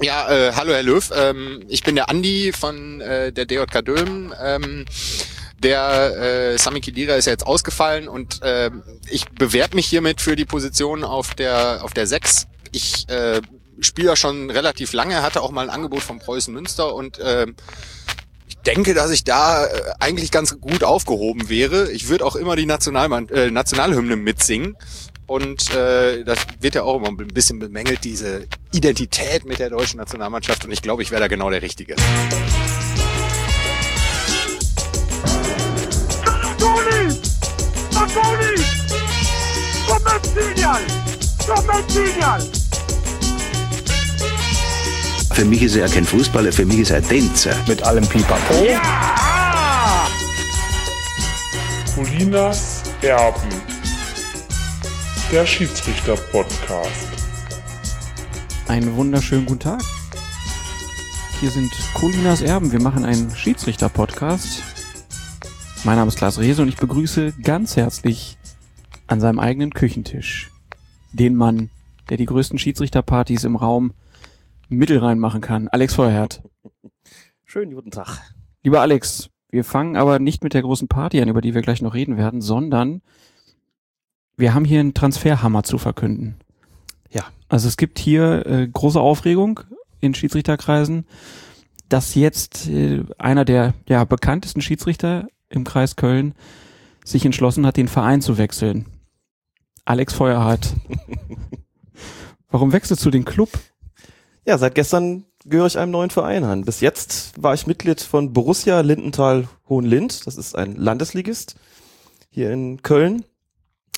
Ja, äh, hallo Herr Löw. Ähm, ich bin der Andi von äh, der DJK Dülmen. Ähm, der äh, Sami Khedira ist ja jetzt ausgefallen und äh, ich bewerbe mich hiermit für die Position auf der auf der 6. Ich äh, spiele ja schon relativ lange, hatte auch mal ein Angebot von Preußen Münster und äh, ich denke, dass ich da äh, eigentlich ganz gut aufgehoben wäre. Ich würde auch immer die Nationalmann, äh, Nationalhymne mitsingen. Und äh, das wird ja auch immer ein bisschen bemängelt, diese Identität mit der deutschen Nationalmannschaft. Und ich glaube, ich wäre da genau der Richtige. Toni! Toni! Für mich ist er kein Fußballer, für mich ist er ein Tänzer. Mit allem Pipapo. Ja! Colinas Erben. Der Schiedsrichter-Podcast. Einen wunderschönen guten Tag. Hier sind Colinas Erben. Wir machen einen Schiedsrichter-Podcast. Mein Name ist Klaas Rehse und ich begrüße ganz herzlich an seinem eigenen Küchentisch den Mann, der die größten Schiedsrichterpartys im Raum Mittelrhein machen kann. Alex Feuerherd. Schönen guten Tag. Lieber Alex, wir fangen aber nicht mit der großen Party an, über die wir gleich noch reden werden, sondern wir haben hier einen Transferhammer zu verkünden. Ja. Also es gibt hier äh, große Aufregung in Schiedsrichterkreisen, dass jetzt äh, einer der ja, bekanntesten Schiedsrichter im Kreis Köln sich entschlossen hat, den Verein zu wechseln. Alex Feuerhardt. Warum wechselst du den Club? Ja, seit gestern gehöre ich einem neuen Verein an. Bis jetzt war ich Mitglied von Borussia Lindenthal Hohenlind. Das ist ein Landesligist hier in Köln.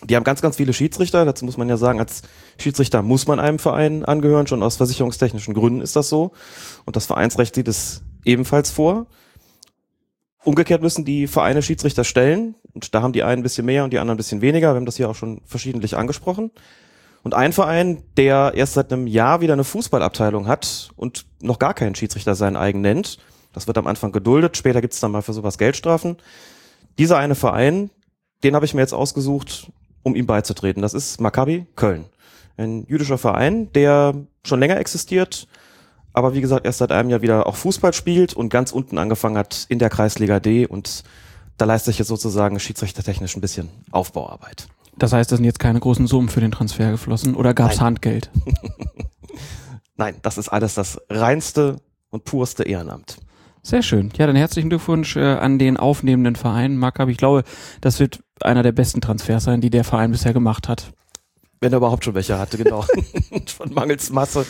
Die haben ganz, ganz viele Schiedsrichter. Dazu muss man ja sagen, als Schiedsrichter muss man einem Verein angehören. Schon aus versicherungstechnischen Gründen ist das so. Und das Vereinsrecht sieht es ebenfalls vor. Umgekehrt müssen die Vereine Schiedsrichter stellen. Und da haben die einen ein bisschen mehr und die anderen ein bisschen weniger. Wir haben das hier auch schon verschiedentlich angesprochen. Und ein Verein, der erst seit einem Jahr wieder eine Fußballabteilung hat und noch gar keinen Schiedsrichter seinen eigen nennt, das wird am Anfang geduldet, später gibt's dann mal für sowas Geldstrafen. Dieser eine Verein, den habe ich mir jetzt ausgesucht, um ihm beizutreten. Das ist Maccabi Köln. Ein jüdischer Verein, der schon länger existiert, aber wie gesagt erst seit einem Jahr wieder auch Fußball spielt und ganz unten angefangen hat in der Kreisliga D und da leiste ich jetzt sozusagen schiedsrichtertechnisch ein bisschen Aufbauarbeit. Das heißt, da sind jetzt keine großen Summen für den Transfer geflossen oder gab es. Handgeld? Nein, das ist alles das reinste und purste Ehrenamt. Sehr schön. Ja, dann herzlichen Glückwunsch äh, an den aufnehmenden Verein. Maccabi, ich glaube, das wird einer der besten Transfers sein, die der Verein bisher gemacht hat. Wenn er überhaupt schon welche hatte, genau. Von mangels Masse.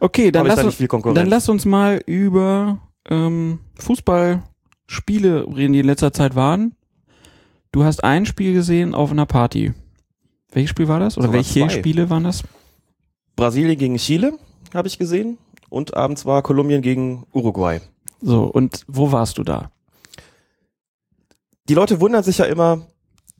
Okay, dann lass, da dann lass uns mal über ähm, Fußballspiele reden, die in letzter Zeit waren. Du hast ein Spiel gesehen auf einer Party. Welches Spiel war das? Oder Sogar welche zwei. Spiele waren das? Brasilien gegen Chile habe ich gesehen und abends war Kolumbien gegen Uruguay. So, und wo warst du da? Die Leute wundern sich ja immer,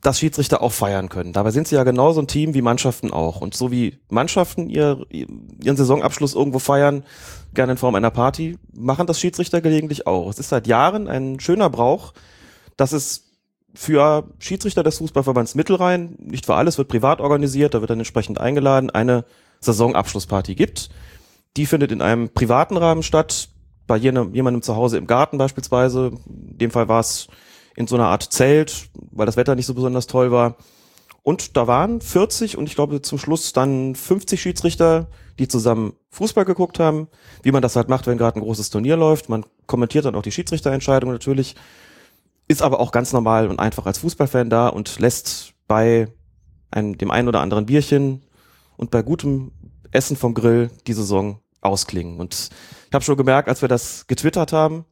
dass Schiedsrichter auch feiern können. Dabei sind sie ja genauso ein Team wie Mannschaften auch. Und so wie Mannschaften ihr, ihren Saisonabschluss irgendwo feiern, gerne in Form einer Party, machen das Schiedsrichter gelegentlich auch. Es ist seit Jahren ein schöner Brauch, dass es für Schiedsrichter des Fußballverbands Mittelrhein, nicht für alles, wird privat organisiert, da wird dann entsprechend eingeladen, eine Saisonabschlussparty gibt. Die findet in einem privaten Rahmen statt, bei jenem, jemandem zu Hause im Garten beispielsweise. In dem Fall war es in so einer Art Zelt, weil das Wetter nicht so besonders toll war. Und da waren 40 und ich glaube zum Schluss dann 50 Schiedsrichter, die zusammen Fußball geguckt haben, wie man das halt macht, wenn gerade ein großes Turnier läuft. Man kommentiert dann auch die Schiedsrichterentscheidung natürlich, ist aber auch ganz normal und einfach als Fußballfan da und lässt bei einem, dem einen oder anderen Bierchen und bei gutem Essen vom Grill die Saison ausklingen. Und ich habe schon gemerkt, als wir das getwittert haben,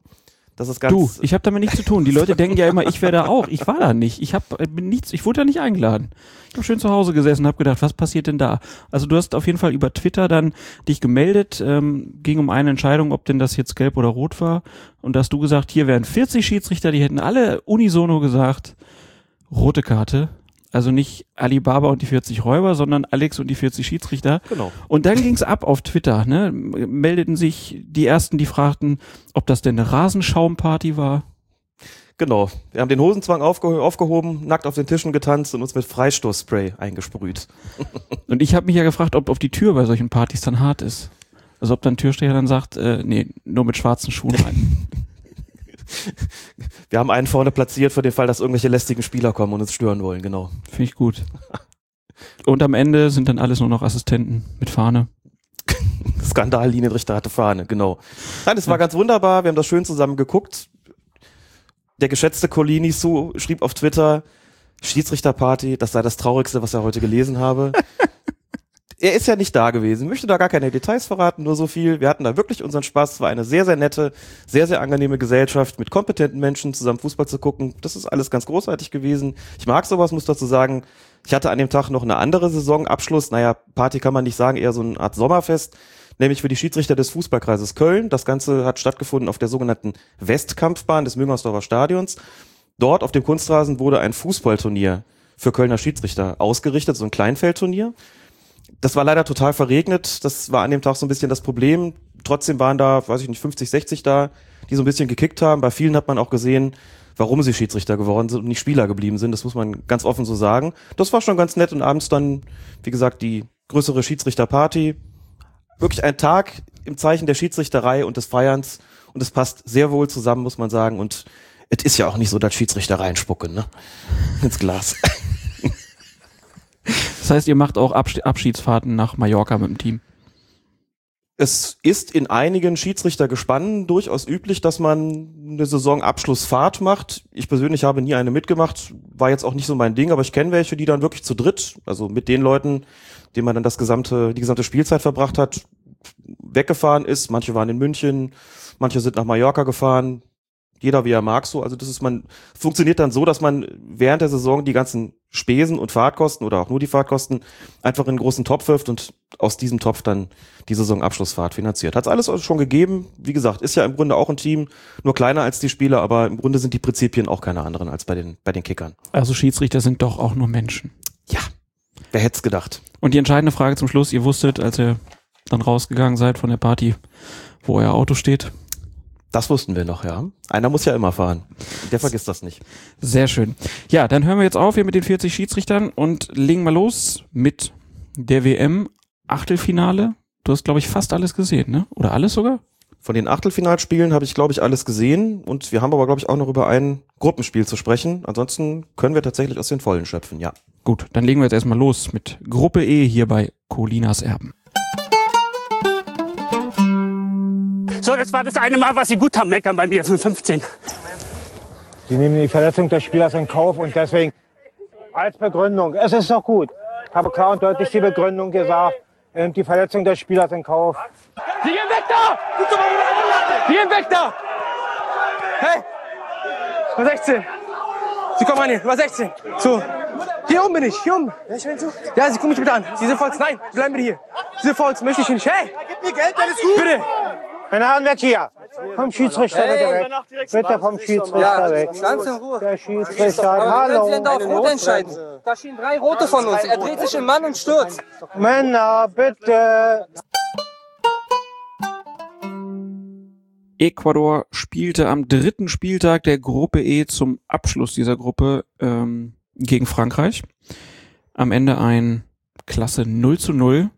dass es ganz Du, ich habe damit nichts zu tun. Die Leute denken ja immer, ich wäre da auch. Ich war da nicht. Ich hab, äh, bin nichts, ich wurde da nicht eingeladen. Ich habe schön zu Hause gesessen und habe gedacht, was passiert denn da? Also du hast auf jeden Fall über Twitter dann dich gemeldet, ähm, ging um eine Entscheidung, ob denn das jetzt gelb oder rot war. Und da hast du gesagt, hier wären 40 Schiedsrichter, die hätten alle unisono gesagt, rote Karte. Also nicht Alibaba und die 40 Räuber, sondern Alex und die 40 Schiedsrichter. genau. Und dann ging's ab auf Twitter, ne? Meldeten sich die ersten, die fragten, ob das denn eine Rasenschaumparty war. Genau. Wir haben den Hosenzwang aufge aufgehoben, nackt auf den Tischen getanzt und uns mit Freistoßspray eingesprüht. Und ich habe mich ja gefragt, ob auf die Tür bei solchen Partys dann hart ist. Als ob dann Türsteher dann sagt, äh, nee, nur mit schwarzen Schuhen rein. Wir haben einen vorne platziert für den Fall, dass irgendwelche lästigen Spieler kommen und uns stören wollen, genau. Finde ich gut. Und am Ende sind dann alles nur noch Assistenten mit Fahne. Skandal, Linienrichter hatte Fahne, genau. Nein, es war ganz wunderbar, wir haben das schön zusammen geguckt. Der geschätzte Colini Su schrieb auf Twitter, Schiedsrichterparty, das sei das Traurigste, was er heute gelesen habe. er ist ja nicht da gewesen, möchte da gar keine Details verraten, nur so viel. Wir hatten da wirklich unseren Spaß. Es war eine sehr, sehr nette, sehr, sehr angenehme Gesellschaft mit kompetenten Menschen zusammen Fußball zu gucken. Das ist alles ganz großartig gewesen. Ich mag sowas, muss dazu sagen. Ich hatte an dem Tag noch eine andere Saisonabschluss. Naja, Party kann man nicht sagen, eher so eine Art Sommerfest. Nämlich für die Schiedsrichter des Fußballkreises Köln. Das Ganze hat stattgefunden auf der sogenannten Westkampfbahn des Müngersdorfer Stadions. Dort auf dem Kunstrasen wurde ein Fußballturnier für Kölner Schiedsrichter ausgerichtet, so ein Kleinfeldturnier. Das war leider total verregnet. Das war an dem Tag so ein bisschen das Problem. Trotzdem waren da, weiß ich nicht, 50, 60 da, die so ein bisschen gekickt haben. Bei vielen hat man auch gesehen, warum sie Schiedsrichter geworden sind und nicht Spieler geblieben sind. Das muss man ganz offen so sagen. Das war schon ganz nett und abends dann, wie gesagt, die größere Schiedsrichterparty. Wirklich ein Tag im Zeichen der Schiedsrichterei und des Feierns und es passt sehr wohl zusammen, muss man sagen. Und es ist ja auch nicht so, dass Schiedsrichter reinspucken, ne? Ins Glas. Das heißt, ihr macht auch Abs Abschiedsfahrten nach Mallorca mit dem Team. Es ist in einigen Schiedsrichtergespannen durchaus üblich, dass man eine Saisonabschlussfahrt macht. Ich persönlich habe nie eine mitgemacht, war jetzt auch nicht so mein Ding, aber ich kenne welche, die dann wirklich zu dritt, also mit den Leuten, denen man dann das gesamte, die gesamte Spielzeit verbracht hat, weggefahren ist. Manche waren in München, manche sind nach Mallorca gefahren, jeder wie er mag so. Also das ist man, funktioniert dann so, dass man während der Saison die ganzen Spesen und Fahrtkosten oder auch nur die Fahrtkosten einfach in einen großen Topf wirft und aus diesem Topf dann die Saisonabschlussfahrt finanziert. Hat alles schon gegeben. Wie gesagt, ist ja im Grunde auch ein Team, nur kleiner als die Spieler, aber im Grunde sind die Prinzipien auch keine anderen als bei den, bei den Kickern. Also Schiedsrichter sind doch auch nur Menschen. Ja. Wer hätte es gedacht? Und die entscheidende Frage zum Schluss, ihr wusstet, als ihr dann rausgegangen seid von der Party, wo euer Auto steht. Das wussten wir noch, ja. Einer muss ja immer fahren. Der vergisst das nicht. Sehr schön. Ja, dann hören wir jetzt auf hier mit den 40 Schiedsrichtern und legen mal los mit der WM Achtelfinale. Du hast, glaube ich, fast alles gesehen, ne? Oder alles sogar? Von den Achtelfinalspielen habe ich, glaube ich, alles gesehen und wir haben aber, glaube ich, auch noch über ein Gruppenspiel zu sprechen. Ansonsten können wir tatsächlich aus den Vollen schöpfen, ja. Gut, dann legen wir jetzt erstmal los mit Gruppe E hier bei Colinas Erben. So, das war das eine Mal, was Sie gut haben, meckern bei mir, 15. Sie nehmen die Verletzung des Spielers in Kauf und deswegen als Begründung, es ist doch gut. Ich habe klar und deutlich die Begründung gesagt, er nimmt die Verletzung des Spielers in Kauf. Sie gehen weg da! Sie gehen weg da! Hey! Nummer 16. Sie kommen an hier, Nummer 16. So. Hier oben bin ich, hier oben. Ja, Sie gucken mich bitte an. Diese Volks, nein, bleiben bitte hier. Diese Volks möchte ich nicht. Hey! Gib mir Geld, alles gut. Bitte! Meine Herren, weg hier! Vom Schiedsrichter bitte weg. Bitte vom Schiedsrichter weg. Ganz in Ruhe. Der Schiedsrichter, können Sie denn da hallo. auf Rot entscheiden? Da stehen drei Rote von uns. Er dreht sich im Mann und stürzt. Männer, bitte. Ecuador spielte am dritten Spieltag der Gruppe E zum Abschluss dieser Gruppe ähm, gegen Frankreich. Am Ende ein Klasse 0 zu 0.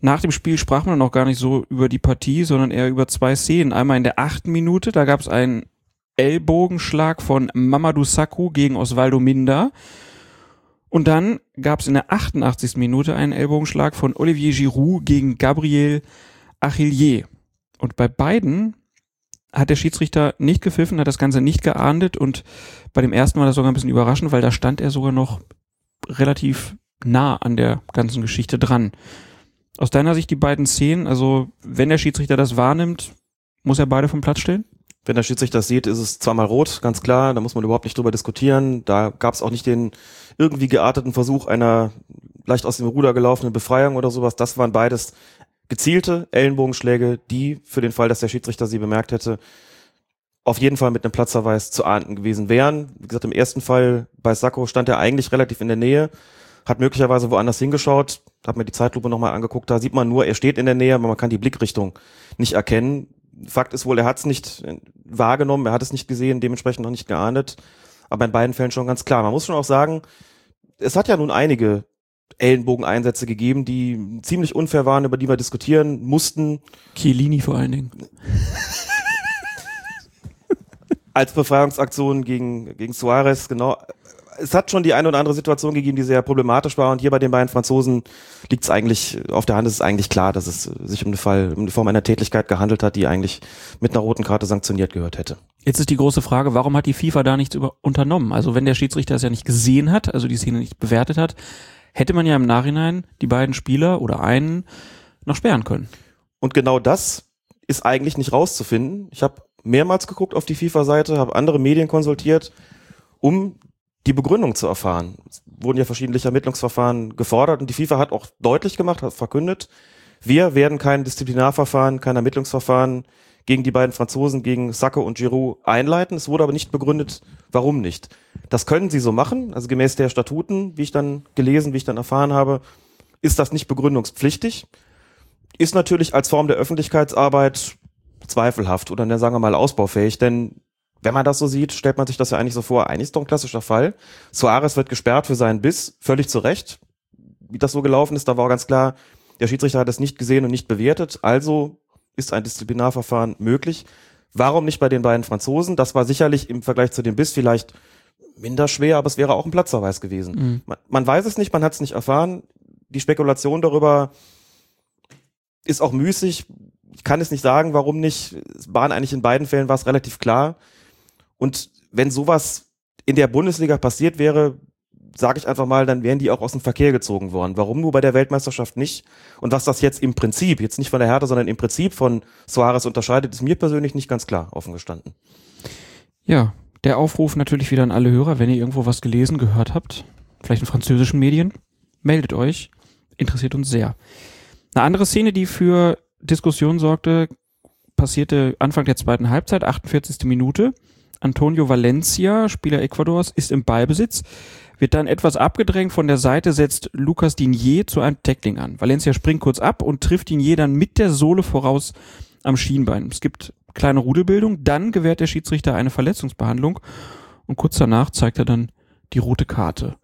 Nach dem Spiel sprach man noch gar nicht so über die Partie, sondern eher über zwei Szenen. Einmal in der achten Minute, da gab es einen Ellbogenschlag von Mamadou Sakho gegen Osvaldo Minda. Und dann gab es in der 88. Minute einen Ellbogenschlag von Olivier Giroud gegen Gabriel Achillier. Und bei beiden hat der Schiedsrichter nicht gepfiffen, hat das Ganze nicht geahndet und bei dem ersten war das sogar ein bisschen überraschend, weil da stand er sogar noch relativ nah an der ganzen Geschichte dran. Aus deiner Sicht die beiden Szenen, also wenn der Schiedsrichter das wahrnimmt, muss er beide vom Platz stellen? Wenn der Schiedsrichter das sieht, ist es zweimal rot, ganz klar, da muss man überhaupt nicht drüber diskutieren. Da gab es auch nicht den irgendwie gearteten Versuch einer leicht aus dem Ruder gelaufenen Befreiung oder sowas. Das waren beides gezielte Ellenbogenschläge, die für den Fall, dass der Schiedsrichter sie bemerkt hätte, auf jeden Fall mit einem Platzverweis zu ahnden gewesen wären. Wie gesagt, im ersten Fall bei Sacco stand er eigentlich relativ in der Nähe, hat möglicherweise woanders hingeschaut, hat mir die Zeitlupe nochmal angeguckt, da sieht man nur, er steht in der Nähe, aber man kann die Blickrichtung nicht erkennen. Fakt ist wohl, er hat es nicht wahrgenommen, er hat es nicht gesehen, dementsprechend noch nicht geahndet. Aber in beiden Fällen schon ganz klar. Man muss schon auch sagen, es hat ja nun einige Ellenbogeneinsätze gegeben, die ziemlich unfair waren, über die wir diskutieren mussten. Chiellini vor allen Dingen. Als Befreiungsaktion gegen, gegen Suarez, genau. Es hat schon die eine oder andere Situation gegeben, die sehr problematisch war. Und hier bei den beiden Franzosen liegt es eigentlich, auf der Hand ist es eigentlich klar, dass es sich um eine, Fall, um eine Form einer Tätigkeit gehandelt hat, die eigentlich mit einer roten Karte sanktioniert gehört hätte. Jetzt ist die große Frage, warum hat die FIFA da nichts über unternommen? Also wenn der Schiedsrichter es ja nicht gesehen hat, also die Szene nicht bewertet hat, hätte man ja im Nachhinein die beiden Spieler oder einen noch sperren können. Und genau das ist eigentlich nicht rauszufinden. Ich habe mehrmals geguckt auf die FIFA-Seite, habe andere Medien konsultiert, um die Begründung zu erfahren. Es wurden ja verschiedene Ermittlungsverfahren gefordert und die FIFA hat auch deutlich gemacht, hat verkündet, wir werden kein Disziplinarverfahren, kein Ermittlungsverfahren gegen die beiden Franzosen, gegen Sacco und Giroud einleiten. Es wurde aber nicht begründet, warum nicht. Das können sie so machen, also gemäß der Statuten, wie ich dann gelesen, wie ich dann erfahren habe, ist das nicht begründungspflichtig. Ist natürlich als Form der Öffentlichkeitsarbeit zweifelhaft oder sagen wir mal ausbaufähig, denn wenn man das so sieht, stellt man sich das ja eigentlich so vor, eigentlich ist doch ein klassischer Fall. Suarez wird gesperrt für seinen Biss, völlig zu Recht. Wie das so gelaufen ist, da war ganz klar, der Schiedsrichter hat es nicht gesehen und nicht bewertet, also ist ein Disziplinarverfahren möglich. Warum nicht bei den beiden Franzosen? Das war sicherlich im Vergleich zu dem Biss vielleicht minder schwer, aber es wäre auch ein Platzverweis gewesen. Mhm. Man, man weiß es nicht, man hat es nicht erfahren. Die Spekulation darüber ist auch müßig. Ich kann es nicht sagen, warum nicht. Es waren eigentlich in beiden Fällen war es relativ klar. Und wenn sowas in der Bundesliga passiert wäre, sage ich einfach mal, dann wären die auch aus dem Verkehr gezogen worden. Warum nur bei der Weltmeisterschaft nicht? Und was das jetzt im Prinzip, jetzt nicht von der Härte, sondern im Prinzip von Suarez unterscheidet, ist mir persönlich nicht ganz klar, offen gestanden. Ja, der Aufruf natürlich wieder an alle Hörer, wenn ihr irgendwo was gelesen, gehört habt, vielleicht in französischen Medien, meldet euch. Interessiert uns sehr. Eine andere Szene, die für Diskussion sorgte, passierte Anfang der zweiten Halbzeit, 48. Minute. Antonio Valencia, Spieler Ecuadors, ist im Ballbesitz, wird dann etwas abgedrängt von der Seite, setzt Lucas Dignier zu einem Tackling an. Valencia springt kurz ab und trifft Dignier dann mit der Sohle voraus am Schienbein. Es gibt kleine Rudelbildung, dann gewährt der Schiedsrichter eine Verletzungsbehandlung und kurz danach zeigt er dann die rote Karte.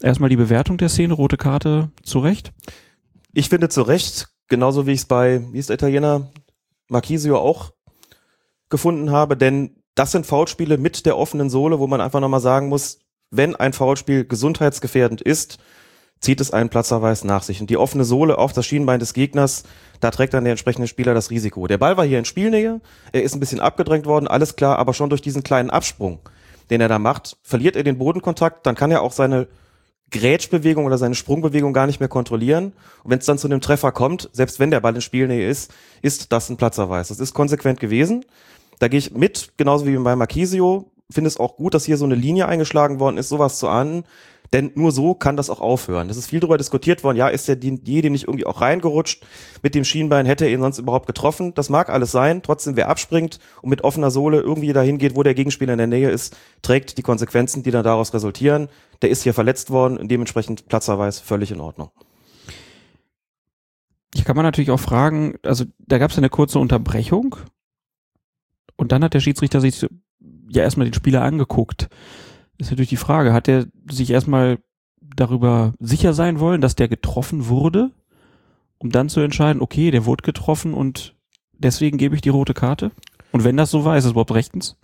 Erstmal die Bewertung der Szene, rote Karte, zu Recht. Ich finde zu Recht, genauso wie ich es bei, wie ist der Italiener, Marquisio auch gefunden habe, denn das sind Foulspiele mit der offenen Sohle, wo man einfach nochmal sagen muss, wenn ein Foulspiel gesundheitsgefährdend ist, zieht es einen Platzverweis nach sich. Und die offene Sohle auf das Schienbein des Gegners, da trägt dann der entsprechende Spieler das Risiko. Der Ball war hier in Spielnähe, er ist ein bisschen abgedrängt worden, alles klar, aber schon durch diesen kleinen Absprung, den er da macht, verliert er den Bodenkontakt, dann kann er auch seine Grätschbewegung oder seine Sprungbewegung gar nicht mehr kontrollieren. Und wenn es dann zu einem Treffer kommt, selbst wenn der Ball in Spielnähe ist, ist das ein Platzverweis. Das ist konsequent gewesen. Da gehe ich mit, genauso wie bei Marquisio. Finde es auch gut, dass hier so eine Linie eingeschlagen worden ist, sowas zu ahnen. Denn nur so kann das auch aufhören. Das ist viel darüber diskutiert worden. Ja, ist der jedem nicht irgendwie auch reingerutscht mit dem Schienbein? Hätte er ihn sonst überhaupt getroffen? Das mag alles sein. Trotzdem, wer abspringt und mit offener Sohle irgendwie dahin geht, wo der Gegenspieler in der Nähe ist, trägt die Konsequenzen, die dann daraus resultieren. Der ist hier verletzt worden und dementsprechend Platzverweis völlig in Ordnung. Hier kann man natürlich auch fragen, also da gab es eine kurze Unterbrechung und dann hat der Schiedsrichter sich ja erstmal den Spieler angeguckt. Ist natürlich die Frage, hat er sich erstmal darüber sicher sein wollen, dass der getroffen wurde, um dann zu entscheiden, okay, der wurde getroffen und deswegen gebe ich die rote Karte? Und wenn das so war, ist es überhaupt rechtens?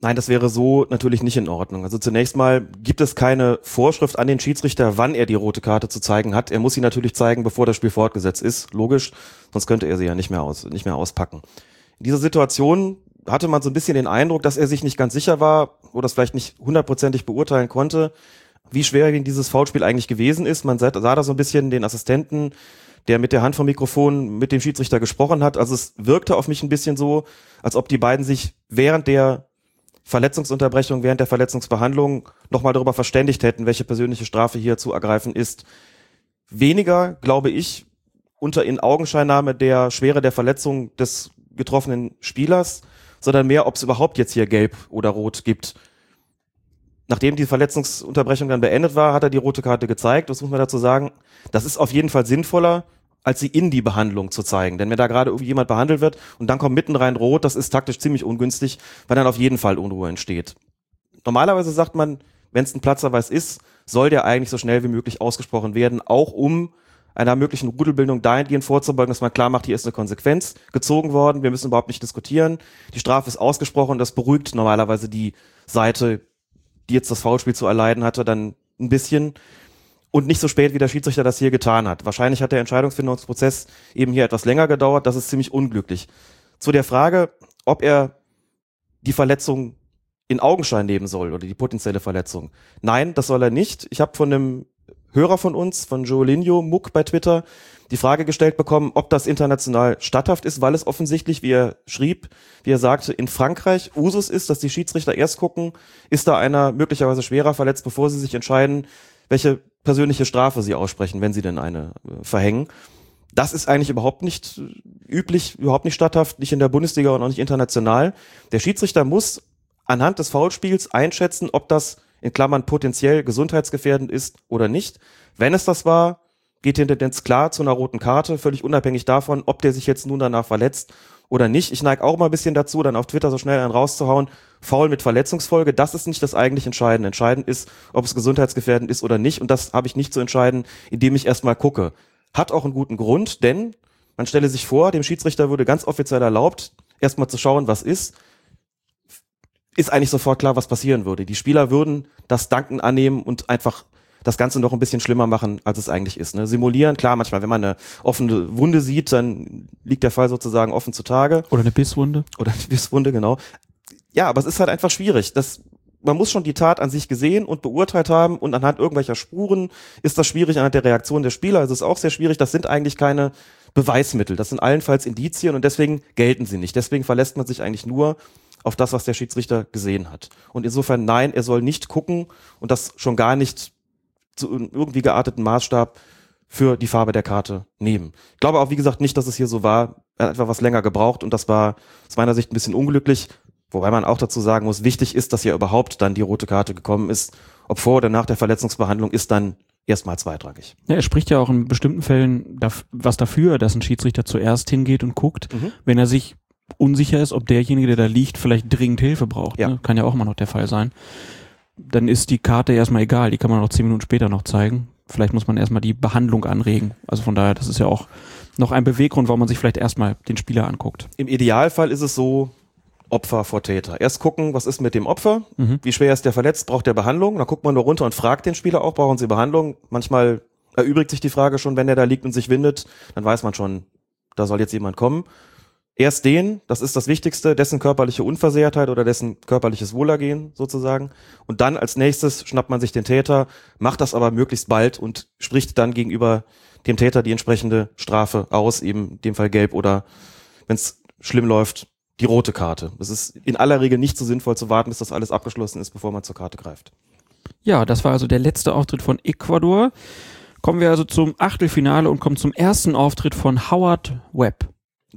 Nein, das wäre so natürlich nicht in Ordnung. Also zunächst mal gibt es keine Vorschrift an den Schiedsrichter, wann er die rote Karte zu zeigen hat. Er muss sie natürlich zeigen, bevor das Spiel fortgesetzt ist. Logisch, sonst könnte er sie ja nicht mehr aus, nicht mehr auspacken. In dieser Situation hatte man so ein bisschen den Eindruck, dass er sich nicht ganz sicher war oder es vielleicht nicht hundertprozentig beurteilen konnte, wie schwer ihm dieses Foulspiel eigentlich gewesen ist. Man sah, sah da so ein bisschen den Assistenten, der mit der Hand vom Mikrofon mit dem Schiedsrichter gesprochen hat. Also es wirkte auf mich ein bisschen so, als ob die beiden sich während der Verletzungsunterbrechung, während der Verletzungsbehandlung nochmal darüber verständigt hätten, welche persönliche Strafe hier zu ergreifen ist. Weniger, glaube ich, unter in Augenscheinnahme der Schwere der Verletzung des getroffenen Spielers, sondern mehr, ob es überhaupt jetzt hier gelb oder rot gibt. Nachdem die Verletzungsunterbrechung dann beendet war, hat er die rote Karte gezeigt. Das muss man dazu sagen. Das ist auf jeden Fall sinnvoller, als sie in die Behandlung zu zeigen. Denn wenn da gerade irgendwie jemand behandelt wird und dann kommt mitten rein rot, das ist taktisch ziemlich ungünstig, weil dann auf jeden Fall Unruhe entsteht. Normalerweise sagt man, wenn es ein Platzverweis ist, soll der eigentlich so schnell wie möglich ausgesprochen werden, auch um einer möglichen Rudelbildung dahingehend vorzubeugen, dass man klar macht, hier ist eine Konsequenz gezogen worden, wir müssen überhaupt nicht diskutieren, die Strafe ist ausgesprochen, das beruhigt normalerweise die Seite, die jetzt das Foulspiel zu erleiden hatte, dann ein bisschen und nicht so spät, wie der Schiedsrichter das hier getan hat. Wahrscheinlich hat der Entscheidungsfindungsprozess eben hier etwas länger gedauert, das ist ziemlich unglücklich. Zu der Frage, ob er die Verletzung in Augenschein nehmen soll oder die potenzielle Verletzung. Nein, das soll er nicht. Ich habe von einem Hörer von uns, von Joelinho Muck bei Twitter, die Frage gestellt bekommen, ob das international statthaft ist, weil es offensichtlich, wie er schrieb, wie er sagte, in Frankreich Usus ist, dass die Schiedsrichter erst gucken, ist da einer möglicherweise schwerer verletzt, bevor sie sich entscheiden, welche persönliche Strafe sie aussprechen, wenn sie denn eine äh, verhängen. Das ist eigentlich überhaupt nicht äh, üblich, überhaupt nicht statthaft, nicht in der Bundesliga und auch nicht international. Der Schiedsrichter muss anhand des Foulspiels einschätzen, ob das in Klammern potenziell gesundheitsgefährdend ist oder nicht. Wenn es das war, geht die Tendenz klar zu einer roten Karte, völlig unabhängig davon, ob der sich jetzt nun danach verletzt oder nicht. Ich neige auch mal ein bisschen dazu, dann auf Twitter so schnell einen rauszuhauen, faul mit Verletzungsfolge, das ist nicht das eigentlich Entscheidende. Entscheidend ist, ob es gesundheitsgefährdend ist oder nicht und das habe ich nicht zu entscheiden, indem ich erstmal gucke. Hat auch einen guten Grund, denn man stelle sich vor, dem Schiedsrichter würde ganz offiziell erlaubt, erstmal zu schauen, was ist ist eigentlich sofort klar, was passieren würde. Die Spieler würden das Danken annehmen und einfach das Ganze noch ein bisschen schlimmer machen, als es eigentlich ist. Ne? Simulieren, klar, manchmal, wenn man eine offene Wunde sieht, dann liegt der Fall sozusagen offen zutage. Oder eine Bisswunde. Oder eine Bisswunde, genau. Ja, aber es ist halt einfach schwierig. Das, man muss schon die Tat an sich gesehen und beurteilt haben und anhand irgendwelcher Spuren ist das schwierig, anhand der Reaktion der Spieler. Also es ist auch sehr schwierig. Das sind eigentlich keine Beweismittel. Das sind allenfalls Indizien und deswegen gelten sie nicht. Deswegen verlässt man sich eigentlich nur auf das, was der Schiedsrichter gesehen hat. Und insofern nein, er soll nicht gucken und das schon gar nicht zu einem irgendwie gearteten Maßstab für die Farbe der Karte nehmen. Ich glaube auch, wie gesagt, nicht, dass es hier so war. Er hat einfach was länger gebraucht und das war aus meiner Sicht ein bisschen unglücklich. Wobei man auch dazu sagen muss, wichtig ist, dass ja überhaupt dann die rote Karte gekommen ist. Ob vor oder nach der Verletzungsbehandlung ist dann erstmal zweitrangig. Ja, er spricht ja auch in bestimmten Fällen was dafür, dass ein Schiedsrichter zuerst hingeht und guckt, mhm. wenn er sich unsicher ist, ob derjenige, der da liegt, vielleicht dringend Hilfe braucht. Ja. Ne? Kann ja auch immer noch der Fall sein. Dann ist die Karte erstmal egal, die kann man auch zehn Minuten später noch zeigen. Vielleicht muss man erstmal die Behandlung anregen. Also von daher, das ist ja auch noch ein Beweggrund, warum man sich vielleicht erstmal den Spieler anguckt. Im Idealfall ist es so, Opfer vor Täter. Erst gucken, was ist mit dem Opfer, mhm. wie schwer ist der verletzt, braucht der Behandlung. Dann guckt man nur runter und fragt den Spieler auch, brauchen sie Behandlung. Manchmal erübrigt sich die Frage schon, wenn er da liegt und sich windet, dann weiß man schon, da soll jetzt jemand kommen. Erst den, das ist das Wichtigste, dessen körperliche Unversehrtheit oder dessen körperliches Wohlergehen sozusagen. Und dann als nächstes schnappt man sich den Täter, macht das aber möglichst bald und spricht dann gegenüber dem Täter die entsprechende Strafe aus, eben in dem Fall gelb oder, wenn es schlimm läuft, die rote Karte. Es ist in aller Regel nicht so sinnvoll zu warten, bis das alles abgeschlossen ist, bevor man zur Karte greift. Ja, das war also der letzte Auftritt von Ecuador. Kommen wir also zum Achtelfinale und kommen zum ersten Auftritt von Howard Webb.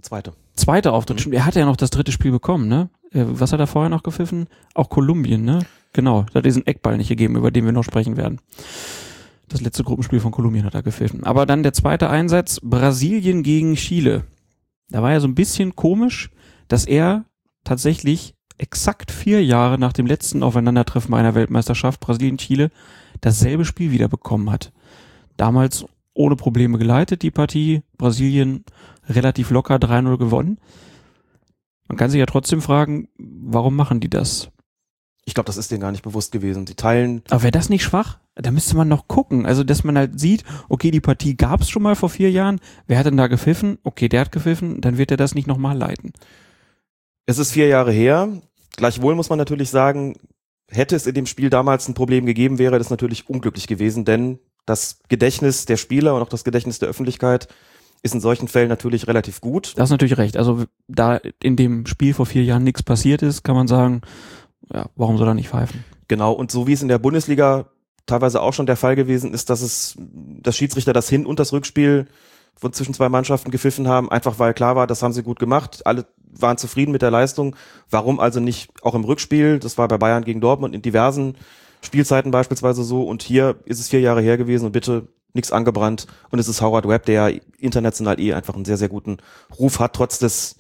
Zweite zweite Auftritt. Mhm. Er hatte ja noch das dritte Spiel bekommen, ne? Äh, was hat er vorher noch gepfiffen? Auch Kolumbien, ne? Genau. Da hat diesen Eckball nicht gegeben, über den wir noch sprechen werden. Das letzte Gruppenspiel von Kolumbien hat er gepfiffen. Aber dann der zweite Einsatz, Brasilien gegen Chile. Da war ja so ein bisschen komisch, dass er tatsächlich exakt vier Jahre nach dem letzten Aufeinandertreffen einer Weltmeisterschaft Brasilien-Chile dasselbe Spiel wieder bekommen hat. Damals ohne Probleme geleitet, die Partie. Brasilien relativ locker 3-0 gewonnen. Man kann sich ja trotzdem fragen, warum machen die das? Ich glaube, das ist denen gar nicht bewusst gewesen. Die teilen. Aber wäre das nicht schwach? Da müsste man noch gucken. Also, dass man halt sieht, okay, die Partie gab es schon mal vor vier Jahren. Wer hat denn da gepfiffen? Okay, der hat gepfiffen. Dann wird er das nicht nochmal leiten. Es ist vier Jahre her. Gleichwohl muss man natürlich sagen, hätte es in dem Spiel damals ein Problem gegeben, wäre das natürlich unglücklich gewesen, denn das Gedächtnis der Spieler und auch das Gedächtnis der Öffentlichkeit ist in solchen Fällen natürlich relativ gut. Das ist natürlich recht. Also da in dem Spiel vor vier Jahren nichts passiert ist, kann man sagen, ja, warum soll er nicht pfeifen? Genau, und so wie es in der Bundesliga teilweise auch schon der Fall gewesen ist, dass es, dass Schiedsrichter das Hin- und das Rückspiel von zwischen zwei Mannschaften gepfiffen haben, einfach weil klar war, das haben sie gut gemacht, alle waren zufrieden mit der Leistung. Warum also nicht auch im Rückspiel? Das war bei Bayern gegen Dortmund in diversen Spielzeiten beispielsweise so und hier ist es vier Jahre her gewesen und bitte nichts angebrannt und es ist Howard Webb, der international eh einfach einen sehr, sehr guten Ruf hat, trotz des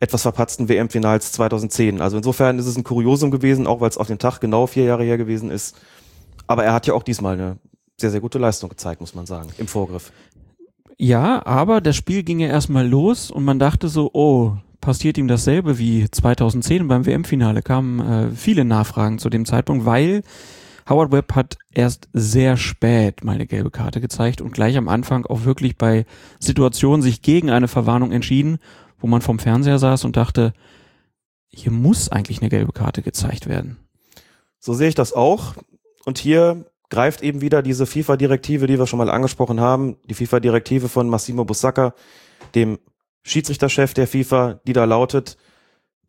etwas verpatzten WM-Finals 2010. Also insofern ist es ein Kuriosum gewesen, auch weil es auf den Tag genau vier Jahre her gewesen ist. Aber er hat ja auch diesmal eine sehr, sehr gute Leistung gezeigt, muss man sagen, im Vorgriff. Ja, aber das Spiel ging ja erstmal los und man dachte so, oh, passiert ihm dasselbe wie 2010 beim WM-Finale. Kamen äh, viele Nachfragen zu dem Zeitpunkt, weil Howard Webb hat erst sehr spät mal eine gelbe Karte gezeigt und gleich am Anfang auch wirklich bei Situationen sich gegen eine Verwarnung entschieden, wo man vom Fernseher saß und dachte, hier muss eigentlich eine gelbe Karte gezeigt werden. So sehe ich das auch. Und hier greift eben wieder diese FIFA-Direktive, die wir schon mal angesprochen haben, die FIFA-Direktive von Massimo Busacca, dem Schiedsrichterchef der FIFA, die da lautet,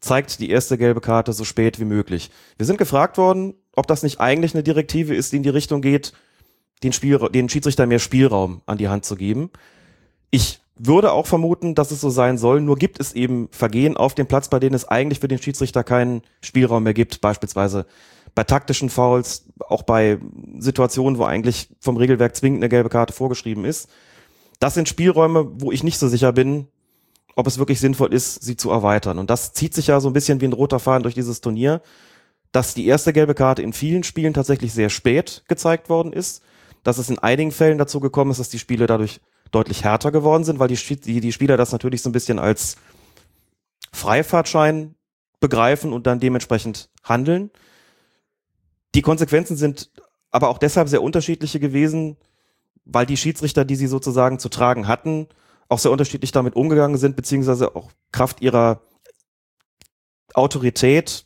zeigt die erste gelbe Karte so spät wie möglich. Wir sind gefragt worden, ob das nicht eigentlich eine Direktive ist, die in die Richtung geht, den, Spiel, den Schiedsrichter mehr Spielraum an die Hand zu geben. Ich würde auch vermuten, dass es so sein soll, nur gibt es eben Vergehen auf dem Platz, bei denen es eigentlich für den Schiedsrichter keinen Spielraum mehr gibt, beispielsweise bei taktischen Fouls, auch bei Situationen, wo eigentlich vom Regelwerk zwingend eine gelbe Karte vorgeschrieben ist. Das sind Spielräume, wo ich nicht so sicher bin, ob es wirklich sinnvoll ist, sie zu erweitern. Und das zieht sich ja so ein bisschen wie ein roter Faden durch dieses Turnier, dass die erste gelbe Karte in vielen Spielen tatsächlich sehr spät gezeigt worden ist, dass es in einigen Fällen dazu gekommen ist, dass die Spiele dadurch deutlich härter geworden sind, weil die, die, die Spieler das natürlich so ein bisschen als Freifahrtschein begreifen und dann dementsprechend handeln. Die Konsequenzen sind aber auch deshalb sehr unterschiedliche gewesen, weil die Schiedsrichter, die sie sozusagen zu tragen hatten, auch sehr unterschiedlich damit umgegangen sind, beziehungsweise auch Kraft ihrer Autorität,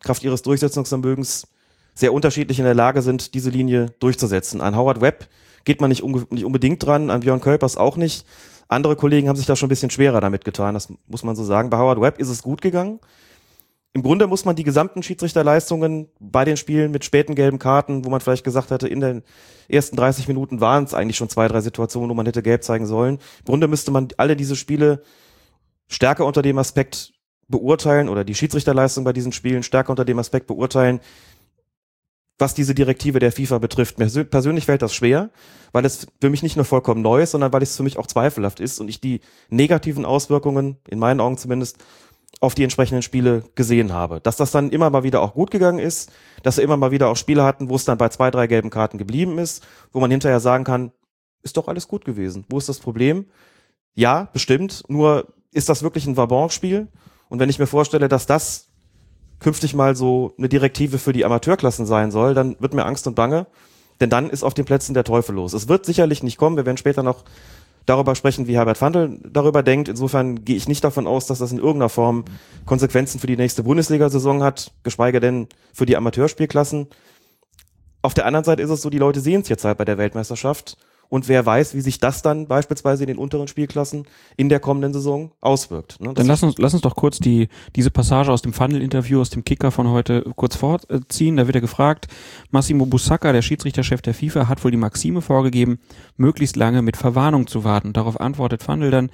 Kraft ihres Durchsetzungsvermögens sehr unterschiedlich in der Lage sind, diese Linie durchzusetzen. An Howard Webb geht man nicht, un nicht unbedingt dran, an Björn Kölpers auch nicht. Andere Kollegen haben sich da schon ein bisschen schwerer damit getan, das muss man so sagen. Bei Howard Webb ist es gut gegangen. Im Grunde muss man die gesamten Schiedsrichterleistungen bei den Spielen mit späten gelben Karten, wo man vielleicht gesagt hätte, in den ersten 30 Minuten waren es eigentlich schon zwei, drei Situationen, wo man hätte gelb zeigen sollen. Im Grunde müsste man alle diese Spiele stärker unter dem Aspekt beurteilen oder die Schiedsrichterleistung bei diesen Spielen stärker unter dem Aspekt beurteilen, was diese Direktive der FIFA betrifft. Mir persönlich fällt das schwer, weil es für mich nicht nur vollkommen neu ist, sondern weil es für mich auch zweifelhaft ist und ich die negativen Auswirkungen, in meinen Augen zumindest, auf die entsprechenden Spiele gesehen habe. Dass das dann immer mal wieder auch gut gegangen ist, dass wir immer mal wieder auch Spiele hatten, wo es dann bei zwei, drei gelben Karten geblieben ist, wo man hinterher sagen kann, ist doch alles gut gewesen. Wo ist das Problem? Ja, bestimmt. Nur ist das wirklich ein Vabon-Spiel? Und wenn ich mir vorstelle, dass das künftig mal so eine Direktive für die Amateurklassen sein soll, dann wird mir Angst und Bange, denn dann ist auf den Plätzen der Teufel los. Es wird sicherlich nicht kommen. Wir werden später noch darüber sprechen, wie Herbert Fandl darüber denkt. Insofern gehe ich nicht davon aus, dass das in irgendeiner Form Konsequenzen für die nächste Bundesliga-Saison hat, geschweige denn für die Amateurspielklassen. Auf der anderen Seite ist es so, die Leute sehen es jetzt halt bei der Weltmeisterschaft und wer weiß, wie sich das dann beispielsweise in den unteren Spielklassen in der kommenden Saison auswirkt. Ne? Dann lass uns, lass uns doch kurz die, diese Passage aus dem Funnel-Interview, aus dem Kicker von heute kurz vorziehen. Da wird er gefragt, Massimo Busacca, der Schiedsrichterchef der FIFA, hat wohl die Maxime vorgegeben, möglichst lange mit Verwarnung zu warten. Darauf antwortet Funnel dann,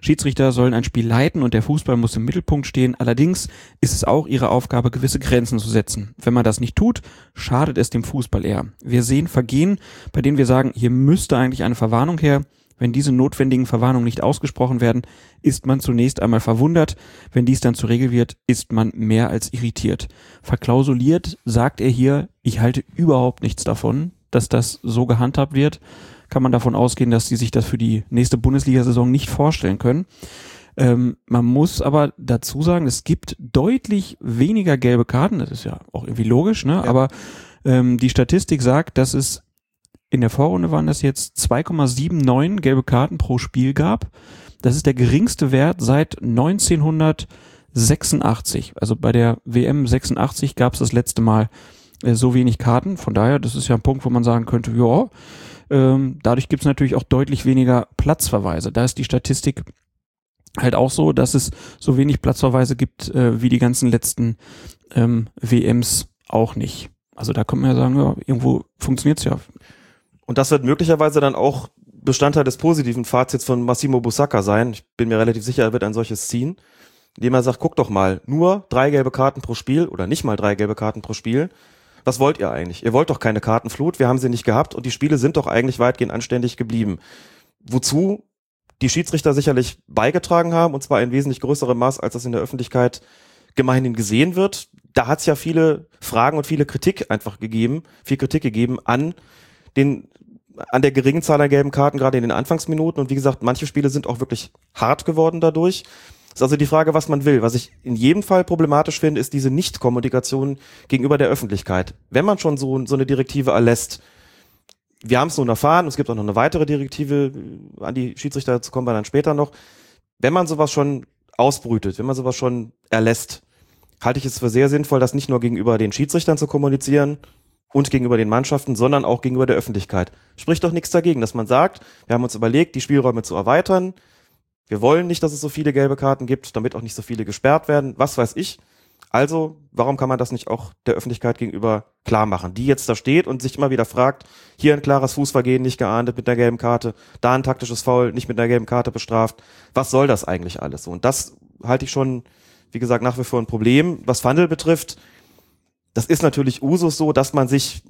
Schiedsrichter sollen ein Spiel leiten und der Fußball muss im Mittelpunkt stehen. Allerdings ist es auch ihre Aufgabe, gewisse Grenzen zu setzen. Wenn man das nicht tut, schadet es dem Fußball eher. Wir sehen Vergehen, bei denen wir sagen, hier müsste eigentlich eine Verwarnung her. Wenn diese notwendigen Verwarnungen nicht ausgesprochen werden, ist man zunächst einmal verwundert. Wenn dies dann zur Regel wird, ist man mehr als irritiert. Verklausuliert sagt er hier, ich halte überhaupt nichts davon, dass das so gehandhabt wird kann man davon ausgehen, dass sie sich das für die nächste Bundesliga-Saison nicht vorstellen können. Ähm, man muss aber dazu sagen, es gibt deutlich weniger gelbe Karten. Das ist ja auch irgendwie logisch, ne? Ja. Aber ähm, die Statistik sagt, dass es in der Vorrunde waren das jetzt 2,79 gelbe Karten pro Spiel gab. Das ist der geringste Wert seit 1986. Also bei der WM 86 gab es das letzte Mal äh, so wenig Karten. Von daher, das ist ja ein Punkt, wo man sagen könnte, ja, ähm, dadurch gibt es natürlich auch deutlich weniger Platzverweise. Da ist die Statistik halt auch so, dass es so wenig Platzverweise gibt äh, wie die ganzen letzten ähm, WMs auch nicht. Also da kann man ja sagen, ja, irgendwo funktioniert's ja. Und das wird möglicherweise dann auch Bestandteil des positiven Fazits von Massimo Busacca sein. Ich bin mir relativ sicher, er wird ein solches ziehen, indem er sagt, guck doch mal, nur drei gelbe Karten pro Spiel oder nicht mal drei gelbe Karten pro Spiel was wollt ihr eigentlich? Ihr wollt doch keine Kartenflut, wir haben sie nicht gehabt und die Spiele sind doch eigentlich weitgehend anständig geblieben. Wozu die Schiedsrichter sicherlich beigetragen haben, und zwar in wesentlich größerem Maß, als das in der Öffentlichkeit gemeinhin gesehen wird. da hat es ja viele Fragen und viele Kritik einfach gegeben, viel Kritik gegeben an den an der geringen Zahl an gelben Karten, gerade in den Anfangsminuten. Und wie gesagt, manche Spiele sind auch wirklich hart geworden dadurch. Ist also die Frage, was man will. Was ich in jedem Fall problematisch finde, ist diese Nicht-Kommunikation gegenüber der Öffentlichkeit. Wenn man schon so, so eine Direktive erlässt, wir haben es nun erfahren, es gibt auch noch eine weitere Direktive, an die Schiedsrichter dazu kommen wir dann später noch. Wenn man sowas schon ausbrütet, wenn man sowas schon erlässt, halte ich es für sehr sinnvoll, das nicht nur gegenüber den Schiedsrichtern zu kommunizieren und gegenüber den Mannschaften, sondern auch gegenüber der Öffentlichkeit. Spricht doch nichts dagegen, dass man sagt, wir haben uns überlegt, die Spielräume zu erweitern. Wir wollen nicht, dass es so viele gelbe Karten gibt, damit auch nicht so viele gesperrt werden. Was weiß ich. Also, warum kann man das nicht auch der Öffentlichkeit gegenüber klar machen, die jetzt da steht und sich immer wieder fragt, hier ein klares Fußvergehen nicht geahndet mit der gelben Karte, da ein taktisches Foul nicht mit der gelben Karte bestraft. Was soll das eigentlich alles? Und das halte ich schon, wie gesagt, nach wie vor ein Problem. Was Fandel betrifft, das ist natürlich Usus so, dass man sich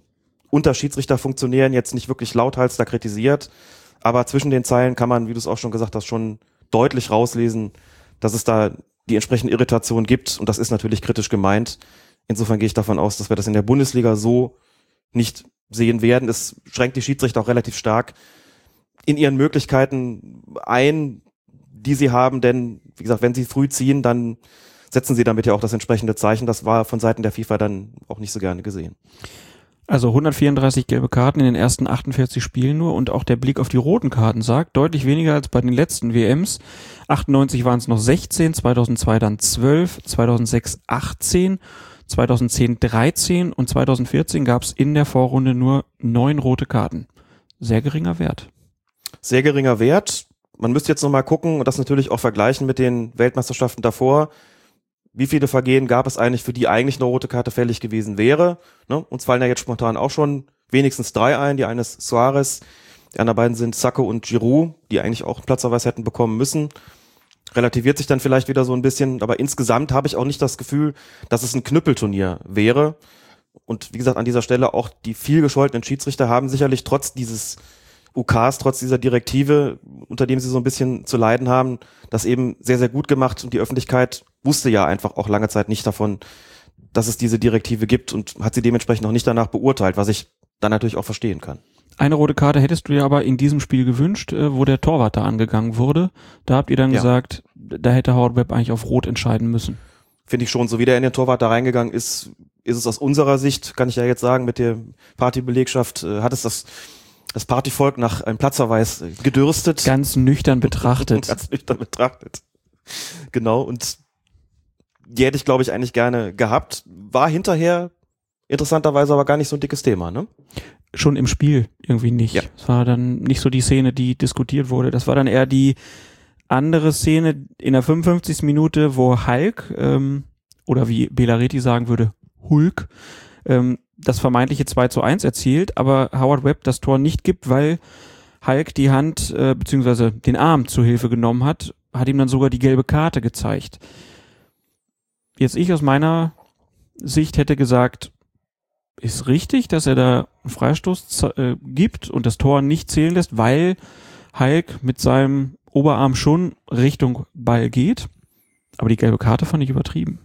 unter Schiedsrichterfunktionären jetzt nicht wirklich lauthals da kritisiert, aber zwischen den Zeilen kann man, wie du es auch schon gesagt hast, schon deutlich rauslesen, dass es da die entsprechende Irritation gibt und das ist natürlich kritisch gemeint. Insofern gehe ich davon aus, dass wir das in der Bundesliga so nicht sehen werden. Es schränkt die Schiedsrichter auch relativ stark in ihren Möglichkeiten ein, die sie haben, denn wie gesagt, wenn sie früh ziehen, dann setzen sie damit ja auch das entsprechende Zeichen. Das war von Seiten der FIFA dann auch nicht so gerne gesehen. Also 134 gelbe Karten in den ersten 48 Spielen nur und auch der Blick auf die roten Karten sagt, deutlich weniger als bei den letzten WMs. 98 waren es noch 16, 2002 dann 12, 2006 18, 2010 13 und 2014 gab es in der Vorrunde nur neun rote Karten. Sehr geringer Wert. Sehr geringer Wert. Man müsste jetzt nochmal gucken und das natürlich auch vergleichen mit den Weltmeisterschaften davor wie viele Vergehen gab es eigentlich, für die eigentlich eine rote Karte fällig gewesen wäre. Ne? Uns fallen ja jetzt spontan auch schon wenigstens drei ein. Die eine ist Suarez, die anderen beiden sind Sacco und Giroud, die eigentlich auch einen Platzverweis hätten bekommen müssen. Relativiert sich dann vielleicht wieder so ein bisschen, aber insgesamt habe ich auch nicht das Gefühl, dass es ein Knüppelturnier wäre. Und wie gesagt, an dieser Stelle auch die viel gescholtenen Schiedsrichter haben sicherlich trotz dieses UKs, trotz dieser Direktive, unter dem sie so ein bisschen zu leiden haben, das eben sehr, sehr gut gemacht und die Öffentlichkeit wusste ja einfach auch lange Zeit nicht davon, dass es diese Direktive gibt und hat sie dementsprechend auch nicht danach beurteilt, was ich dann natürlich auch verstehen kann. Eine rote Karte hättest du dir aber in diesem Spiel gewünscht, äh, wo der Torwart da angegangen wurde. Da habt ihr dann ja. gesagt, da hätte Howard Webb eigentlich auf Rot entscheiden müssen. Finde ich schon. So wie der in den Torwart da reingegangen ist, ist es aus unserer Sicht, kann ich ja jetzt sagen, mit der Partybelegschaft, äh, hat es das, das Partyvolk nach einem Platzverweis äh, gedürstet. Ganz nüchtern betrachtet. Ganz nüchtern betrachtet. Genau. Und die hätte ich, glaube ich, eigentlich gerne gehabt. War hinterher interessanterweise aber gar nicht so ein dickes Thema, ne? Schon im Spiel irgendwie nicht. Ja. Es war dann nicht so die Szene, die diskutiert wurde. Das war dann eher die andere Szene in der 55. Minute, wo Hulk, ähm, oder wie Belareti sagen würde, Hulk, ähm, das vermeintliche 2 zu 1 erzielt, aber Howard Webb das Tor nicht gibt, weil Hulk die Hand äh, beziehungsweise den Arm zu Hilfe genommen hat, hat ihm dann sogar die gelbe Karte gezeigt. Jetzt ich aus meiner Sicht hätte gesagt, ist richtig, dass er da einen Freistoß äh, gibt und das Tor nicht zählen lässt, weil Hulk mit seinem Oberarm schon Richtung Ball geht. Aber die gelbe Karte fand ich übertrieben.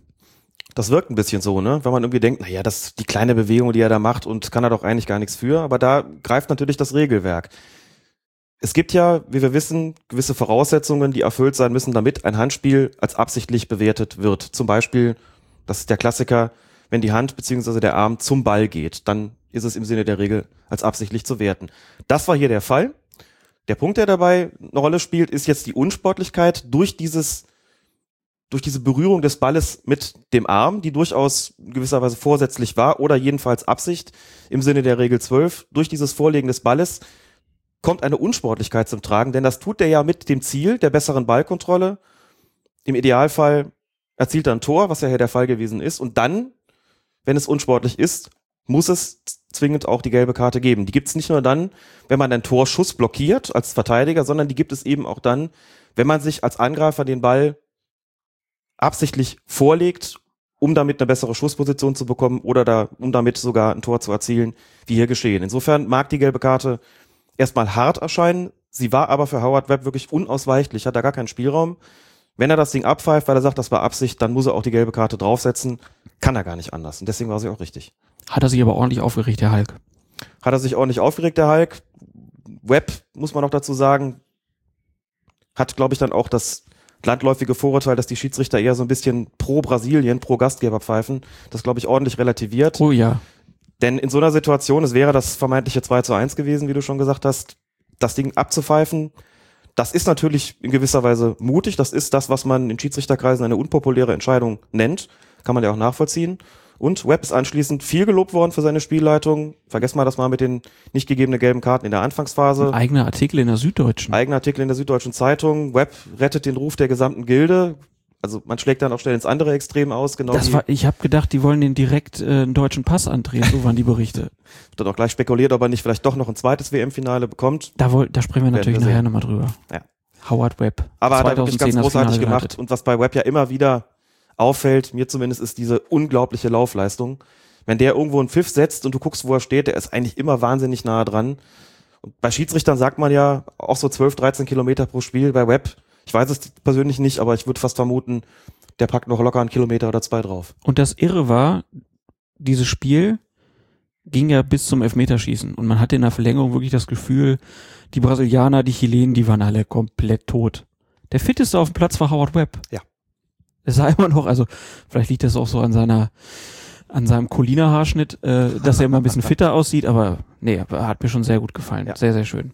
Das wirkt ein bisschen so, ne? Wenn man irgendwie denkt, naja, das ist die kleine Bewegung, die er da macht und kann er doch eigentlich gar nichts für. Aber da greift natürlich das Regelwerk. Es gibt ja, wie wir wissen, gewisse Voraussetzungen, die erfüllt sein müssen, damit ein Handspiel als absichtlich bewertet wird. Zum Beispiel, das ist der Klassiker, wenn die Hand bzw. der Arm zum Ball geht, dann ist es im Sinne der Regel als absichtlich zu werten. Das war hier der Fall. Der Punkt, der dabei eine Rolle spielt, ist jetzt die Unsportlichkeit durch dieses durch diese Berührung des Balles mit dem Arm, die durchaus gewisserweise vorsätzlich war oder jedenfalls Absicht im Sinne der Regel 12, durch dieses Vorlegen des Balles kommt eine Unsportlichkeit zum Tragen, denn das tut er ja mit dem Ziel der besseren Ballkontrolle. Im Idealfall erzielt er ein Tor, was ja hier der Fall gewesen ist. Und dann, wenn es unsportlich ist, muss es zwingend auch die gelbe Karte geben. Die gibt es nicht nur dann, wenn man einen Torschuss blockiert als Verteidiger, sondern die gibt es eben auch dann, wenn man sich als Angreifer den Ball absichtlich vorlegt, um damit eine bessere Schussposition zu bekommen oder da, um damit sogar ein Tor zu erzielen, wie hier geschehen. Insofern mag die gelbe Karte erstmal hart erscheinen. Sie war aber für Howard Webb wirklich unausweichlich, hat da gar keinen Spielraum. Wenn er das Ding abpfeift, weil er sagt, das war Absicht, dann muss er auch die gelbe Karte draufsetzen. kann er gar nicht anders. Und deswegen war sie auch richtig. Hat er sich aber ordentlich aufgeregt, der Hulk. Hat er sich ordentlich aufgeregt, der Hulk. Webb, muss man noch dazu sagen, hat, glaube ich, dann auch das landläufige Vorurteil, dass die Schiedsrichter eher so ein bisschen pro Brasilien, pro Gastgeber pfeifen, das, glaube ich, ordentlich relativiert. Oh ja. Denn in so einer Situation, es wäre das vermeintliche 2 zu 1 gewesen, wie du schon gesagt hast, das Ding abzupfeifen, das ist natürlich in gewisser Weise mutig. Das ist das, was man in Schiedsrichterkreisen eine unpopuläre Entscheidung nennt. Kann man ja auch nachvollziehen. Und Webb ist anschließend viel gelobt worden für seine Spielleitung. Vergesst mal das mal mit den nicht gegebenen gelben Karten in der Anfangsphase. Ein eigener Artikel in der Süddeutschen. Eigener Artikel in der Süddeutschen Zeitung. Webb rettet den Ruf der gesamten Gilde. Also man schlägt dann auch schnell ins andere Extrem aus. Genau das war, ich habe gedacht, die wollen den direkt äh, einen deutschen Pass andrehen. So waren die Berichte. Wird dann auch gleich spekuliert, ob er nicht vielleicht doch noch ein zweites WM-Finale bekommt. Da, woll, da sprechen wir natürlich wir nachher nochmal drüber. Ja. Howard Webb. Aber hat er wirklich 2010 ganz großartig gemacht. geleitet. Und was bei Webb ja immer wieder auffällt, mir zumindest, ist diese unglaubliche Laufleistung. Wenn der irgendwo einen Pfiff setzt und du guckst, wo er steht, der ist eigentlich immer wahnsinnig nah dran. Und bei Schiedsrichtern sagt man ja auch so 12, 13 Kilometer pro Spiel. Bei Webb, ich weiß es persönlich nicht, aber ich würde fast vermuten, der packt noch locker einen Kilometer oder zwei drauf. Und das Irre war, dieses Spiel ging ja bis zum Elfmeterschießen. Und man hatte in der Verlängerung wirklich das Gefühl, die Brasilianer, die Chilenen, die waren alle komplett tot. Der fitteste auf dem Platz war Howard Webb. Ja. Es sah immer noch, also vielleicht liegt das auch so an seiner, an seinem Colina-Haarschnitt, äh, dass er immer ein bisschen fitter aussieht, aber nee, hat mir schon sehr gut gefallen. Ja. Sehr, sehr schön.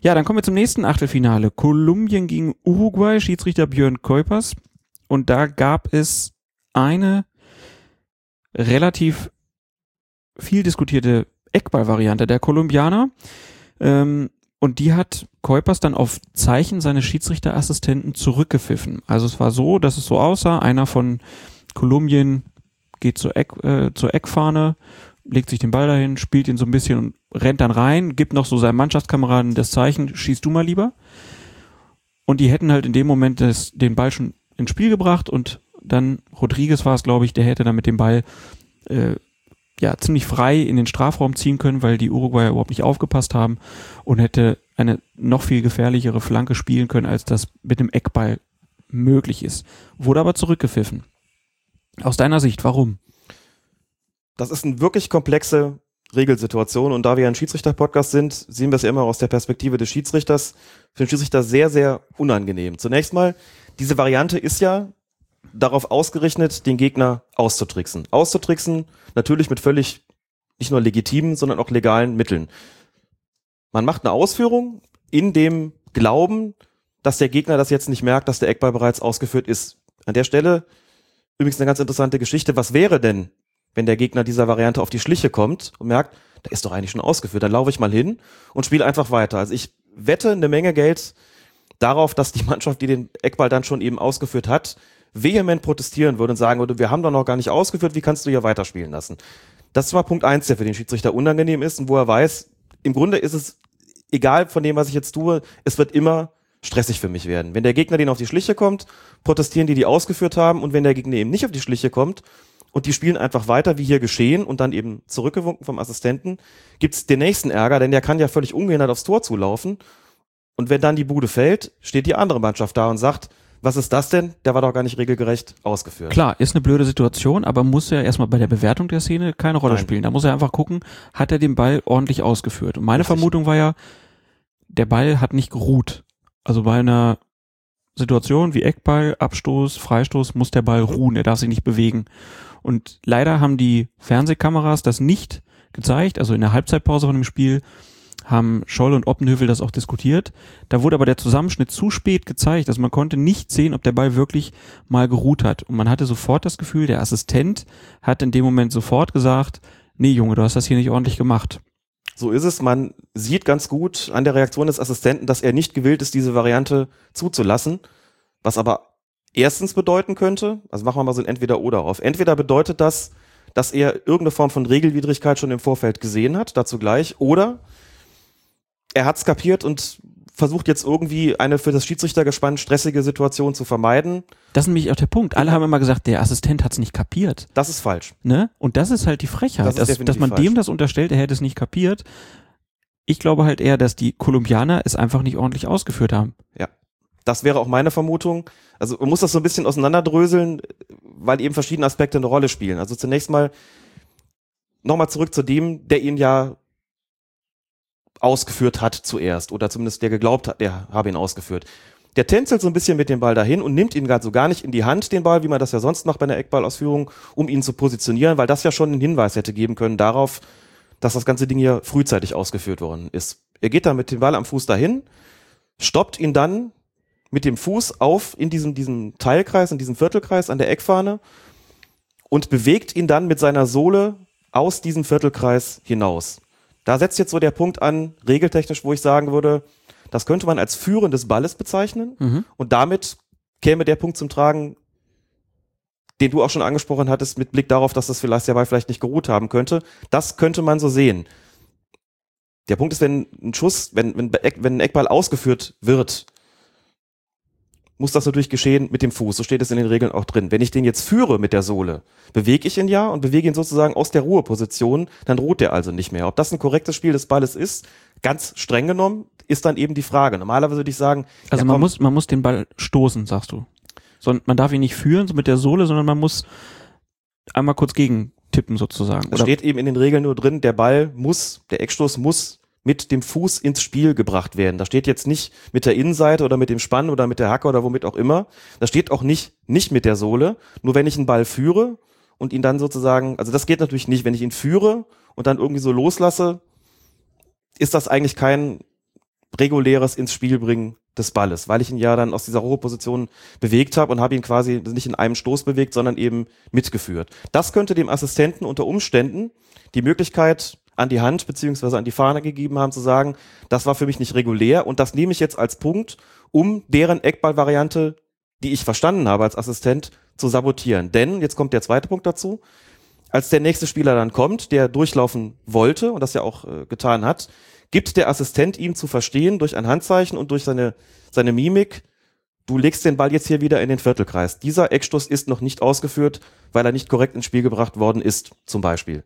Ja, dann kommen wir zum nächsten Achtelfinale. Kolumbien gegen Uruguay, Schiedsrichter Björn Kuipers. Und da gab es eine relativ viel diskutierte Eckball-Variante der Kolumbianer. Ähm, und die hat Kuipers dann auf Zeichen seines Schiedsrichterassistenten zurückgepfiffen. Also es war so, dass es so aussah, einer von Kolumbien geht zur, Eck, äh, zur Eckfahne, legt sich den Ball dahin, spielt ihn so ein bisschen und rennt dann rein, gibt noch so seinem Mannschaftskameraden das Zeichen, schießt du mal lieber. Und die hätten halt in dem Moment das, den Ball schon ins Spiel gebracht und dann Rodriguez war es, glaube ich, der hätte dann mit dem Ball äh, ja ziemlich frei in den Strafraum ziehen können, weil die Uruguayer überhaupt nicht aufgepasst haben und hätte eine noch viel gefährlichere Flanke spielen können, als das mit dem Eckball möglich ist. Wurde aber zurückgepfiffen. Aus deiner Sicht, warum? Das ist eine wirklich komplexe Regelsituation und da wir ein Schiedsrichter-Podcast sind, sehen wir es ja immer aus der Perspektive des Schiedsrichters. Für den Schiedsrichter sehr, sehr unangenehm. Zunächst mal, diese Variante ist ja darauf ausgerichtet, den Gegner auszutricksen. Auszutricksen natürlich mit völlig nicht nur legitimen, sondern auch legalen Mitteln. Man macht eine Ausführung in dem Glauben, dass der Gegner das jetzt nicht merkt, dass der Eckball bereits ausgeführt ist. An der Stelle übrigens eine ganz interessante Geschichte. Was wäre denn, wenn der Gegner dieser Variante auf die Schliche kommt und merkt, da ist doch eigentlich schon ausgeführt, dann laufe ich mal hin und spiele einfach weiter. Also ich wette eine Menge Geld darauf, dass die Mannschaft, die den Eckball dann schon eben ausgeführt hat, vehement protestieren würde und sagen würde, wir haben doch noch gar nicht ausgeführt, wie kannst du hier weiterspielen lassen? Das ist mal Punkt eins, der für den Schiedsrichter unangenehm ist und wo er weiß, im Grunde ist es egal von dem, was ich jetzt tue, es wird immer stressig für mich werden. Wenn der Gegner den auf die Schliche kommt, protestieren die, die ausgeführt haben und wenn der Gegner eben nicht auf die Schliche kommt und die spielen einfach weiter, wie hier geschehen und dann eben zurückgewunken vom Assistenten, gibt's den nächsten Ärger, denn der kann ja völlig ungehindert aufs Tor zulaufen und wenn dann die Bude fällt, steht die andere Mannschaft da und sagt, was ist das denn? Der war doch gar nicht regelgerecht ausgeführt. Klar, ist eine blöde Situation, aber muss ja erstmal bei der Bewertung der Szene keine Rolle Nein. spielen. Da muss er einfach gucken, hat er den Ball ordentlich ausgeführt. Und meine Richtig. Vermutung war ja, der Ball hat nicht geruht. Also bei einer Situation wie Eckball, Abstoß, Freistoß muss der Ball ruhen, er darf sich nicht bewegen. Und leider haben die Fernsehkameras das nicht gezeigt, also in der Halbzeitpause von dem Spiel haben Scholl und Oppenhövel das auch diskutiert. Da wurde aber der Zusammenschnitt zu spät gezeigt. Also man konnte nicht sehen, ob der Ball wirklich mal geruht hat. Und man hatte sofort das Gefühl, der Assistent hat in dem Moment sofort gesagt, nee Junge, du hast das hier nicht ordentlich gemacht. So ist es. Man sieht ganz gut an der Reaktion des Assistenten, dass er nicht gewillt ist, diese Variante zuzulassen. Was aber erstens bedeuten könnte, also machen wir mal so ein Entweder-Oder auf. Entweder bedeutet das, dass er irgendeine Form von Regelwidrigkeit schon im Vorfeld gesehen hat, dazu gleich, oder er hat es kapiert und versucht jetzt irgendwie eine für das Schiedsrichtergespann stressige Situation zu vermeiden. Das ist nämlich auch der Punkt. Alle haben immer gesagt, der Assistent hat es nicht kapiert. Das ist falsch. Ne? Und das ist halt die Frechheit, Das dass, dass man falsch. dem das unterstellt, er hätte es nicht kapiert. Ich glaube halt eher, dass die Kolumbianer es einfach nicht ordentlich ausgeführt haben. Das wäre auch meine Vermutung. Also man muss das so ein bisschen auseinanderdröseln. weil eben verschiedene Aspekte eine Rolle spielen. Also zunächst mal nochmal zurück zu dem, der ihn ja ausgeführt hat zuerst oder zumindest der geglaubt hat, der habe ihn ausgeführt. Der tänzelt so ein bisschen mit dem Ball dahin und nimmt ihn so gar nicht in die Hand, den Ball, wie man das ja sonst macht bei einer Eckballausführung, um ihn zu positionieren, weil das ja schon einen Hinweis hätte geben können darauf, dass das ganze Ding hier frühzeitig ausgeführt worden ist. Er geht dann mit dem Ball am Fuß dahin, stoppt ihn dann mit dem Fuß auf in diesem, diesem Teilkreis, in diesem Viertelkreis an der Eckfahne und bewegt ihn dann mit seiner Sohle aus diesem Viertelkreis hinaus. Da setzt jetzt so der Punkt an, regeltechnisch, wo ich sagen würde, das könnte man als Führen des Balles bezeichnen. Mhm. Und damit käme der Punkt zum Tragen, den du auch schon angesprochen hattest, mit Blick darauf, dass das vielleicht der Ball vielleicht nicht geruht haben könnte. Das könnte man so sehen. Der Punkt ist, wenn ein Schuss, wenn, wenn, wenn ein Eckball ausgeführt wird, muss das natürlich geschehen mit dem Fuß. So steht es in den Regeln auch drin. Wenn ich den jetzt führe mit der Sohle, bewege ich ihn ja und bewege ihn sozusagen aus der Ruheposition, dann ruht der also nicht mehr. Ob das ein korrektes Spiel des Balles ist, ganz streng genommen, ist dann eben die Frage. Normalerweise würde ich sagen, Also ja, man muss, man muss den Ball stoßen, sagst du. So, man darf ihn nicht führen so mit der Sohle, sondern man muss einmal kurz gegentippen sozusagen. es steht eben in den Regeln nur drin, der Ball muss, der Eckstoß muss mit dem Fuß ins Spiel gebracht werden. Da steht jetzt nicht mit der Innenseite oder mit dem Spann oder mit der Hacke oder womit auch immer. Da steht auch nicht, nicht mit der Sohle. Nur wenn ich einen Ball führe und ihn dann sozusagen, also das geht natürlich nicht, wenn ich ihn führe und dann irgendwie so loslasse, ist das eigentlich kein reguläres ins Spiel bringen des Balles, weil ich ihn ja dann aus dieser Ruheposition bewegt habe und habe ihn quasi nicht in einem Stoß bewegt, sondern eben mitgeführt. Das könnte dem Assistenten unter Umständen die Möglichkeit an die Hand beziehungsweise an die Fahne gegeben haben, zu sagen, das war für mich nicht regulär und das nehme ich jetzt als Punkt, um deren Eckballvariante, die ich verstanden habe als Assistent, zu sabotieren. Denn, jetzt kommt der zweite Punkt dazu, als der nächste Spieler dann kommt, der durchlaufen wollte und das ja auch äh, getan hat, gibt der Assistent ihm zu verstehen durch ein Handzeichen und durch seine, seine Mimik, du legst den Ball jetzt hier wieder in den Viertelkreis. Dieser Eckstoß ist noch nicht ausgeführt, weil er nicht korrekt ins Spiel gebracht worden ist, zum Beispiel.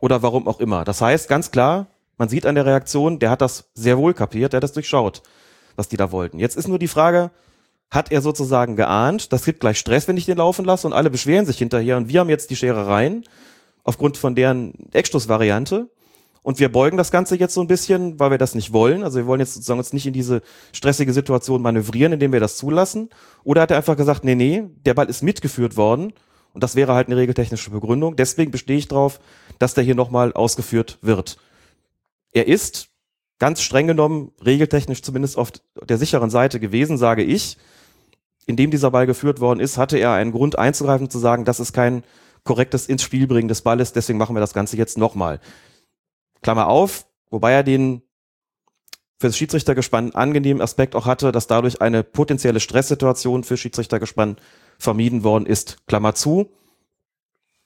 Oder warum auch immer. Das heißt, ganz klar, man sieht an der Reaktion, der hat das sehr wohl kapiert, der hat das durchschaut, was die da wollten. Jetzt ist nur die Frage, hat er sozusagen geahnt, das gibt gleich Stress, wenn ich den laufen lasse und alle beschweren sich hinterher und wir haben jetzt die Scherereien aufgrund von deren Eckstoßvariante und wir beugen das Ganze jetzt so ein bisschen, weil wir das nicht wollen. Also wir wollen jetzt sozusagen uns nicht in diese stressige Situation manövrieren, indem wir das zulassen. Oder hat er einfach gesagt, nee, nee, der Ball ist mitgeführt worden und das wäre halt eine regeltechnische Begründung. Deswegen bestehe ich drauf, dass der hier nochmal ausgeführt wird. Er ist ganz streng genommen, regeltechnisch zumindest auf der sicheren Seite gewesen, sage ich. Indem dieser Ball geführt worden ist, hatte er einen Grund einzugreifen, zu sagen, das ist kein korrektes ins Spiel bringen des Balles, deswegen machen wir das Ganze jetzt nochmal. Klammer auf, wobei er den fürs Schiedsrichtergespann angenehmen Aspekt auch hatte, dass dadurch eine potenzielle Stresssituation für Schiedsrichtergespann vermieden worden ist. Klammer zu,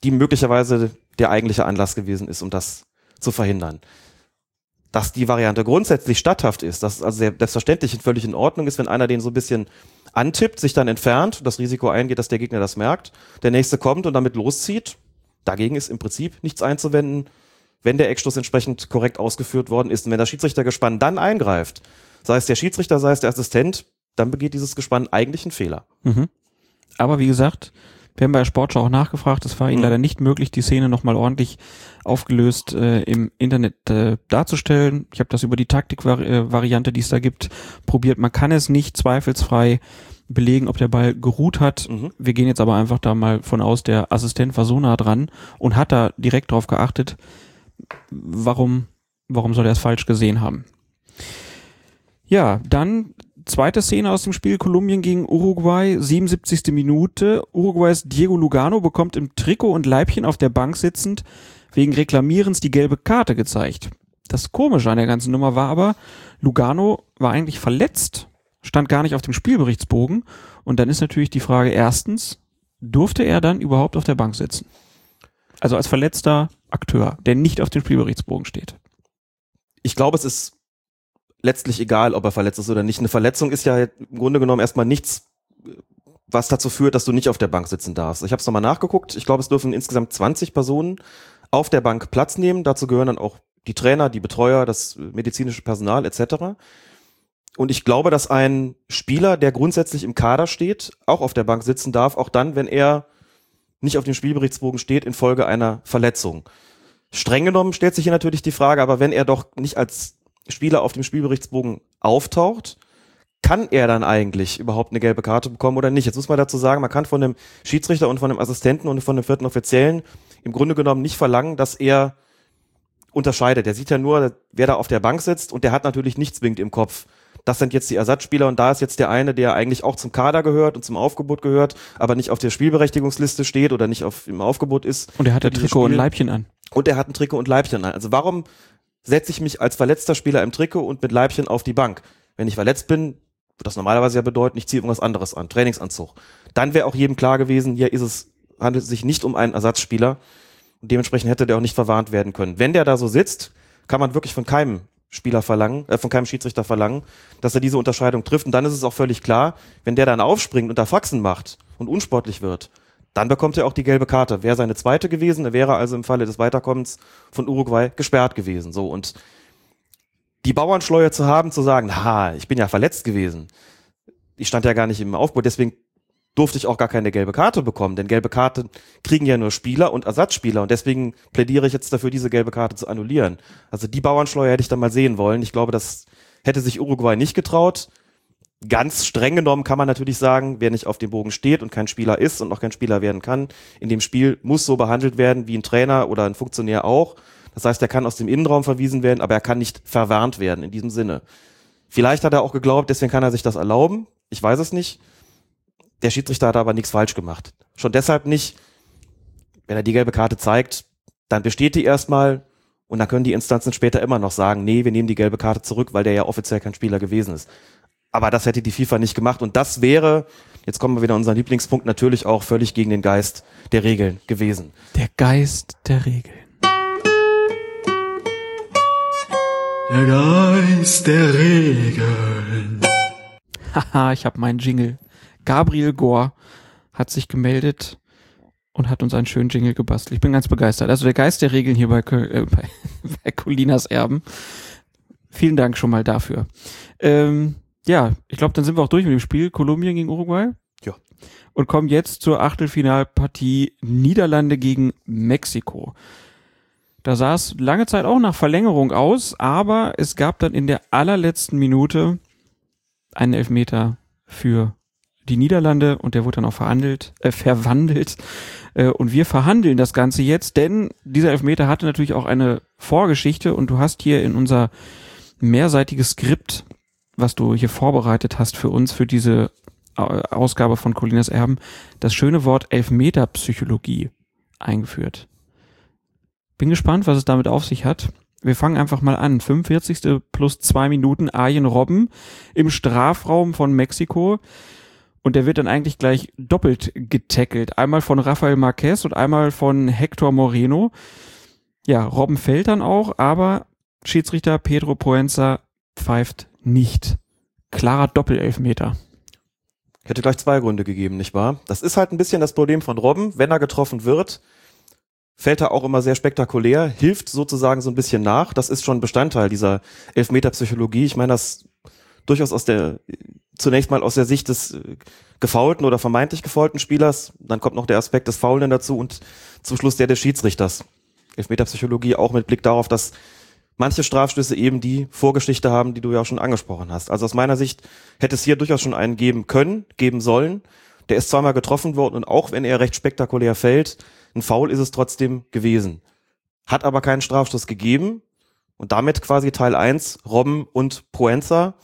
die möglicherweise der eigentliche Anlass gewesen ist, um das zu verhindern. Dass die Variante grundsätzlich statthaft ist, dass also selbstverständlich und völlig in Ordnung ist, wenn einer den so ein bisschen antippt, sich dann entfernt, das Risiko eingeht, dass der Gegner das merkt, der nächste kommt und damit loszieht. Dagegen ist im Prinzip nichts einzuwenden, wenn der Eckstoß entsprechend korrekt ausgeführt worden ist. Und wenn das Schiedsrichtergespann dann eingreift, sei es der Schiedsrichter, sei es der Assistent, dann begeht dieses Gespann eigentlich einen Fehler. Mhm. Aber wie gesagt, wir haben bei der Sportschau auch nachgefragt, es war ihnen Mhm. leider nicht möglich, die Szene nochmal ordentlich aufgelöst äh, im Internet äh, darzustellen. Ich habe das über die Taktikvariante, die es da gibt, probiert. Man kann es nicht zweifelsfrei belegen, ob der Ball geruht hat. Mhm. Wir gehen jetzt aber einfach da mal von aus, der Assistent war so nah dran und hat da direkt drauf geachtet, warum, warum soll er es falsch gesehen haben. Ja, dann zweite Szene aus dem Spiel Kolumbien gegen Uruguay, 77. Minute. Uruguays Diego Lugano bekommt im Trikot und Leibchen auf der Bank sitzend wegen Reklamierens die gelbe Karte gezeigt. Das Komische an der ganzen Nummer war aber, Lugano war eigentlich verletzt, stand gar nicht auf dem Spielberichtsbogen und dann ist natürlich die Frage erstens, durfte er dann überhaupt auf der Bank sitzen? Also als verletzter Akteur, der nicht auf dem Spielberichtsbogen steht. ich glaube, es ist letztlich egal, ob er verletzt ist oder nicht. Eine Verletzung ist ja im Grunde genommen erstmal nichts, was dazu führt, dass du nicht auf der Bank sitzen darfst. Ich habe es nochmal nachgeguckt. Ich glaube, es dürfen insgesamt 20 Personen auf der Bank Platz nehmen. Dazu gehören dann auch die Trainer, die Betreuer, das medizinische Personal etc. Und ich glaube, dass ein Spieler, der grundsätzlich im Kader steht, auch auf der Bank sitzen darf, auch dann, wenn er nicht auf dem Spielberichtsbogen steht infolge einer Verletzung. Streng genommen stellt sich hier natürlich die Frage, aber wenn er doch nicht als Spieler auf dem Spielberichtsbogen auftaucht, kann er dann eigentlich überhaupt eine gelbe Karte bekommen oder nicht? Jetzt muss man dazu sagen, man kann von dem Schiedsrichter und von dem Assistenten und von dem vierten Offiziellen im Grunde genommen nicht verlangen, dass er unterscheidet. Der sieht ja nur, wer da auf der Bank sitzt und der hat natürlich nicht zwingend im Kopf. Das sind jetzt die Ersatzspieler und da ist jetzt der eine, der eigentlich auch zum Kader gehört und zum Aufgebot gehört, aber nicht auf der Spielberechtigungsliste steht oder nicht auf, im Aufgebot ist. Und er hat ein Trikot und Spiel. Leibchen an. Und er hat ein Trikot und Leibchen an. Also warum setze ich mich als verletzter Spieler im Trikot und mit Leibchen auf die Bank? Wenn ich verletzt bin, wird das normalerweise ja bedeuten, ich ziehe irgendwas anderes an, Trainingsanzug. Dann wäre auch jedem klar gewesen, hier ist es, handelt es sich nicht um einen Ersatzspieler. Und dementsprechend hätte der auch nicht verwarnt werden können. Wenn der da so sitzt, kann man wirklich von keinem Spieler verlangen, äh, von keinem Schiedsrichter verlangen, dass er diese Unterscheidung trifft. Und dann ist es auch völlig klar, wenn der dann aufspringt und da Faxen macht und unsportlich wird, dann bekommt er auch die gelbe Karte. Wäre seine zweite gewesen, er wäre also im Falle des Weiterkommens von Uruguay gesperrt gewesen. So und die Bauernschleue zu haben, zu sagen, ha, ich bin ja verletzt gewesen. Ich stand ja gar nicht im Aufbau, deswegen durfte ich auch gar keine gelbe Karte bekommen, denn gelbe Karten kriegen ja nur Spieler und Ersatzspieler und deswegen plädiere ich jetzt dafür, diese gelbe Karte zu annullieren. Also die Bauernschleue hätte ich dann mal sehen wollen. Ich glaube, das hätte sich Uruguay nicht getraut. Ganz streng genommen kann man natürlich sagen, wer nicht auf dem Bogen steht und kein Spieler ist und auch kein Spieler werden kann, in dem Spiel muss so behandelt werden wie ein Trainer oder ein Funktionär auch. Das heißt, er kann aus dem Innenraum verwiesen werden, aber er kann nicht verwarnt werden in diesem Sinne. Vielleicht hat er auch geglaubt, deswegen kann er sich das erlauben. Ich weiß es nicht. Der Schiedsrichter hat aber nichts falsch gemacht. Schon deshalb nicht, wenn er die gelbe Karte zeigt, dann besteht die erstmal und dann können die Instanzen später immer noch sagen, nee, wir nehmen die gelbe Karte zurück, weil der ja offiziell kein Spieler gewesen ist. Aber das hätte die FIFA nicht gemacht und das wäre, jetzt kommen wir wieder an unseren Lieblingspunkt, natürlich auch völlig gegen den Geist der Regeln gewesen. Der Geist der Regeln. Der Geist der Regeln. Haha, ich habe meinen Jingle. Gabriel Gore hat sich gemeldet und hat uns einen schönen Jingle gebastelt. Ich bin ganz begeistert. Also der Geist der Regeln hier bei, äh, bei, bei Colinas Erben. Vielen Dank schon mal dafür. Ähm, ja, ich glaube, dann sind wir auch durch mit dem Spiel Kolumbien gegen Uruguay. Ja. Und kommen jetzt zur Achtelfinalpartie Niederlande gegen Mexiko. Da sah es lange Zeit auch nach Verlängerung aus, aber es gab dann in der allerletzten Minute einen Elfmeter für die Niederlande und der wurde dann auch verhandelt, äh, verwandelt. Äh, und wir verhandeln das Ganze jetzt, denn dieser Elfmeter hatte natürlich auch eine Vorgeschichte und du hast hier in unser mehrseitiges Skript, was du hier vorbereitet hast für uns, für diese äh, Ausgabe von Colinas Erben, das schöne Wort Elfmeterpsychologie eingeführt. Bin gespannt, was es damit auf sich hat. Wir fangen einfach mal an. 45. plus zwei Minuten Arjen Robben im Strafraum von Mexiko. Und der wird dann eigentlich gleich doppelt getackelt. Einmal von Rafael Marquez und einmal von Hector Moreno. Ja, Robben fällt dann auch, aber Schiedsrichter Pedro Poenza pfeift nicht. Klarer Doppelelfmeter. Hätte gleich zwei Gründe gegeben, nicht wahr? Das ist halt ein bisschen das Problem von Robben. Wenn er getroffen wird, fällt er auch immer sehr spektakulär, hilft sozusagen so ein bisschen nach. Das ist schon Bestandteil dieser Elfmeterpsychologie. Ich meine das durchaus aus der, zunächst mal aus der Sicht des äh, gefaulten oder vermeintlich gefaulten Spielers. Dann kommt noch der Aspekt des Faulen dazu und zum Schluss der des Schiedsrichters. Elfmeterpsychologie auch mit Blick darauf, dass manche Strafstöße eben die Vorgeschichte haben, die du ja auch schon angesprochen hast. Also aus meiner Sicht hätte es hier durchaus schon einen geben können, geben sollen. Der ist zweimal getroffen worden und auch wenn er recht spektakulär fällt, ein Foul ist es trotzdem gewesen. Hat aber keinen Strafstoß gegeben und damit quasi Teil 1, Robben und Proenza,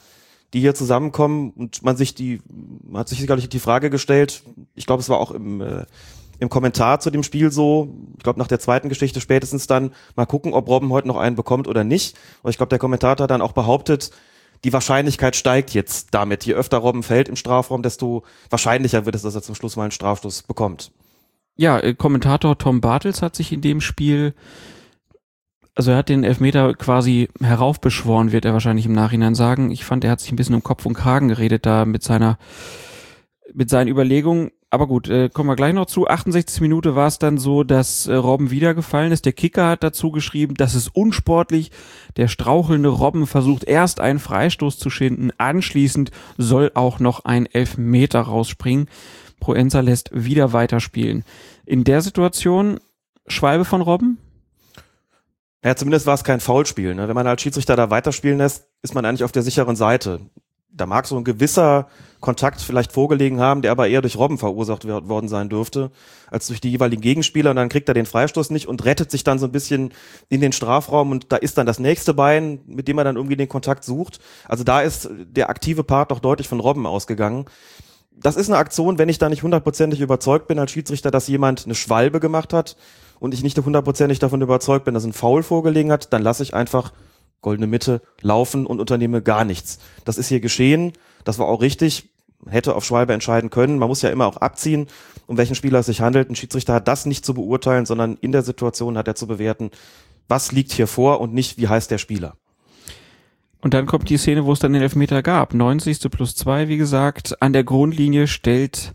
die hier zusammenkommen und man sich die, man hat sich sicherlich die Frage gestellt, ich glaube, es war auch im, äh, im Kommentar zu dem Spiel so, ich glaube nach der zweiten Geschichte spätestens dann, mal gucken, ob Robben heute noch einen bekommt oder nicht. Aber ich glaube, der Kommentator hat dann auch behauptet, die Wahrscheinlichkeit steigt jetzt damit. Je öfter Robben fällt im Strafraum, desto wahrscheinlicher wird es, dass er zum Schluss mal einen Strafstoß bekommt. Ja, äh, Kommentator Tom Bartels hat sich in dem Spiel, also er hat den Elfmeter quasi heraufbeschworen, wird er wahrscheinlich im Nachhinein sagen. Ich fand, er hat sich ein bisschen um Kopf und Kragen geredet da mit seiner, mit seinen Überlegungen. Aber gut, äh, kommen wir gleich noch zu. 68 Minute war es dann so, dass äh, Robben wieder gefallen ist. Der Kicker hat dazu geschrieben, das ist unsportlich. Der strauchelnde Robben versucht erst einen Freistoß zu schinden. Anschließend soll auch noch ein Elfmeter rausspringen. Proenza lässt wieder weiterspielen. In der Situation Schwalbe von Robben? Ja, zumindest war es kein Foulspiel. Ne? Wenn man als Schiedsrichter da weiterspielen lässt, ist man eigentlich auf der sicheren Seite. Da mag so ein gewisser Kontakt vielleicht vorgelegen haben, der aber eher durch Robben verursacht worden sein dürfte, als durch die jeweiligen Gegenspieler. Und dann kriegt er den Freistoß nicht und rettet sich dann so ein bisschen in den Strafraum und da ist dann das nächste Bein, mit dem er dann irgendwie den Kontakt sucht. Also da ist der aktive Part doch deutlich von Robben ausgegangen. Das ist eine Aktion, wenn ich da nicht hundertprozentig überzeugt bin als Schiedsrichter, dass jemand eine Schwalbe gemacht hat und ich nicht hundertprozentig davon überzeugt bin, dass ein Foul vorgelegen hat, dann lasse ich einfach goldene Mitte laufen und unternehme gar nichts. Das ist hier geschehen. Das war auch richtig. Hätte auf Schwalbe entscheiden können. Man muss ja immer auch abziehen, um welchen Spieler es sich handelt. Ein Schiedsrichter hat das nicht zu beurteilen, sondern in der Situation hat er zu bewerten, was liegt hier vor und nicht, wie heißt der Spieler. Und dann kommt die Szene, wo es dann den Elfmeter gab. 90. plus 2, wie gesagt. An der Grundlinie stellt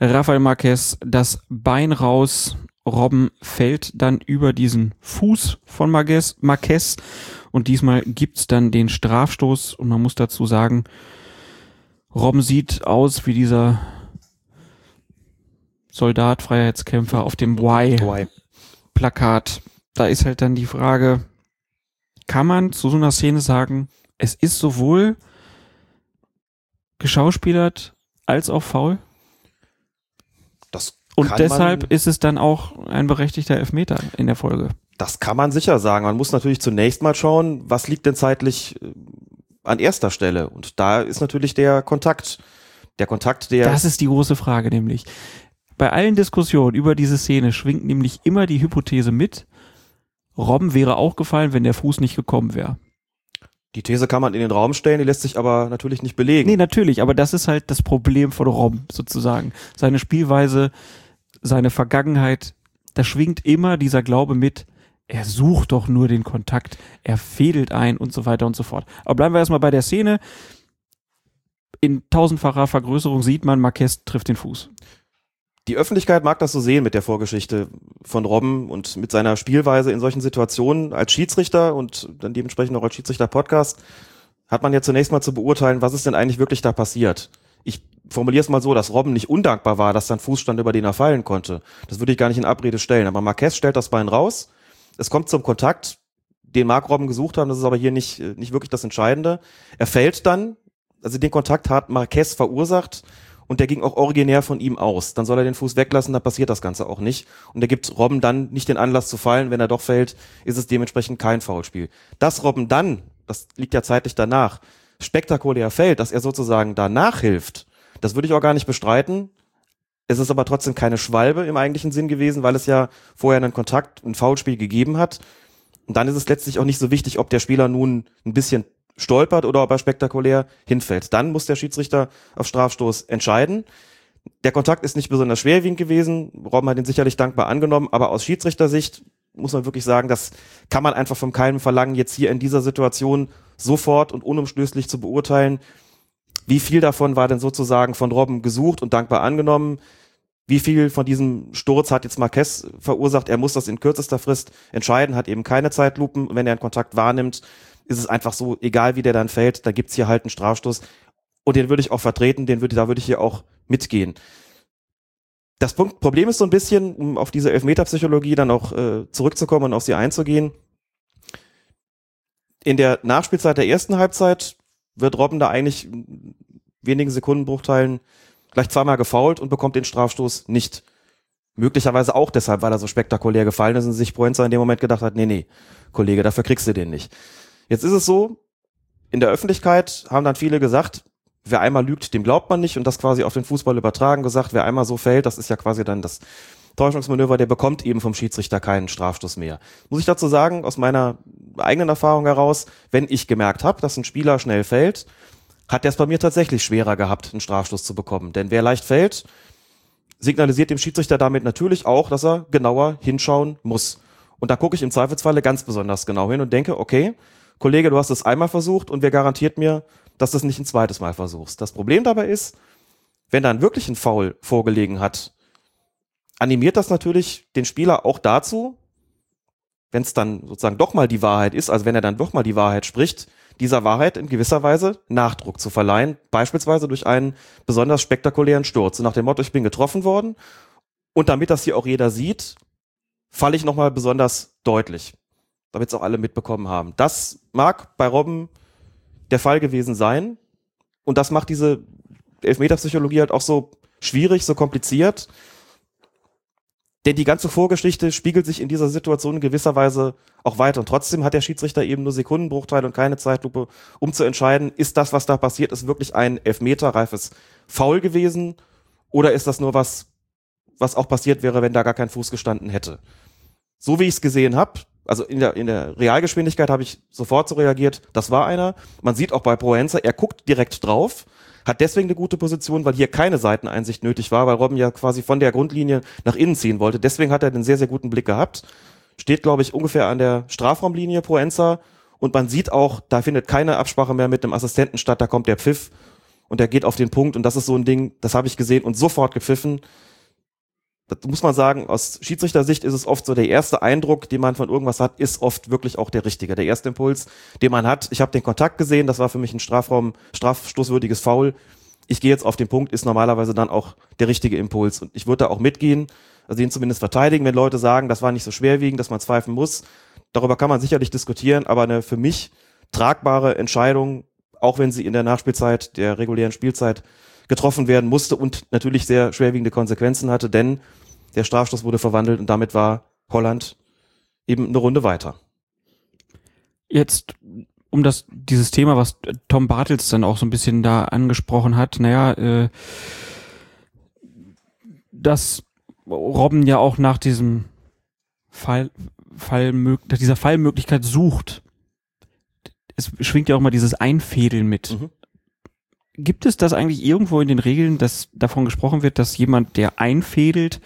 Rafael Marquez das Bein raus. Robben fällt dann über diesen Fuß von Marquez, Marquez. Und diesmal gibt's dann den Strafstoß. Und man muss dazu sagen, Robben sieht aus wie dieser Soldat, Freiheitskämpfer auf dem Y-Plakat. Da ist halt dann die Frage, kann man zu so einer Szene sagen, es ist sowohl geschauspielert als auch faul? Das Und deshalb ist es dann auch ein berechtigter Elfmeter in der Folge. Das kann man sicher sagen. Man muss natürlich zunächst mal schauen, was liegt denn zeitlich äh, an erster Stelle. Und da ist natürlich der Kontakt. Der Kontakt, der Das ist die große Frage nämlich. Bei allen Diskussionen über diese Szene schwingt nämlich immer die Hypothese mit, Robben wäre auch gefallen, wenn der Fuß nicht gekommen wäre. Die These kann man in den Raum stellen, die lässt sich aber natürlich nicht belegen. Nee, natürlich, aber das ist halt das Problem von Robben sozusagen. Seine Spielweise, seine Vergangenheit, da schwingt immer dieser Glaube mit, er sucht doch nur den Kontakt, er fädelt ein und so weiter und so fort. Aber bleiben wir erstmal bei der Szene. In tausendfacher Vergrößerung sieht man, Marquez trifft den Fuß. Die Öffentlichkeit mag das so sehen mit der Vorgeschichte von Robben und mit seiner Spielweise in solchen Situationen als Schiedsrichter und dann dementsprechend auch als Schiedsrichter-Podcast hat man ja zunächst mal zu beurteilen, was ist denn eigentlich wirklich da passiert. Ich formuliere es mal so, dass Robben nicht undankbar war, dass sein Fuß stand, über den er fallen konnte. Das würde ich gar nicht in Abrede stellen. Aber Marquez stellt das Bein raus. Es kommt zum Kontakt, den mag Robben gesucht haben. Das ist aber hier nicht, äh, nicht wirklich das Entscheidende. Er fällt dann. Also den Kontakt hat Marquez verursacht und der ging auch originär von ihm aus. Dann soll er den Fuß weglassen, dann passiert das Ganze auch nicht. Und er gibt Robben dann nicht den Anlass zu fallen. Wenn er doch fällt, ist es dementsprechend kein Foulspiel. Dass Robben dann, das liegt ja zeitlich danach, spektakulär fällt, dass er sozusagen danach hilft, das würde ich auch gar nicht bestreiten. Es ist aber trotzdem keine Schwalbe im eigentlichen Sinn gewesen, weil es ja vorher einen Kontakt, ein Foulspiel gegeben hat. Und dann ist es letztlich auch nicht so wichtig, ob der Spieler nun ein bisschen stolpert oder ob er spektakulär hinfällt. Dann muss der Schiedsrichter auf Strafstoß entscheiden. Der Kontakt ist nicht besonders schwerwiegend gewesen. Robben hat ihn sicherlich dankbar angenommen, aber aus Schiedsrichtersicht muss man wirklich sagen, das kann man einfach vom keinem verlangen, jetzt hier in dieser Situation sofort und unumstößlich zu beurteilen. Wie viel davon war denn sozusagen von Robben gesucht und dankbar angenommen? Wie viel von diesem Sturz hat jetzt Marquez verursacht? Er muss das in kürzester Frist entscheiden, hat eben keine Zeitlupen. Wenn er einen Kontakt wahrnimmt, ist es einfach so, egal wie der dann fällt, da gibt's hier halt einen Strafstoß. Und den würde ich auch vertreten, den würde, da würde ich hier auch mitgehen. Das Punkt, Problem ist so ein bisschen, um auf diese Elfmeterpsychologie dann auch äh, zurückzukommen und auf sie einzugehen. In der Nachspielzeit der ersten Halbzeit wird Robben da eigentlich wenigen Sekundenbruchteilen gleich zweimal gefault und bekommt den Strafstoß nicht. Möglicherweise auch deshalb, weil er so spektakulär gefallen ist und sich Proenza in dem Moment gedacht hat, nee, nee, Kollege, dafür kriegst du den nicht. Jetzt ist es so, in der Öffentlichkeit haben dann viele gesagt, wer einmal lügt, dem glaubt man nicht und das quasi auf den Fußball übertragen gesagt, wer einmal so fällt, das ist ja quasi dann das Täuschungsmanöver, der bekommt eben vom Schiedsrichter keinen Strafstoß mehr. Muss ich dazu sagen, aus meiner eigenen Erfahrung heraus, wenn ich gemerkt habe, dass ein Spieler schnell fällt, hat der es bei mir tatsächlich schwerer gehabt, einen Strafstoß zu bekommen. Denn wer leicht fällt, signalisiert dem Schiedsrichter damit natürlich auch, dass er genauer hinschauen muss. Und da gucke ich im Zweifelsfalle ganz besonders genau hin und denke, okay, Kollege, du hast es einmal versucht und wer garantiert mir, dass du es nicht ein zweites Mal versuchst. Das Problem dabei ist, wenn dann wirklich ein Foul vorgelegen hat, animiert das natürlich den Spieler auch dazu, wenn es dann sozusagen doch mal die Wahrheit ist, also wenn er dann doch mal die Wahrheit spricht, dieser Wahrheit in gewisser Weise Nachdruck zu verleihen, beispielsweise durch einen besonders spektakulären Sturz. Nach dem Motto, ich bin getroffen worden und damit das hier auch jeder sieht, falle ich nochmal besonders deutlich, damit es auch alle mitbekommen haben. Das mag bei Robben der Fall gewesen sein und das macht diese Elfmeterpsychologie halt auch so schwierig, so kompliziert. Denn die ganze Vorgeschichte spiegelt sich in dieser Situation in gewisser Weise auch weiter. Und trotzdem hat der Schiedsrichter eben nur Sekundenbruchteile und keine Zeitlupe, um zu entscheiden, ist das, was da passiert ist, wirklich ein elfmeterreifes Foul gewesen oder ist das nur was, was auch passiert wäre, wenn da gar kein Fuß gestanden hätte. So wie ich es gesehen habe, also in der, in der Realgeschwindigkeit habe ich sofort so reagiert, das war einer. Man sieht auch bei Proenza, er guckt direkt drauf, hat deswegen eine gute Position, weil hier keine Seiteneinsicht nötig war, weil Robben ja quasi von der Grundlinie nach innen ziehen wollte. Deswegen hat er einen sehr, sehr guten Blick gehabt. Steht, glaube ich, ungefähr an der Strafraumlinie Proenza und man sieht auch, da findet keine Absprache mehr mit einem Assistenten statt, da kommt der Pfiff und der geht auf den Punkt und das ist so ein Ding, das habe ich gesehen und sofort gepfiffen das muss man sagen, aus Schiedsrichtersicht ist es oft so, der erste Eindruck, den man von irgendwas hat, ist oft wirklich auch der richtige. Der erste Impuls, den man hat, ich habe den Kontakt gesehen, das war für mich ein Strafraum, strafstoßwürdiges Foul. Ich gehe jetzt auf den Punkt, ist normalerweise dann auch der richtige Impuls. Und ich würde da auch mitgehen, also ihn zumindest verteidigen, wenn Leute sagen, das war nicht so schwerwiegend, dass man zweifeln muss. Darüber kann man sicherlich diskutieren, aber eine für mich tragbare Entscheidung, auch wenn sie in der Nachspielzeit, der regulären Spielzeit getroffen werden musste und natürlich sehr schwerwiegende Konsequenzen hatte, denn der Strafstoß wurde verwandelt und damit war Holland eben eine Runde weiter. Jetzt um das dieses Thema, was Tom Bartels dann auch so ein bisschen da angesprochen hat, naja, äh, dass Robben ja auch nach diesem Fall, Fall dieser Fallmöglichkeit sucht. Es schwingt ja auch mal dieses Einfädeln mit. Mhm. Gibt es das eigentlich irgendwo in den Regeln, dass davon gesprochen wird, dass jemand, der einfädelt,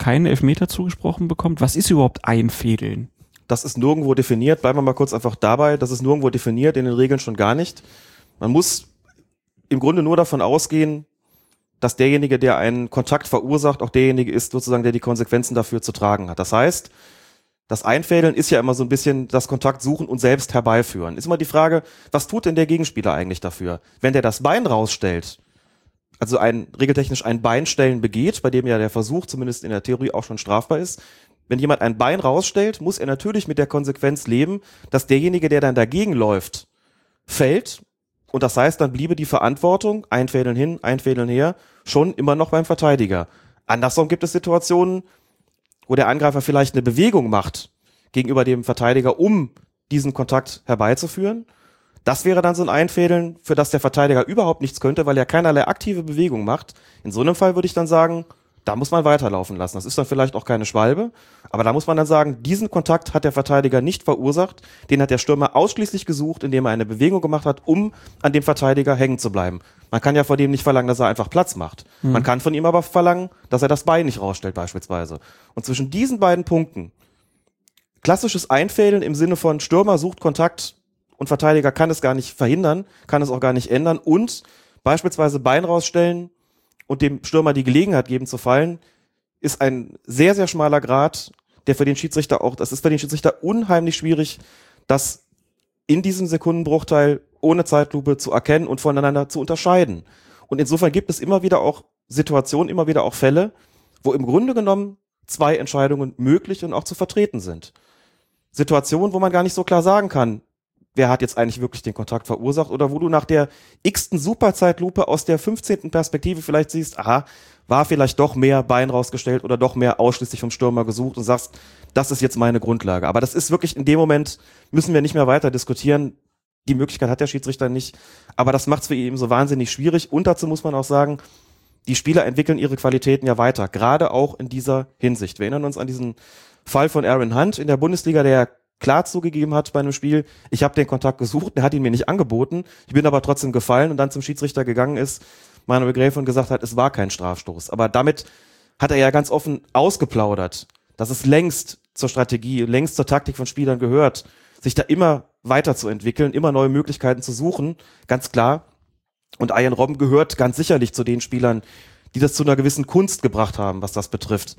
keinen Elfmeter zugesprochen bekommt? Was ist überhaupt Einfädeln? Das ist nirgendwo definiert. Bleiben wir mal kurz einfach dabei. Das ist nirgendwo definiert, in den Regeln schon gar nicht. Man muss im Grunde nur davon ausgehen, dass derjenige, der einen Kontakt verursacht, auch derjenige ist, sozusagen, der die Konsequenzen dafür zu tragen hat. Das heißt, das Einfädeln ist ja immer so ein bisschen das Kontakt suchen und selbst herbeiführen. Ist immer die Frage, was tut denn der Gegenspieler eigentlich dafür? Wenn der das Bein rausstellt, also ein regeltechnisch ein Beinstellen begeht, bei dem ja der Versuch zumindest in der Theorie auch schon strafbar ist. Wenn jemand ein Bein rausstellt, muss er natürlich mit der Konsequenz leben, dass derjenige, der dann dagegen läuft, fällt. Und das heißt, dann bliebe die Verantwortung, einfädeln hin, einfädeln her, schon immer noch beim Verteidiger. Andersrum gibt es Situationen, wo der Angreifer vielleicht eine Bewegung macht gegenüber dem Verteidiger, um diesen Kontakt herbeizuführen. Das wäre dann so ein Einfädeln, für das der Verteidiger überhaupt nichts könnte, weil er keinerlei aktive Bewegung macht. In so einem Fall würde ich dann sagen, da muss man weiterlaufen lassen. Das ist dann vielleicht auch keine Schwalbe, aber da muss man dann sagen, diesen Kontakt hat der Verteidiger nicht verursacht, den hat der Stürmer ausschließlich gesucht, indem er eine Bewegung gemacht hat, um an dem Verteidiger hängen zu bleiben. Man kann ja von dem nicht verlangen, dass er einfach Platz macht. Mhm. Man kann von ihm aber verlangen, dass er das Bein nicht rausstellt beispielsweise. Und zwischen diesen beiden Punkten, klassisches Einfädeln im Sinne von Stürmer sucht Kontakt und Verteidiger kann es gar nicht verhindern, kann es auch gar nicht ändern und beispielsweise Bein rausstellen und dem Stürmer die Gelegenheit geben zu fallen, ist ein sehr, sehr schmaler Grad, der für den Schiedsrichter auch, das ist für den Schiedsrichter unheimlich schwierig, das in diesem Sekundenbruchteil ohne Zeitlupe zu erkennen und voneinander zu unterscheiden. Und insofern gibt es immer wieder auch Situationen, immer wieder auch Fälle, wo im Grunde genommen zwei Entscheidungen möglich und auch zu vertreten sind. Situationen, wo man gar nicht so klar sagen kann, wer hat jetzt eigentlich wirklich den Kontakt verursacht oder wo du nach der x-ten Superzeitlupe aus der 15. Perspektive vielleicht siehst, aha, war vielleicht doch mehr Bein rausgestellt oder doch mehr ausschließlich vom Stürmer gesucht und sagst, das ist jetzt meine Grundlage. Aber das ist wirklich in dem Moment, müssen wir nicht mehr weiter diskutieren. Die Möglichkeit hat der Schiedsrichter nicht. Aber das macht es für ihn so wahnsinnig schwierig. Und dazu muss man auch sagen, die Spieler entwickeln ihre Qualitäten ja weiter, gerade auch in dieser Hinsicht. Wir erinnern uns an diesen Fall von Aaron Hunt in der Bundesliga, der klar zugegeben hat bei einem Spiel, ich habe den Kontakt gesucht, er hat ihn mir nicht angeboten, ich bin aber trotzdem gefallen und dann zum Schiedsrichter gegangen ist, Manuel Gräfe gesagt hat, es war kein Strafstoß. Aber damit hat er ja ganz offen ausgeplaudert, dass es längst zur Strategie, längst zur Taktik von Spielern gehört, sich da immer weiterzuentwickeln, immer neue Möglichkeiten zu suchen, ganz klar. Und Ian Robben gehört ganz sicherlich zu den Spielern, die das zu einer gewissen Kunst gebracht haben, was das betrifft.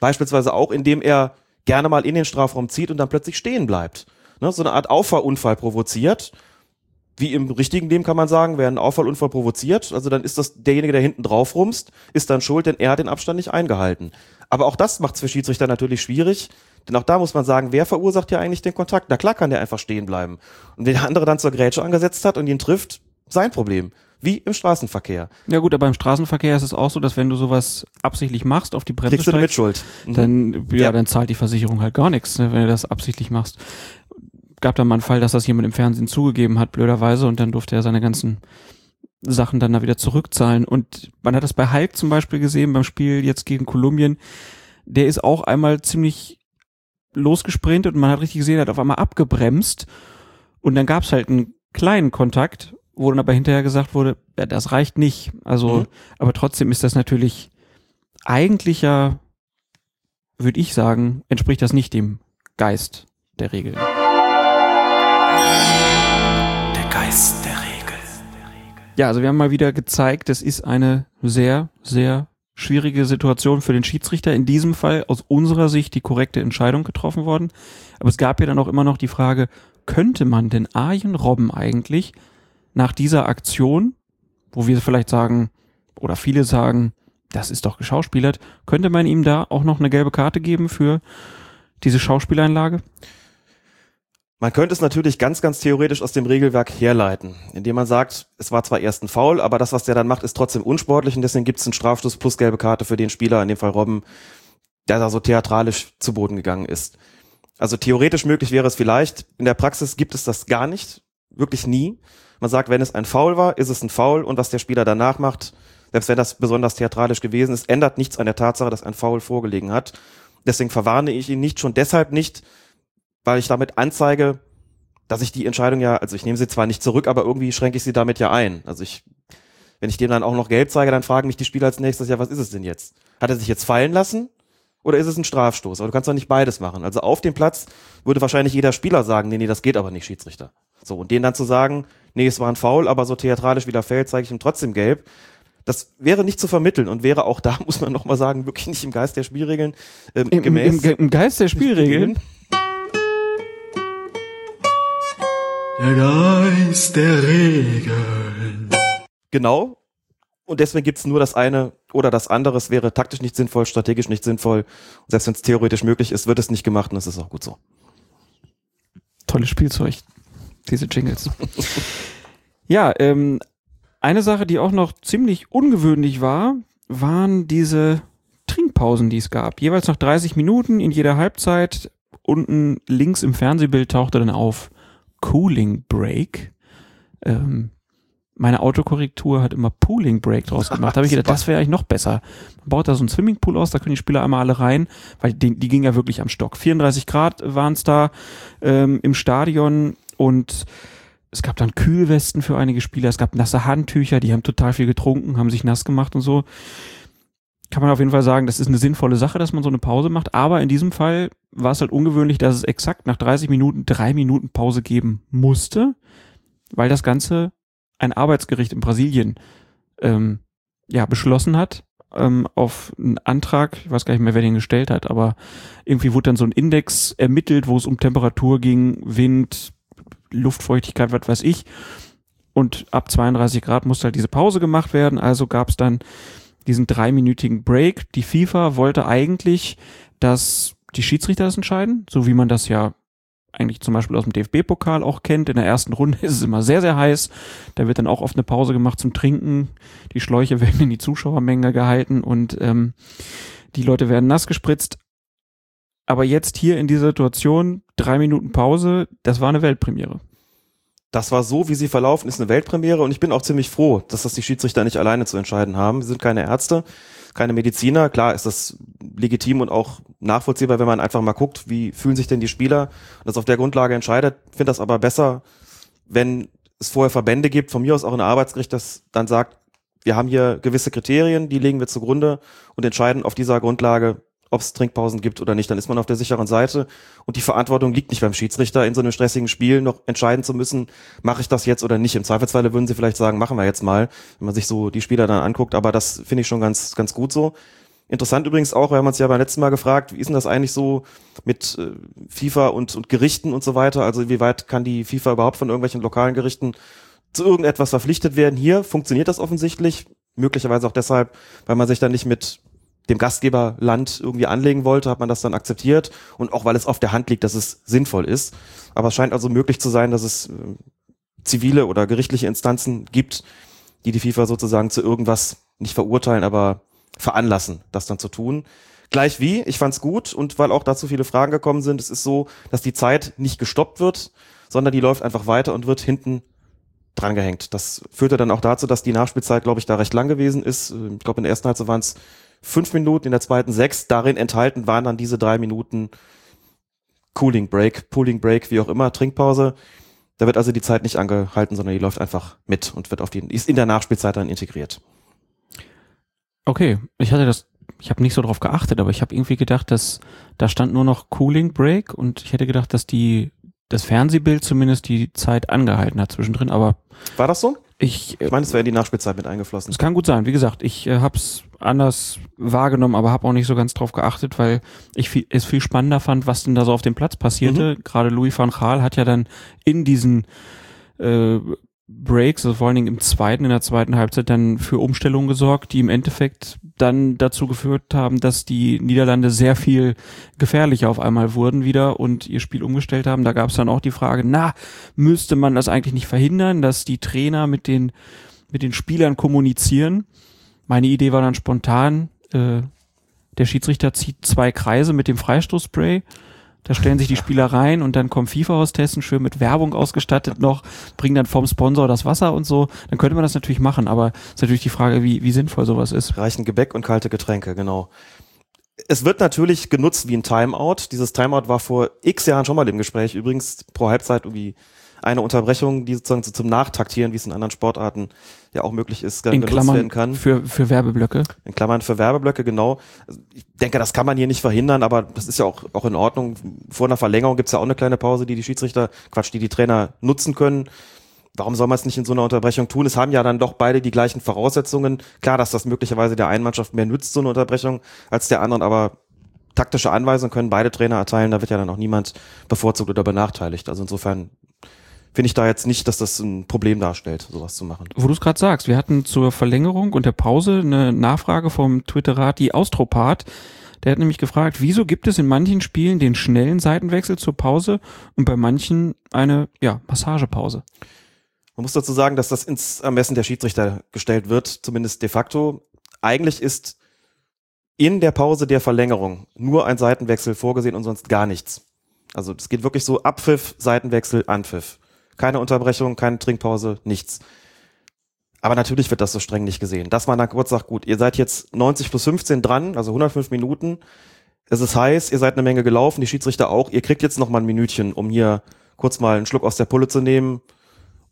Beispielsweise auch, indem er gerne mal in den Strafraum zieht und dann plötzlich stehen bleibt. Ne, so eine Art Auffahrunfall provoziert, Wie im richtigen Leben kann man sagen, wer einen Auffallunfall provoziert, also dann ist das derjenige, der hinten drauf rumst, ist dann schuld, denn er hat den Abstand nicht eingehalten. Aber auch das macht es für Schiedsrichter natürlich schwierig, denn auch da muss man sagen, wer verursacht ja eigentlich den Kontakt? Na klar kann der einfach stehen bleiben. Und wenn der andere dann zur Grätsche angesetzt hat und ihn trifft, sein Problem. Wie im Straßenverkehr. Ja gut, aber im Straßenverkehr ist es auch so, dass wenn du sowas absichtlich machst, auf die Bremse Kriegst du steigst, Mitschuld. Mhm. dann, ja, Ja. dann zahlt die Versicherung halt gar nichts, ne, wenn du das absichtlich machst. Gab da mal einen Fall, dass das jemand im Fernsehen zugegeben hat, blöderweise, und dann durfte er seine ganzen Sachen dann da wieder zurückzahlen. Und man hat das bei Hulk zum Beispiel gesehen, beim Spiel jetzt gegen Kolumbien. Der ist auch einmal ziemlich losgesprintet und man hat richtig gesehen, er hat auf einmal abgebremst. Und dann gab's halt einen kleinen Kontakt, wo dann aber hinterher gesagt wurde, ja, das reicht nicht. Also, Mhm. aber trotzdem ist das natürlich eigentlich ja, würde ich sagen, entspricht das nicht dem Geist der Regel. Der Geist der Regel. Ja, also wir haben mal wieder gezeigt, es ist eine sehr, sehr schwierige Situation für den Schiedsrichter. In diesem Fall aus unserer Sicht die korrekte Entscheidung getroffen worden. Aber es gab ja dann auch immer noch die Frage, könnte man denn Arjen Robben eigentlich nach dieser Aktion, wo wir vielleicht sagen, oder viele sagen, das ist doch geschauspielert, könnte man ihm da auch noch eine gelbe Karte geben für diese Schauspieleinlage? Man könnte es natürlich ganz, ganz theoretisch aus dem Regelwerk herleiten, indem man sagt, es war zwar erst ein Foul, aber das, was der dann macht, ist trotzdem unsportlich und deswegen gibt es einen Strafstoß plus gelbe Karte für den Spieler, in dem Fall Robben, der da so theatralisch zu Boden gegangen ist. Also theoretisch möglich wäre es vielleicht, in der Praxis gibt es das gar nicht, wirklich nie. Man sagt, wenn es ein Foul war, ist es ein Foul und was der Spieler danach macht, selbst wenn das besonders theatralisch gewesen ist, ändert nichts an der Tatsache, dass ein Foul vorgelegen hat. Deswegen verwarne ich ihn nicht, schon deshalb nicht, weil ich damit anzeige, dass ich die Entscheidung ja, also ich nehme sie zwar nicht zurück, aber irgendwie schränke ich sie damit ja ein. Also ich, wenn ich dem dann auch noch gelb zeige, dann fragen mich die Spieler als nächstes, ja, was ist es denn jetzt? Hat er sich jetzt fallen lassen? Oder ist es ein Strafstoß? Aber du kannst doch nicht beides machen. Also auf dem Platz würde wahrscheinlich jeder Spieler sagen, nee, nee, das geht aber nicht, Schiedsrichter. So, und denen dann zu sagen, nee, es war ein Foul, aber so theatralisch wie der fällt, zeige ich ihm trotzdem gelb. Das wäre nicht zu vermitteln und wäre auch da, muss man nochmal sagen, wirklich nicht im Geist der Spielregeln ähm, Im, gemäß. im, Im Geist der Spielregeln? Der Geist der Regeln. Genau. Und deswegen gibt's nur das eine oder das andere. Es wäre taktisch nicht sinnvoll, strategisch nicht sinnvoll. Und selbst wenn es theoretisch möglich ist, wird es nicht gemacht und das ist auch gut so. Tolles Spielzeug, diese Jingles. ja, ähm, eine Sache, die auch noch ziemlich ungewöhnlich war, waren diese Trinkpausen, die es gab. Jeweils nach 30 Minuten in jeder Halbzeit. Unten links im Fernsehbild tauchte dann auf Cooling Break. Ähm, meine Autokorrektur hat immer Pooling Break draus gemacht. Da habe ich gedacht, das wäre eigentlich noch besser. Man baut da so einen Swimmingpool aus, da können die Spieler einmal alle rein, weil die, die ging ja wirklich am Stock. 34 Grad waren es da ähm, im Stadion und es gab dann Kühlwesten für einige Spieler, es gab nasse Handtücher, die haben total viel getrunken, haben sich nass gemacht und so. Kann man auf jeden Fall sagen, das ist eine sinnvolle Sache, dass man so eine Pause macht, aber in diesem Fall war es halt ungewöhnlich, dass es exakt nach 30 Minuten drei Minuten Pause geben musste, weil das Ganze ein Arbeitsgericht in Brasilien ähm, ja beschlossen hat ähm, auf einen Antrag, ich weiß gar nicht mehr, wer den gestellt hat, aber irgendwie wurde dann so ein Index ermittelt, wo es um Temperatur ging, Wind, Luftfeuchtigkeit, was weiß ich. Und ab 32 Grad musste halt diese Pause gemacht werden. Also gab es dann diesen dreiminütigen Break. Die FIFA wollte eigentlich, dass die Schiedsrichter das entscheiden, so wie man das ja eigentlich zum Beispiel aus dem DFB-Pokal auch kennt. In der ersten Runde ist es immer sehr, sehr heiß. Da wird dann auch oft eine Pause gemacht zum Trinken. Die Schläuche werden in die Zuschauermenge gehalten und ähm, die Leute werden nass gespritzt. Aber jetzt hier in dieser Situation, drei Minuten Pause, das war eine Weltpremiere. Das war so, wie sie verlaufen, ist eine Weltpremiere und ich bin auch ziemlich froh, dass das die Schiedsrichter nicht alleine zu entscheiden haben. Wir sind keine Ärzte, keine Mediziner. Klar ist das legitim und auch nachvollziehbar, wenn man einfach mal guckt, wie fühlen sich denn die Spieler und das auf der Grundlage entscheidet. Finde das aber besser, wenn es vorher Verbände gibt, von mir aus auch ein Arbeitsgericht, das dann sagt, wir haben hier gewisse Kriterien, die legen wir zugrunde und entscheiden auf dieser Grundlage, ob es Trinkpausen gibt oder nicht, dann ist man auf der sicheren Seite und die Verantwortung liegt nicht beim Schiedsrichter, in so einem stressigen Spiel noch entscheiden zu müssen, mache ich das jetzt oder nicht. Im Zweifelsfalle würden sie vielleicht sagen, machen wir jetzt mal, wenn man sich so die Spieler dann anguckt, aber das finde ich schon ganz, ganz gut so. Interessant übrigens auch, wir haben uns ja beim letzten Mal gefragt, wie ist denn das eigentlich so mit äh, FIFA und, und Gerichten und so weiter? Also wie weit kann die FIFA überhaupt von irgendwelchen lokalen Gerichten zu irgendetwas verpflichtet werden. Hier funktioniert das offensichtlich, möglicherweise auch deshalb, weil man sich dann nicht mit dem Gastgeberland irgendwie anlegen wollte, hat man das dann akzeptiert und auch weil es auf der Hand liegt, dass es sinnvoll ist. Aber es scheint also möglich zu sein, dass es äh, zivile oder gerichtliche Instanzen gibt, die die FIFA sozusagen zu irgendwas nicht verurteilen, aber veranlassen, das dann zu tun. Gleich wie, ich fand's gut und weil auch dazu viele Fragen gekommen sind, es ist so, dass die Zeit nicht gestoppt wird, sondern die läuft einfach weiter und wird hinten drangehängt. Das führte dann auch dazu, dass die Nachspielzeit, glaube ich, da recht lang gewesen ist. Ich glaube, in der ersten Halbzeit waren es fünf Minuten, in der zweiten sechs. Darin enthalten waren dann diese drei Minuten Cooling Break, Pooling Break, wie auch immer, Trinkpause. Da wird also die Zeit nicht angehalten, sondern die läuft einfach mit und wird auf die, ist in der Nachspielzeit dann integriert. Okay, ich hatte das, ich habe nicht so drauf geachtet, aber ich habe irgendwie gedacht, dass da stand nur noch Cooling Break und ich hätte gedacht, dass die das Fernsehbild zumindest die Zeit angehalten hat zwischendrin, aber War das so? Ich, Ich meine, es wäre in die Nachspielzeit mit eingeflossen. es kann gut sein. Wie gesagt, ich äh, habe es anders wahrgenommen, aber habe auch nicht so ganz drauf geachtet, weil ich viel, es viel spannender fand, was denn da so auf dem Platz passierte. Gerade Louis van Gaal hat ja dann in diesen äh, Breaks, also vor allen Dingen im zweiten, in der zweiten Halbzeit dann für Umstellungen gesorgt, die im Endeffekt dann dazu geführt haben, dass die Niederlande sehr viel gefährlicher auf einmal wurden wieder und ihr Spiel umgestellt haben. Da gab es dann auch die Frage, na, müsste man das eigentlich nicht verhindern, dass die Trainer mit den, mit den Spielern kommunizieren? Meine Idee war dann spontan, äh, der Schiedsrichter zieht zwei Kreise mit dem Freistoßspray. Da stellen sich die Spieler rein und dann kommen FIFA-Hostessen schön mit Werbung ausgestattet noch, bringen dann vom Sponsor das Wasser und so. Dann könnte man das natürlich machen, aber ist natürlich die Frage, wie, wie sinnvoll sowas ist. Reichen Gebäck und kalte Getränke, genau. Es wird natürlich genutzt wie ein Timeout. Dieses Timeout war vor x Jahren schon mal im Gespräch. Übrigens pro Halbzeit irgendwie eine Unterbrechung, die sozusagen so zum Nachtaktieren, wie es in anderen Sportarten ja auch möglich ist, In genutzt werden Klammern kann. für, für Werbeblöcke. In Klammern für Werbeblöcke, genau. Also Ich denke, das kann man hier nicht verhindern, aber das ist ja auch, auch in Ordnung. Vor einer Verlängerung gibt's ja auch eine kleine Pause, die die Schiedsrichter, Quatsch, die die Trainer nutzen können. Warum soll man es nicht in so einer Unterbrechung tun? Es haben ja dann doch beide die gleichen Voraussetzungen. Klar, dass das möglicherweise der einen Mannschaft mehr nützt, so eine Unterbrechung, als der anderen, aber taktische Anweisungen können beide Trainer erteilen, da wird ja dann auch niemand bevorzugt oder benachteiligt. Also insofern finde ich da jetzt nicht, dass das ein Problem darstellt, sowas zu machen. Wo du es gerade sagst, wir hatten zur Verlängerung und der Pause eine Nachfrage vom Twitterat, die Austropat. Der hat nämlich gefragt, wieso gibt es in manchen Spielen den schnellen Seitenwechsel zur Pause und bei manchen eine ja, Massagepause? Man muss dazu sagen, dass das ins Ermessen der Schiedsrichter gestellt wird, zumindest de facto. Eigentlich ist in der Pause der Verlängerung nur ein Seitenwechsel vorgesehen und sonst gar nichts. Also es geht wirklich so Abpfiff, Seitenwechsel, Anpfiff. Keine Unterbrechung, keine Trinkpause, nichts. Aber natürlich wird das so streng nicht gesehen. Dass man dann kurz sagt, gut, ihr seid jetzt 90 plus 15 dran, also 105 Minuten. Es ist heiß, ihr seid eine Menge gelaufen, die Schiedsrichter auch. Ihr kriegt jetzt noch mal ein Minütchen, um hier kurz mal einen Schluck aus der Pulle zu nehmen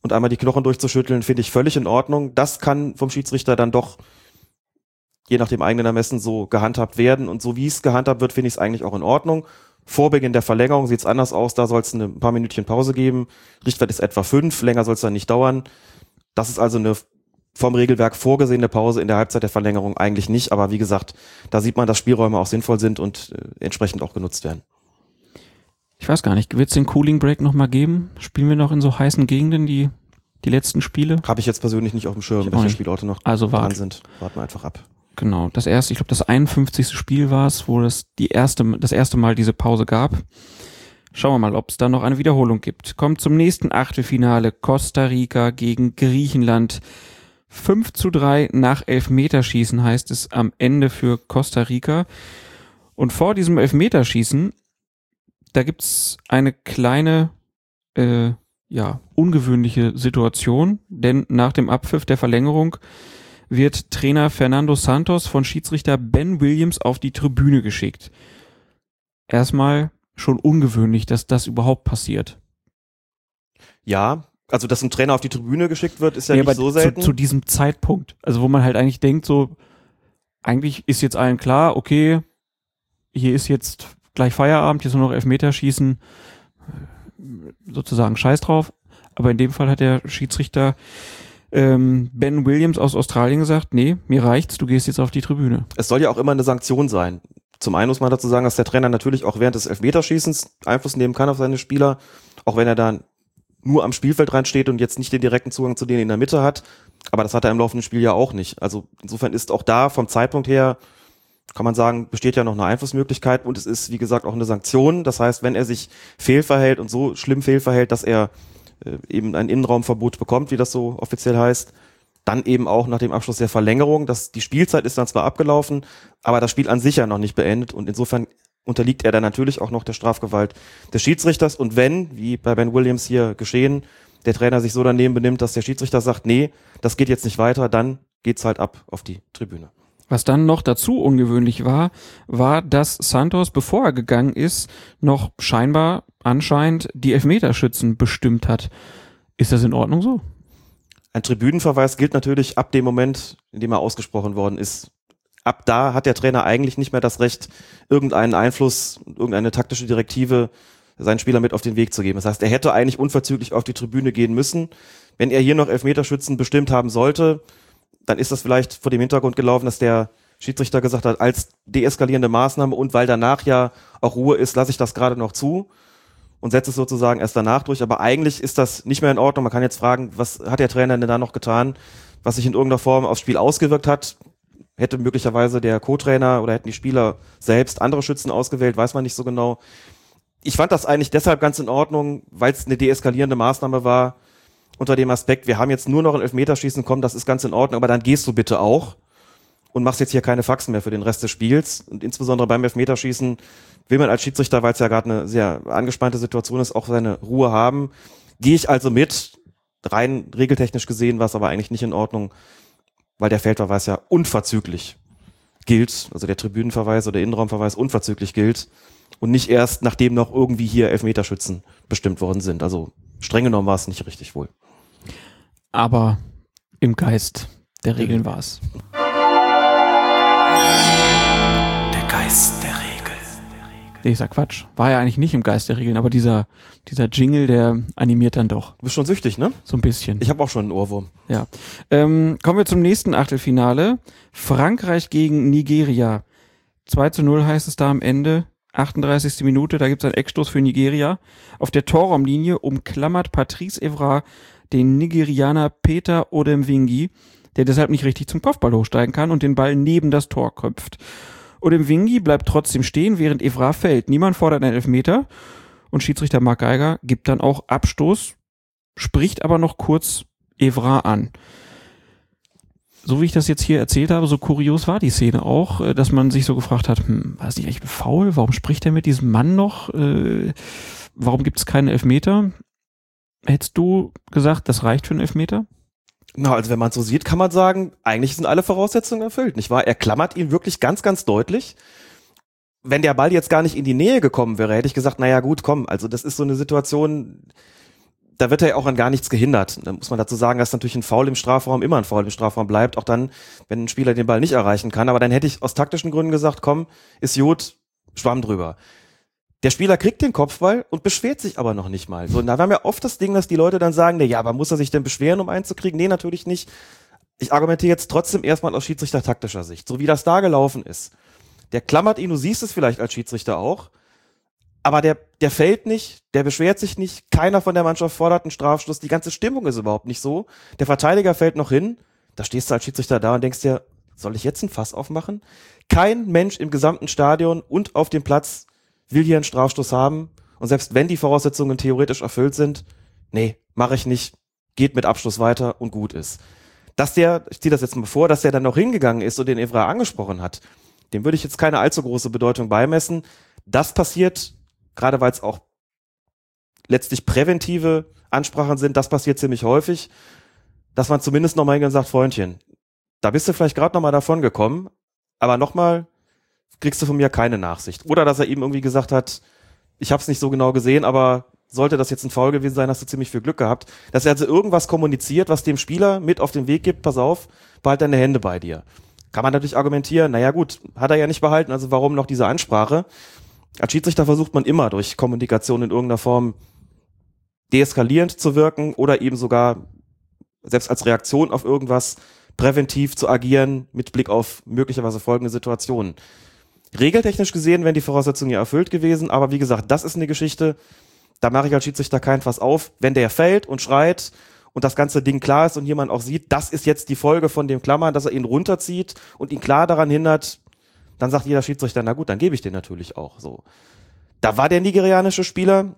und einmal die Knochen durchzuschütteln, finde ich völlig in Ordnung. Das kann vom Schiedsrichter dann doch je nach dem eigenen Ermessen so gehandhabt werden. Und so wie es gehandhabt wird, finde ich es eigentlich auch in Ordnung. Vor Beginn der Verlängerung sieht es anders aus, da soll es ein paar Minütchen Pause geben. Richtwert ist etwa fünf, länger soll es dann nicht dauern. Das ist also eine vom Regelwerk vorgesehene Pause in der Halbzeit der Verlängerung eigentlich nicht. Aber wie gesagt, da sieht man, dass Spielräume auch sinnvoll sind und äh, entsprechend auch genutzt werden. Ich weiß gar nicht, wird es den Cooling Break nochmal geben? Spielen wir noch in so heißen Gegenden die, die letzten Spiele? Habe ich jetzt persönlich nicht auf dem Schirm, welche. Spielorte noch Also dran sind. Warten wir einfach ab. Genau, das erste, ich glaube, das 51. Spiel war es, wo es die erste, das erste Mal diese Pause gab. Schauen wir mal, ob es da noch eine Wiederholung gibt. Kommt zum nächsten Achtelfinale. Costa Rica gegen Griechenland. 5 zu 3 nach Elfmeterschießen heißt es am Ende für Costa Rica. Und vor diesem Elfmeterschießen, da gibt's eine kleine, äh, ja, ungewöhnliche Situation, denn nach dem Abpfiff der Verlängerung wird Trainer Fernando Santos von Schiedsrichter Ben Williams auf die Tribüne geschickt. Erstmal schon ungewöhnlich, dass das überhaupt passiert. Ja, also dass ein Trainer auf die Tribüne geschickt wird, ist ja Nee, nicht so selten. Zu, zu diesem Zeitpunkt. Also wo man halt eigentlich denkt, so, eigentlich ist jetzt allen klar, okay, hier ist jetzt gleich Feierabend, jetzt nur noch Elfmeterschießen, sozusagen Scheiß drauf. Aber in dem Fall hat der Schiedsrichter ähm, Ben Williams aus Australien gesagt, nee, mir reicht's, du gehst jetzt auf die Tribüne. es soll ja auch immer eine Sanktion sein. Zum einen muss man dazu sagen, dass der Trainer natürlich auch während des Elfmeterschießens Einfluss nehmen kann auf seine Spieler, auch wenn er dann nur am Spielfeldrand steht und jetzt nicht den direkten Zugang zu denen in der Mitte hat. Aber das hat er im laufenden Spiel ja auch nicht. Also insofern ist auch da vom Zeitpunkt her, kann man sagen, besteht ja noch eine Einflussmöglichkeit und es ist, wie gesagt, auch eine Sanktion. Das heißt, wenn er sich fehlverhält und so schlimm fehlverhält, dass er äh, eben ein Innenraumverbot bekommt, wie das so offiziell heißt, dann eben auch nach dem Abschluss der Verlängerung. Das, die Spielzeit ist dann zwar abgelaufen, aber das Spiel an sich ja noch nicht beendet und insofern unterliegt er dann natürlich auch noch der Strafgewalt des Schiedsrichters. Und wenn, wie bei Ben Williams hier geschehen, der Trainer sich so daneben benimmt, dass der Schiedsrichter sagt, nee, das geht jetzt nicht weiter, dann geht's halt ab auf die Tribüne. Was dann noch dazu ungewöhnlich war, war, dass Santos, bevor er gegangen ist, noch scheinbar anscheinend die Elfmeterschützen bestimmt hat. Ist das in Ordnung so? Ein Tribünenverweis gilt natürlich ab dem Moment, in dem er ausgesprochen worden ist. Ab da hat der Trainer eigentlich nicht mehr das Recht, irgendeinen Einfluss, irgendeine taktische Direktive seinen Spieler mit auf den Weg zu geben. Das heißt, er hätte eigentlich unverzüglich auf die Tribüne gehen müssen. Wenn er hier noch Elfmeterschützen bestimmt haben sollte, dann ist das vielleicht vor dem Hintergrund gelaufen, dass der Schiedsrichter gesagt hat, als deeskalierende Maßnahme und weil danach ja auch Ruhe ist, lasse ich das gerade noch zu und setze es sozusagen erst danach durch. Aber eigentlich ist das nicht mehr in Ordnung. Man kann jetzt fragen, was hat der Trainer denn da noch getan, was sich in irgendeiner Form aufs Spiel ausgewirkt hat? Hätte möglicherweise der Co-Trainer oder hätten die Spieler selbst andere Schützen ausgewählt, weiß man nicht so genau. Ich fand das eigentlich deshalb ganz in Ordnung, weil es eine deeskalierende Maßnahme war, unter dem Aspekt, wir haben jetzt nur noch ein Elfmeterschießen, komm, das ist ganz in Ordnung, aber dann gehst du bitte auch und machst jetzt hier keine Faxen mehr für den Rest des Spiels. Und insbesondere beim Elfmeterschießen will man als Schiedsrichter, weil es ja gerade eine sehr angespannte Situation ist, auch seine Ruhe haben. Gehe ich also mit, rein regeltechnisch gesehen war es aber eigentlich nicht in Ordnung, weil der Feldverweis ja unverzüglich gilt, also der Tribünenverweis oder der Innenraumverweis unverzüglich gilt und nicht erst nachdem noch irgendwie hier Elfmeterschützen bestimmt worden sind. Also streng genommen war es nicht richtig wohl. Aber im Geist der Regeln war es. Der Geist der. Nee, ich sag Quatsch. War ja eigentlich nicht im Geist der Regeln, aber dieser, dieser Jingle, der animiert dann doch. Du bist schon süchtig, ne? So ein bisschen. Ich habe auch schon einen Ohrwurm. Ja. Ähm, kommen wir zum nächsten Achtelfinale. Frankreich gegen Nigeria. 2 zu 0 heißt es da am Ende. 38. Minute, da gibt es einen Eckstoß für Nigeria. Auf der Torraumlinie umklammert Patrice Evra den Nigerianer Peter Odemwingi, der deshalb nicht richtig zum Kopfball hochsteigen kann und den Ball neben das Tor köpft. Odemwingi bleibt trotzdem stehen, während Evra fällt. Niemand fordert einen Elfmeter und Schiedsrichter Mark Geiger gibt dann auch Abstoß, spricht aber noch kurz Evra an. So wie ich das jetzt hier erzählt habe, so kurios war die Szene auch, äh, dass man sich so gefragt hat, hm, war es nicht echt faul? Warum spricht er mit diesem Mann noch? Äh, warum gibt es keinen Elfmeter? Hättest du gesagt, das reicht für einen Elfmeter? Na, also wenn man so sieht, kann man sagen, eigentlich sind alle Voraussetzungen erfüllt, nicht wahr? Er klammert ihn wirklich ganz, ganz deutlich. Wenn der Ball jetzt gar nicht in die Nähe gekommen wäre, hätte ich gesagt, naja, gut, komm, also das ist so eine Situation, da wird er ja auch an gar nichts gehindert. Da muss man dazu sagen, dass natürlich ein Foul im Strafraum immer ein Foul im Strafraum bleibt, auch dann, wenn ein Spieler den Ball nicht erreichen kann. Aber dann hätte ich aus taktischen Gründen gesagt, komm, ist Jod, Schwamm drüber. Der Spieler kriegt den Kopfball und beschwert sich aber noch nicht mal. So, und da haben wir oft das Ding, dass die Leute dann sagen, ja, aber muss er sich denn beschweren, um einzukriegen? Nee, natürlich nicht. Ich argumentiere jetzt trotzdem erstmal aus Schiedsrichter taktischer Sicht. So wie das da gelaufen ist. Der klammert ihn, du siehst es vielleicht als Schiedsrichter auch. Aber der, der fällt nicht, der beschwert sich nicht, keiner von der Mannschaft fordert einen Strafstoß, die ganze Stimmung ist überhaupt nicht so. Der Verteidiger fällt noch hin, da stehst du als Schiedsrichter da und denkst dir, soll ich jetzt ein Fass aufmachen? Kein Mensch im gesamten Stadion und auf dem Platz will hier einen Strafstoß haben. Und selbst wenn die Voraussetzungen theoretisch erfüllt sind, nee, mache ich nicht, geht mit Abschluss weiter und gut ist. Dass der, ich ziehe das jetzt mal vor, dass der dann noch hingegangen ist und den Evra angesprochen hat, dem würde ich jetzt keine allzu große Bedeutung beimessen. Das passiert, gerade weil es auch letztlich präventive Ansprachen sind, das passiert ziemlich häufig, dass man zumindest nochmal und sagt, Freundchen, da bist du vielleicht gerade nochmal davon gekommen, aber nochmal, kriegst du von mir keine Nachsicht. Oder dass er ihm irgendwie gesagt hat, ich habe es nicht so genau gesehen, aber sollte das jetzt ein Foul gewesen sein, hast du ziemlich viel Glück gehabt. Dass er also irgendwas kommuniziert, was dem Spieler mit auf den Weg gibt, pass auf, behalt deine Hände bei dir. Kann man natürlich argumentieren, naja gut, hat er ja nicht behalten, also warum noch diese Ansprache? Als Schiedsrichter versucht man immer durch Kommunikation in irgendeiner Form deeskalierend zu wirken oder eben sogar selbst als Reaktion auf irgendwas präventiv zu agieren mit Blick auf möglicherweise folgende Situationen. Regeltechnisch gesehen wären die Voraussetzungen ja erfüllt gewesen, aber wie gesagt, das ist eine Geschichte, Da mache ich als Schiedsrichter kein Fass auf. Wenn der fällt und schreit und das ganze Ding klar ist und jemand auch sieht, das ist jetzt die Folge von dem Klammern, dass er ihn runterzieht und ihn klar daran hindert, dann sagt jeder Schiedsrichter, na gut, dann gebe ich den natürlich auch so. Da war der nigerianische Spieler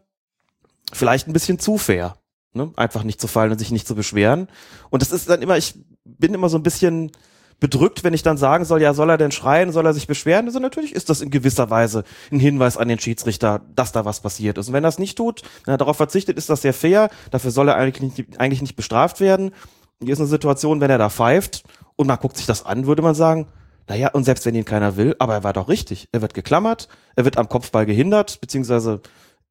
vielleicht ein bisschen zu fair. Ne? Einfach nicht zu fallen und sich nicht zu beschweren. Und das ist dann immer, ich bin immer so ein bisschen bedrückt, wenn ich dann sagen soll, ja, soll er denn schreien, soll er sich beschweren? Also natürlich ist das in gewisser Weise ein Hinweis an den Schiedsrichter, dass da was passiert ist. Und wenn er es nicht tut, wenn er darauf verzichtet, ist das sehr fair. Dafür soll er eigentlich nicht, eigentlich nicht bestraft werden. Hier ist eine Situation, wenn er da pfeift und man guckt sich das an, würde man sagen, naja, und selbst wenn ihn keiner will, aber er war doch richtig. Er wird geklammert, er wird am Kopfball gehindert, beziehungsweise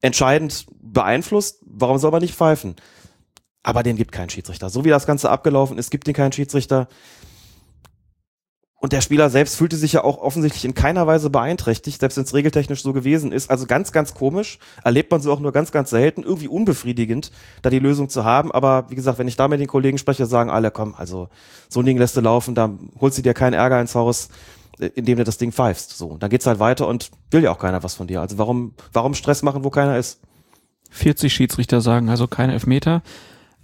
entscheidend beeinflusst. Warum soll man nicht pfeifen? Aber den gibt keinen Schiedsrichter. So wie das Ganze abgelaufen ist, gibt den keinen Schiedsrichter. Und der Spieler selbst fühlte sich ja auch offensichtlich in keiner Weise beeinträchtigt, selbst wenn es regeltechnisch so gewesen ist. Also ganz, ganz komisch. Erlebt man so auch nur ganz, ganz selten. Irgendwie unbefriedigend, da die Lösung zu haben. Aber wie gesagt, wenn ich da mit den Kollegen spreche, sagen alle, komm, also so ein Ding lässt du laufen, da holst du dir keinen Ärger ins Haus, äh, indem du das Ding pfeifst. So, dann geht's halt weiter und will ja auch keiner was von dir. Also warum, warum Stress machen, wo keiner ist? 40 Schiedsrichter sagen also keine Elfmeter.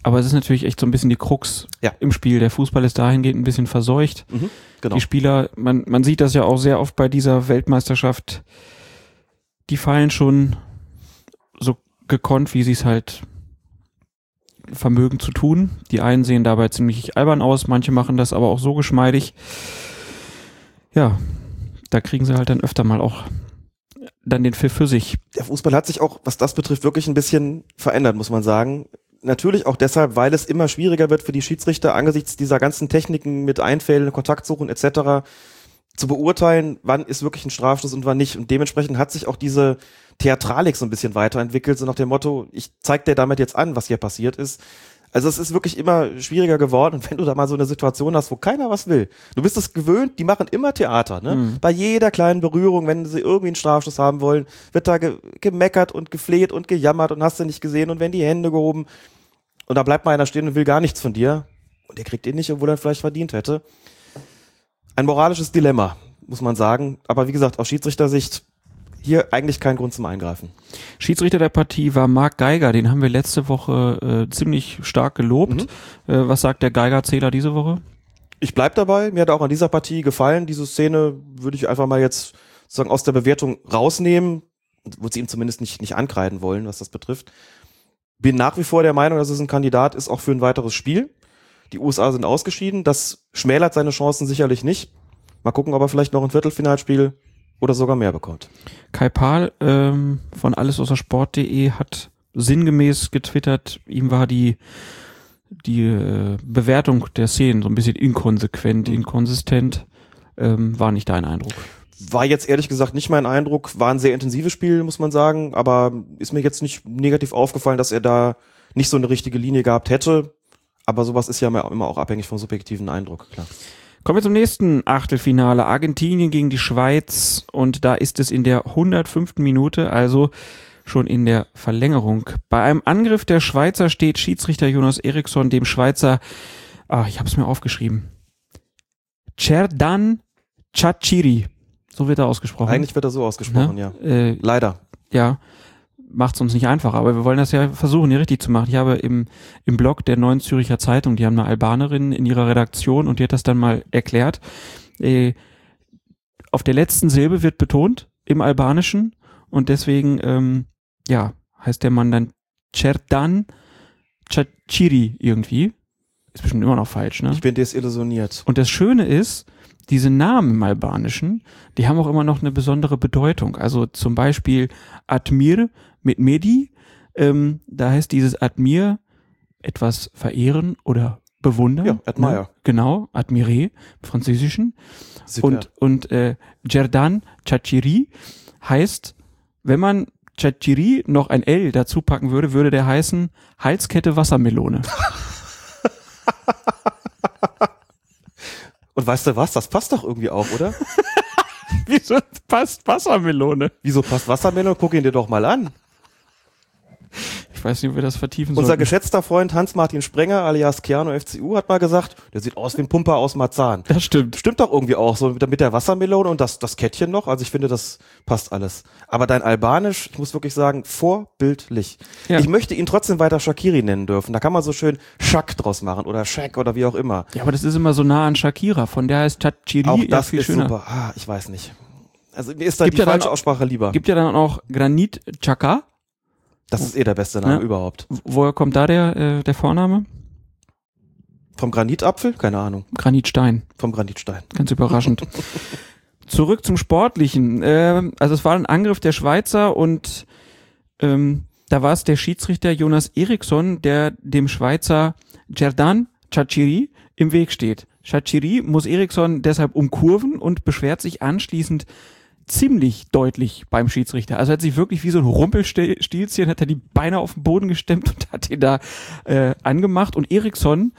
Aber es ist natürlich echt so ein bisschen die Krux Ja. im Spiel. Der Fußball ist dahingehend ein bisschen verseucht. Mhm, genau. Die Spieler, man, man sieht das ja auch sehr oft bei dieser Weltmeisterschaft, die fallen schon so gekonnt, wie sie es halt vermögen zu tun. Die einen sehen dabei ziemlich albern aus, manche machen das aber auch so geschmeidig. Ja, da kriegen sie halt dann öfter mal auch dann den Pfiff für sich. der Fußball hat sich auch, was das betrifft, wirklich ein bisschen verändert, muss man sagen. Natürlich auch deshalb, weil es immer schwieriger wird für die Schiedsrichter angesichts dieser ganzen Techniken mit Einfällen, Kontaktsuchen etc. zu beurteilen, wann ist wirklich ein Strafstoß und wann nicht. Und dementsprechend hat sich auch diese Theatralik so ein bisschen weiterentwickelt, so nach dem Motto, ich zeig dir damit jetzt an, was hier passiert ist. Also es ist wirklich immer schwieriger geworden und wenn du da mal so eine Situation hast, wo keiner was will, du bist es gewöhnt, die machen immer Theater, ne? Mhm. Bei jeder kleinen Berührung, wenn sie irgendwie einen Strafstoß haben wollen, wird da ge gemeckert und gefleht und gejammert und hast du nicht gesehen und wenn die Hände gehoben und da bleibt mal einer stehen und will gar nichts von dir und der kriegt ihn nicht, obwohl er vielleicht verdient hätte. Ein moralisches Dilemma, muss man sagen, aber wie gesagt, aus Schiedsrichtersicht hier eigentlich kein Grund zum Eingreifen. Schiedsrichter der Partie war Marc Geiger, den haben wir letzte Woche äh, ziemlich stark gelobt. Äh, was sagt der Geiger-Zähler diese Woche? ich bleib dabei. Mir hat auch an dieser Partie gefallen. Diese Szene würde ich einfach mal jetzt sozusagen aus der Bewertung rausnehmen. Würde sie ihm zumindest nicht, nicht ankreiden wollen, was das betrifft. Bin nach wie vor der Meinung, dass es ein Kandidat ist, auch für ein weiteres Spiel. Die USA sind ausgeschieden. Das schmälert seine Chancen sicherlich nicht. Mal gucken, ob er vielleicht noch ein Viertelfinalspiel oder sogar mehr bekommt. Kai Pahl ähm, von allesaußersport.de hat sinngemäß getwittert, ihm war die die äh, Bewertung der Szenen so ein bisschen inkonsequent, inkonsistent. Ähm, war nicht dein Eindruck. War jetzt ehrlich gesagt nicht mein Eindruck. War ein sehr intensives Spiel, muss man sagen. Aber ist mir jetzt nicht negativ aufgefallen, dass er da nicht so eine richtige Linie gehabt hätte. Aber sowas ist ja immer immer auch abhängig vom subjektiven Eindruck, klar. Kommen wir zum nächsten Achtelfinale. Argentinien gegen die Schweiz und da ist es in der 105. Minute, also schon in der Verlängerung. Bei einem Angriff der Schweizer steht Schiedsrichter Jonas Eriksson dem Schweizer, ah, ich habe es mir aufgeschrieben, Cerdan Chachiri. So wird er ausgesprochen. Eigentlich wird er so ausgesprochen, Ne? ja. Äh, Leider. ja, macht es uns nicht einfacher, aber wir wollen das ja versuchen, hier richtig zu machen. Ich habe im, im Blog der Neuen Züricher Zeitung, die haben eine Albanerin in ihrer Redaktion und die hat das dann mal erklärt. Äh, auf der letzten Silbe wird betont im Albanischen und deswegen, ähm, ja, heißt der Mann dann Cerdan Chachiri irgendwie. Ist bestimmt immer noch falsch, ne? Ich bin desillusioniert. Und das Schöne ist, diese Namen im Albanischen, die haben auch immer noch eine besondere Bedeutung. Also zum Beispiel Admir mit Medi, ähm, da heißt dieses Admir etwas verehren oder bewundern. Ja, admire. Ne? Genau, admirer im Französischen. Super. Und, und äh, Jerdan Chachiri heißt, wenn man Chachiri noch ein L dazu packen würde, würde der heißen Halskette Wassermelone. Und weißt du was? Das passt doch irgendwie auch, oder? Wieso passt Wassermelone? Wieso passt Wassermelone? Guck ihn dir doch mal an. Ich weiß nicht, ob wir das vertiefen Unser sollten. geschätzter Freund Hans-Martin Sprenger alias Keanu FCU hat mal gesagt, der sieht aus wie ein Pumper aus Marzahn. Das stimmt. Stimmt doch irgendwie auch, so mit der- Wassermelone und das, das Kettchen noch. Also ich finde, das passt alles. Aber dein Albanisch, ich muss wirklich sagen, vorbildlich. Ja. Ich möchte ihn trotzdem weiter Shakiri nennen dürfen. Da kann man so schön Shak draus machen oder Shak oder wie auch immer. Ja, aber das ist immer so nah an Shakira. Von der heißt Tachiri Auch ja das viel ist schöner. super. Ah, ich weiß nicht. Also mir ist da Gibt die ja dann falsche auch- Aussprache lieber. Gibt ja dann auch Granit Chaka. Das ist eh der beste Name Ja. überhaupt. Woher kommt da der, äh, der Vorname? Vom Granitapfel? Keine Ahnung. Granitstein. Vom Granitstein. Ganz überraschend. Zurück zum Sportlichen. Ähm, also es war ein Angriff der Schweizer und ähm, da war es der Schiedsrichter Jonas Eriksson, der dem Schweizer Jerdan Chachiri im Weg steht. Chachiri muss Eriksson deshalb umkurven und beschwert sich anschließend ziemlich deutlich beim Schiedsrichter. Also hat sich wirklich wie so ein Rumpelstilzchen, hat er die Beine auf den Boden gestemmt und hat ihn da äh, angemacht. Und Eriksson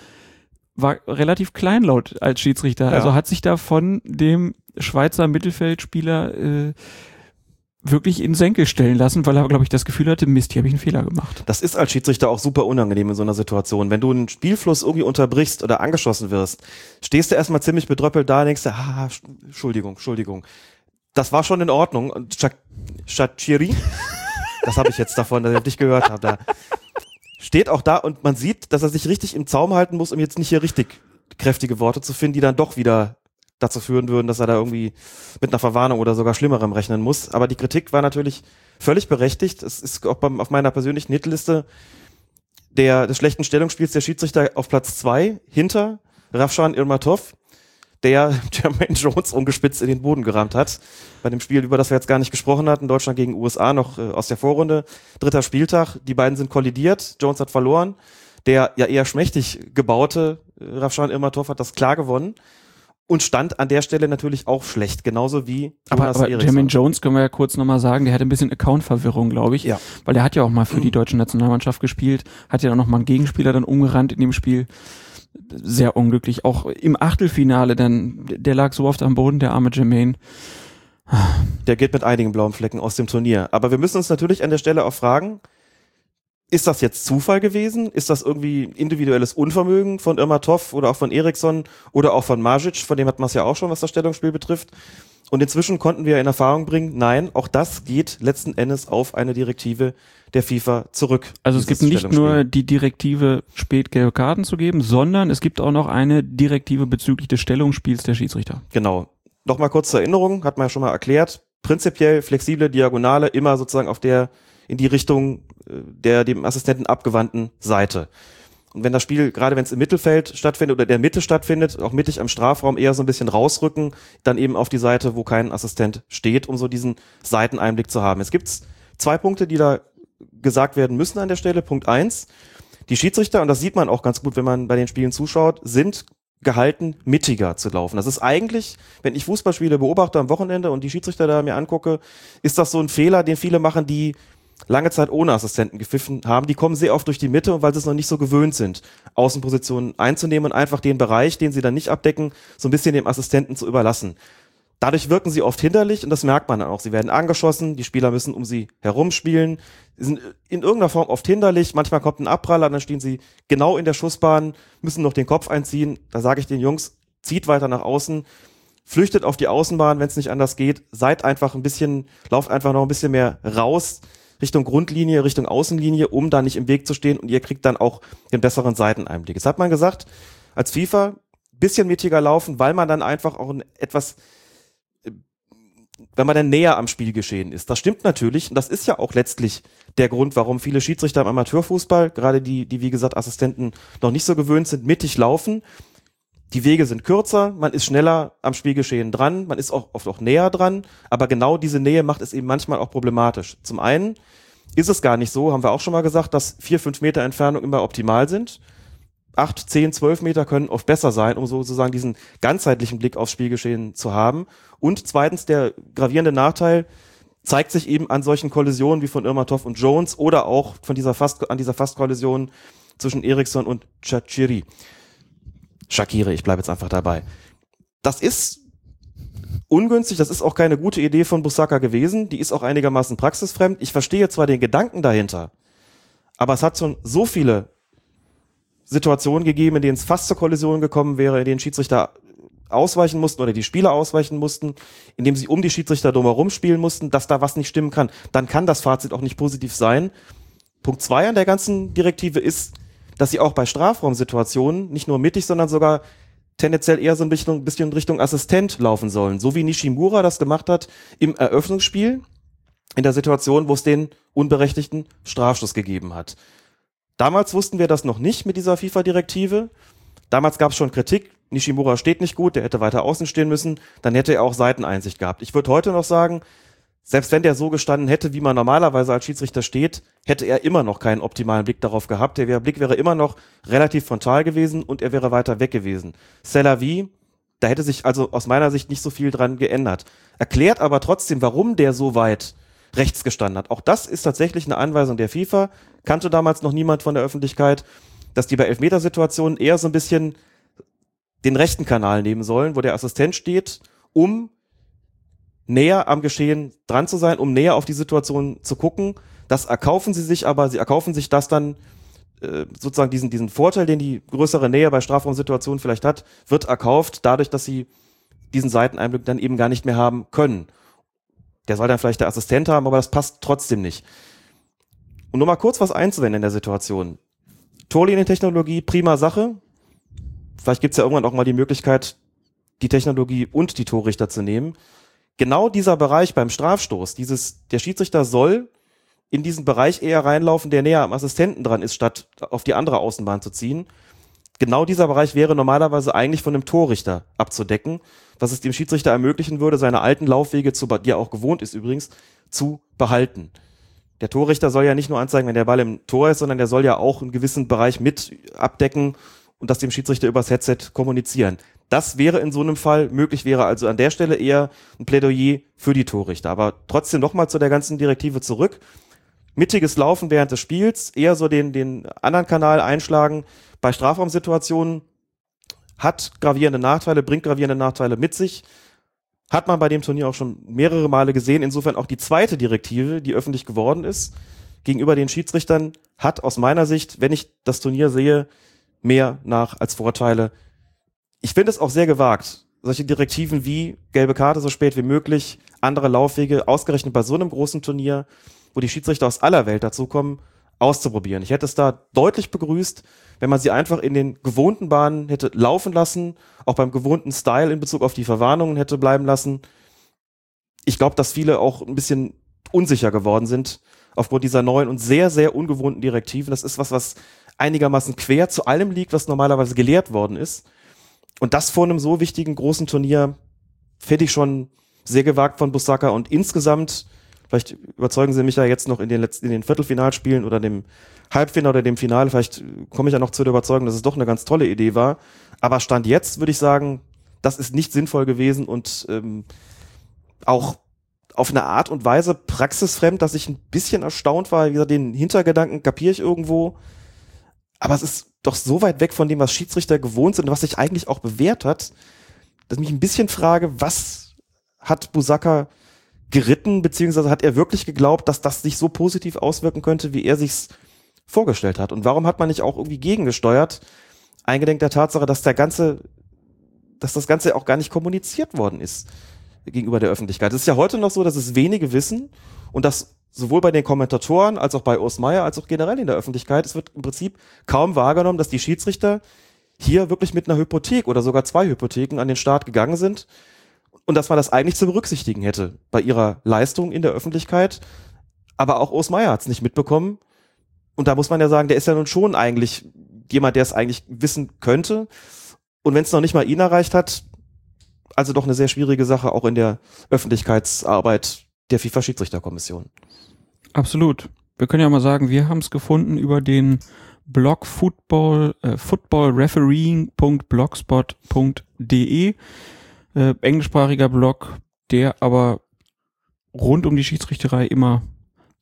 war relativ kleinlaut als Schiedsrichter. Ja. Also hat sich da von dem Schweizer Mittelfeldspieler äh, wirklich in Senkel stellen lassen, weil er, glaube ich, das Gefühl hatte, Mist, hier habe ich einen Fehler gemacht. Das ist als Schiedsrichter auch super unangenehm in so einer Situation. Wenn du einen Spielfluss irgendwie unterbrichst oder angeschossen wirst, stehst du erstmal ziemlich bedröppelt da und denkst, dir, ah, Sch- Entschuldigung, Entschuldigung. Das war schon in Ordnung. Und Shachiri, das habe ich jetzt davon, dass ich dich gehört habe, da steht auch da und man sieht, dass er sich richtig im Zaum halten muss, um jetzt nicht hier richtig kräftige Worte zu finden, die dann doch wieder dazu führen würden, dass er da irgendwie mit einer Verwarnung oder sogar Schlimmerem rechnen muss. Aber die Kritik war natürlich völlig berechtigt. Es ist auch beim, auf meiner persönlichen Hitliste der, des schlechten Stellungsspiels der Schiedsrichter auf Platz zwei hinter Rafshan Irmatov, der Jermaine Jones ungespitzt in den Boden gerammt hat. Bei dem Spiel, über das wir jetzt gar nicht gesprochen hatten, Deutschland gegen USA, noch äh, aus der Vorrunde. Dritter Spieltag, die beiden sind kollidiert, Jones hat verloren. Der ja eher schmächtig gebaute äh, Rafshan Irmatov hat das klar gewonnen und stand an der Stelle natürlich auch schlecht, genauso wie Aber, Jonas aber Eriksson. Jermaine Jones können wir ja kurz nochmal sagen, der hatte ein bisschen Account-Verwirrung, glaube ich. Ja. Weil der hat ja auch mal für die deutsche Nationalmannschaft gespielt, hat ja auch noch mal einen Gegenspieler dann umgerannt in dem Spiel. Sehr unglücklich. Auch im Achtelfinale dann, der lag so oft am Boden, der arme Jermaine. der geht mit einigen blauen Flecken aus dem Turnier. Aber wir müssen uns natürlich an der Stelle auch fragen, ist das jetzt Zufall gewesen? Ist das irgendwie individuelles Unvermögen von Irmatov oder auch von Eriksson oder auch von Majic? Von dem hat man es ja auch schon, was das Stellungsspiel betrifft. Und inzwischen konnten wir in Erfahrung bringen, nein, auch das geht letzten Endes auf eine Direktive der FIFA zurück. Also es gibt nicht nur die Direktive, spät gelbe Karten zu geben, sondern es gibt auch noch eine Direktive bezüglich des Stellungsspiels der Schiedsrichter. Genau. Nochmal kurz zur Erinnerung, hat man ja schon mal erklärt. Prinzipiell flexible Diagonale immer sozusagen auf der, in die Richtung äh, der dem Assistenten abgewandten Seite. Und wenn das Spiel, gerade wenn es im Mittelfeld stattfindet oder der Mitte stattfindet, auch mittig am Strafraum eher so ein bisschen rausrücken, dann eben auf die Seite, wo kein Assistent steht, um so diesen Seiteneinblick zu haben. Es gibt zwei Punkte, die da gesagt werden müssen an der Stelle. Punkt eins: Die Schiedsrichter, und das sieht man auch ganz gut, wenn man bei den Spielen zuschaut, sind gehalten, mittiger zu laufen. Das ist eigentlich, wenn ich Fußballspiele beobachte am Wochenende und die Schiedsrichter da mir angucke, ist das so ein Fehler, den viele machen, die lange Zeit ohne Assistenten gepfiffen haben. Die kommen sehr oft durch die Mitte und weil sie es noch nicht so gewöhnt sind, Außenpositionen einzunehmen und einfach den Bereich, den sie dann nicht abdecken, so ein bisschen dem Assistenten zu überlassen. Dadurch wirken sie oft hinderlich und das merkt man dann auch. Sie werden angeschossen, die Spieler müssen um sie herumspielen, sie sind in irgendeiner Form oft hinderlich. Manchmal kommt ein Abpraller, dann stehen sie genau in der Schussbahn, müssen noch den Kopf einziehen. Da sage ich den Jungs, zieht weiter nach außen, flüchtet auf die Außenbahn, wenn es nicht anders geht. Seid einfach ein bisschen, lauft einfach noch ein bisschen mehr raus Richtung Grundlinie, Richtung Außenlinie, um da nicht im Weg zu stehen und ihr kriegt dann auch den besseren Seiteneinblick. Jetzt hat man gesagt, als FIFA bisschen mittiger laufen, weil man dann einfach auch ein etwas wenn man dann näher am Spielgeschehen ist. Das stimmt natürlich und das ist ja auch letztlich der Grund, warum viele Schiedsrichter im Amateurfußball, gerade die, die wie gesagt Assistenten noch nicht so gewöhnt sind, mittig laufen. Die Wege sind kürzer, man ist schneller am Spielgeschehen dran, man ist auch oft auch näher dran, aber genau diese Nähe macht es eben manchmal auch problematisch. Zum einen ist es gar nicht so, haben wir auch schon mal gesagt, dass vier, fünf Meter Entfernung immer optimal sind. Acht, zehn, zwölf Meter können oft besser sein, um sozusagen diesen ganzheitlichen Blick aufs Spielgeschehen zu haben. Und zweitens, der gravierende Nachteil zeigt sich eben an solchen Kollisionen wie von Irmatov und Jones oder auch von dieser Fast, an dieser Fastkollision zwischen Eriksson und Chachiri. Shakiri, ich bleibe jetzt einfach dabei. Das ist ungünstig, das ist auch keine gute Idee von Busaka gewesen, die ist auch einigermaßen praxisfremd. Ich verstehe zwar den Gedanken dahinter, Aber es hat schon so viele Situationen gegeben, in denen es fast zur Kollision gekommen wäre, in denen Schiedsrichter ausweichen mussten oder die Spieler ausweichen mussten, indem sie um die Schiedsrichter drumherum spielen mussten, dass da was nicht stimmen kann, dann kann das Fazit auch nicht positiv sein. Punkt zwei an der ganzen Direktive ist, dass sie auch bei Strafraumsituationen nicht nur mittig, sondern sogar tendenziell eher so ein bisschen, bisschen in Richtung Assistent laufen sollen. So wie Nishimura das gemacht hat im Eröffnungsspiel, in der Situation, wo es den unberechtigten Strafstoß gegeben hat. Damals wussten wir das noch nicht mit dieser FIFA-Direktive. Damals gab es schon Kritik, Nishimura steht nicht gut, der hätte weiter außen stehen müssen, dann hätte er auch Seiteneinsicht gehabt. Ich würde heute noch sagen, selbst wenn der so gestanden hätte, wie man normalerweise als Schiedsrichter steht, hätte er immer noch keinen optimalen Blick darauf gehabt. Der Blick wäre immer noch relativ frontal gewesen und er wäre weiter weg gewesen. Celavi, da hätte sich also aus meiner Sicht nicht so viel dran geändert. Erklärt aber trotzdem, warum der so weit rechts gestanden hat. Auch das ist tatsächlich eine Anweisung der FIFA. Kannte damals noch niemand von der Öffentlichkeit, dass die bei Elfmetersituationen eher so ein bisschen den rechten Kanal nehmen sollen, wo der Assistent steht, um näher am Geschehen dran zu sein, um näher auf die Situation zu gucken. Das erkaufen sie sich aber, sie erkaufen sich das dann äh, sozusagen diesen, diesen Vorteil, den die größere Nähe bei Strafraumsituationen vielleicht hat, wird erkauft dadurch, dass sie diesen Seiteneinblick dann eben gar nicht mehr haben können. Der soll dann vielleicht der Assistent haben, aber das passt trotzdem nicht. Und nur mal kurz was einzuwenden in der Situation. Torlinientechnologie, prima Sache. Vielleicht gibt's ja irgendwann auch mal die Möglichkeit, die Technologie und die Torrichter zu nehmen. Genau dieser Bereich beim Strafstoß, dieses, der Schiedsrichter soll in diesen Bereich eher reinlaufen, der näher am Assistenten dran ist, statt auf die andere Außenbahn zu ziehen. Genau dieser Bereich wäre normalerweise eigentlich von einem Torrichter abzudecken, was es dem Schiedsrichter ermöglichen würde, seine alten Laufwege, zu, die er auch gewohnt ist übrigens, zu behalten der Torrichter soll ja nicht nur anzeigen, wenn der Ball im Tor ist, sondern der soll ja auch einen gewissen Bereich mit abdecken und das dem Schiedsrichter übers Headset kommunizieren. Das wäre in so einem Fall möglich, wäre also an der Stelle eher ein Plädoyer für die Torrichter. Aber trotzdem nochmal zu der ganzen Direktive zurück. Mittiges Laufen während des Spiels, eher so den, den anderen Kanal einschlagen. Bei Strafraumsituationen hat gravierende Nachteile, bringt gravierende Nachteile mit sich. Hat man bei dem Turnier auch schon mehrere Male gesehen. Insofern auch die zweite Direktive, die öffentlich geworden ist, gegenüber den Schiedsrichtern, hat aus meiner Sicht, wenn ich das Turnier sehe, mehr nach als Vorteile. Ich finde es auch sehr gewagt, solche Direktiven wie gelbe Karte so spät wie möglich, andere Laufwege, ausgerechnet bei so einem großen Turnier, wo die Schiedsrichter aus aller Welt dazukommen, auszuprobieren. Ich hätte es da deutlich begrüßt, wenn man sie einfach in den gewohnten Bahnen hätte laufen lassen, auch beim gewohnten Style in Bezug auf die Verwarnungen hätte bleiben lassen. Ich glaube, dass viele auch ein bisschen unsicher geworden sind aufgrund dieser neuen und sehr, sehr ungewohnten Direktiven. Das ist was, was einigermaßen quer zu allem liegt, was normalerweise gelehrt worden ist. Und das vor einem so wichtigen großen Turnier finde ich schon sehr gewagt von Busaka und insgesamt Vielleicht überzeugen Sie mich ja jetzt noch in den letzten, in den Viertelfinalspielen oder dem Halbfinale oder dem Finale. Vielleicht komme ich ja noch zu der Überzeugung, dass es doch eine ganz tolle Idee war. Aber Stand jetzt würde ich sagen, das ist nicht sinnvoll gewesen und ähm, auch auf eine Art und Weise praxisfremd, dass ich ein bisschen erstaunt war. Wie gesagt, den Hintergedanken kapiere ich irgendwo. Aber es ist doch so weit weg von dem, was Schiedsrichter gewohnt sind und was sich eigentlich auch bewährt hat, dass ich mich ein bisschen frage, was hat Busaka geritten, beziehungsweise hat er wirklich geglaubt, dass das sich so positiv auswirken könnte, wie er sich's vorgestellt hat? Und warum hat man nicht auch irgendwie gegengesteuert, eingedenk der Tatsache, dass der ganze, dass das Ganze auch gar nicht kommuniziert worden ist gegenüber der Öffentlichkeit? Es ist ja heute noch so, dass es wenige wissen und dass sowohl bei den Kommentatoren als auch bei Urs Meier als auch generell in der Öffentlichkeit, es wird im Prinzip kaum wahrgenommen, dass die Schiedsrichter hier wirklich mit einer Hypothek oder sogar zwei Hypotheken an den Start gegangen sind und dass man das eigentlich zu berücksichtigen hätte bei ihrer Leistung in der Öffentlichkeit. Aber auch Urs Meier hat es nicht mitbekommen. Und da muss man ja sagen, der ist ja nun schon eigentlich jemand, der es eigentlich wissen könnte. Und wenn es noch nicht mal ihn erreicht hat, also doch eine sehr schwierige Sache auch in der Öffentlichkeitsarbeit der FIFA-Schiedsrichterkommission. Absolut. Wir können ja mal sagen, wir haben es gefunden über den Blog football, äh, footballrefereeing.blogspot.de äh, englischsprachiger Blog, der aber rund um die Schiedsrichterei immer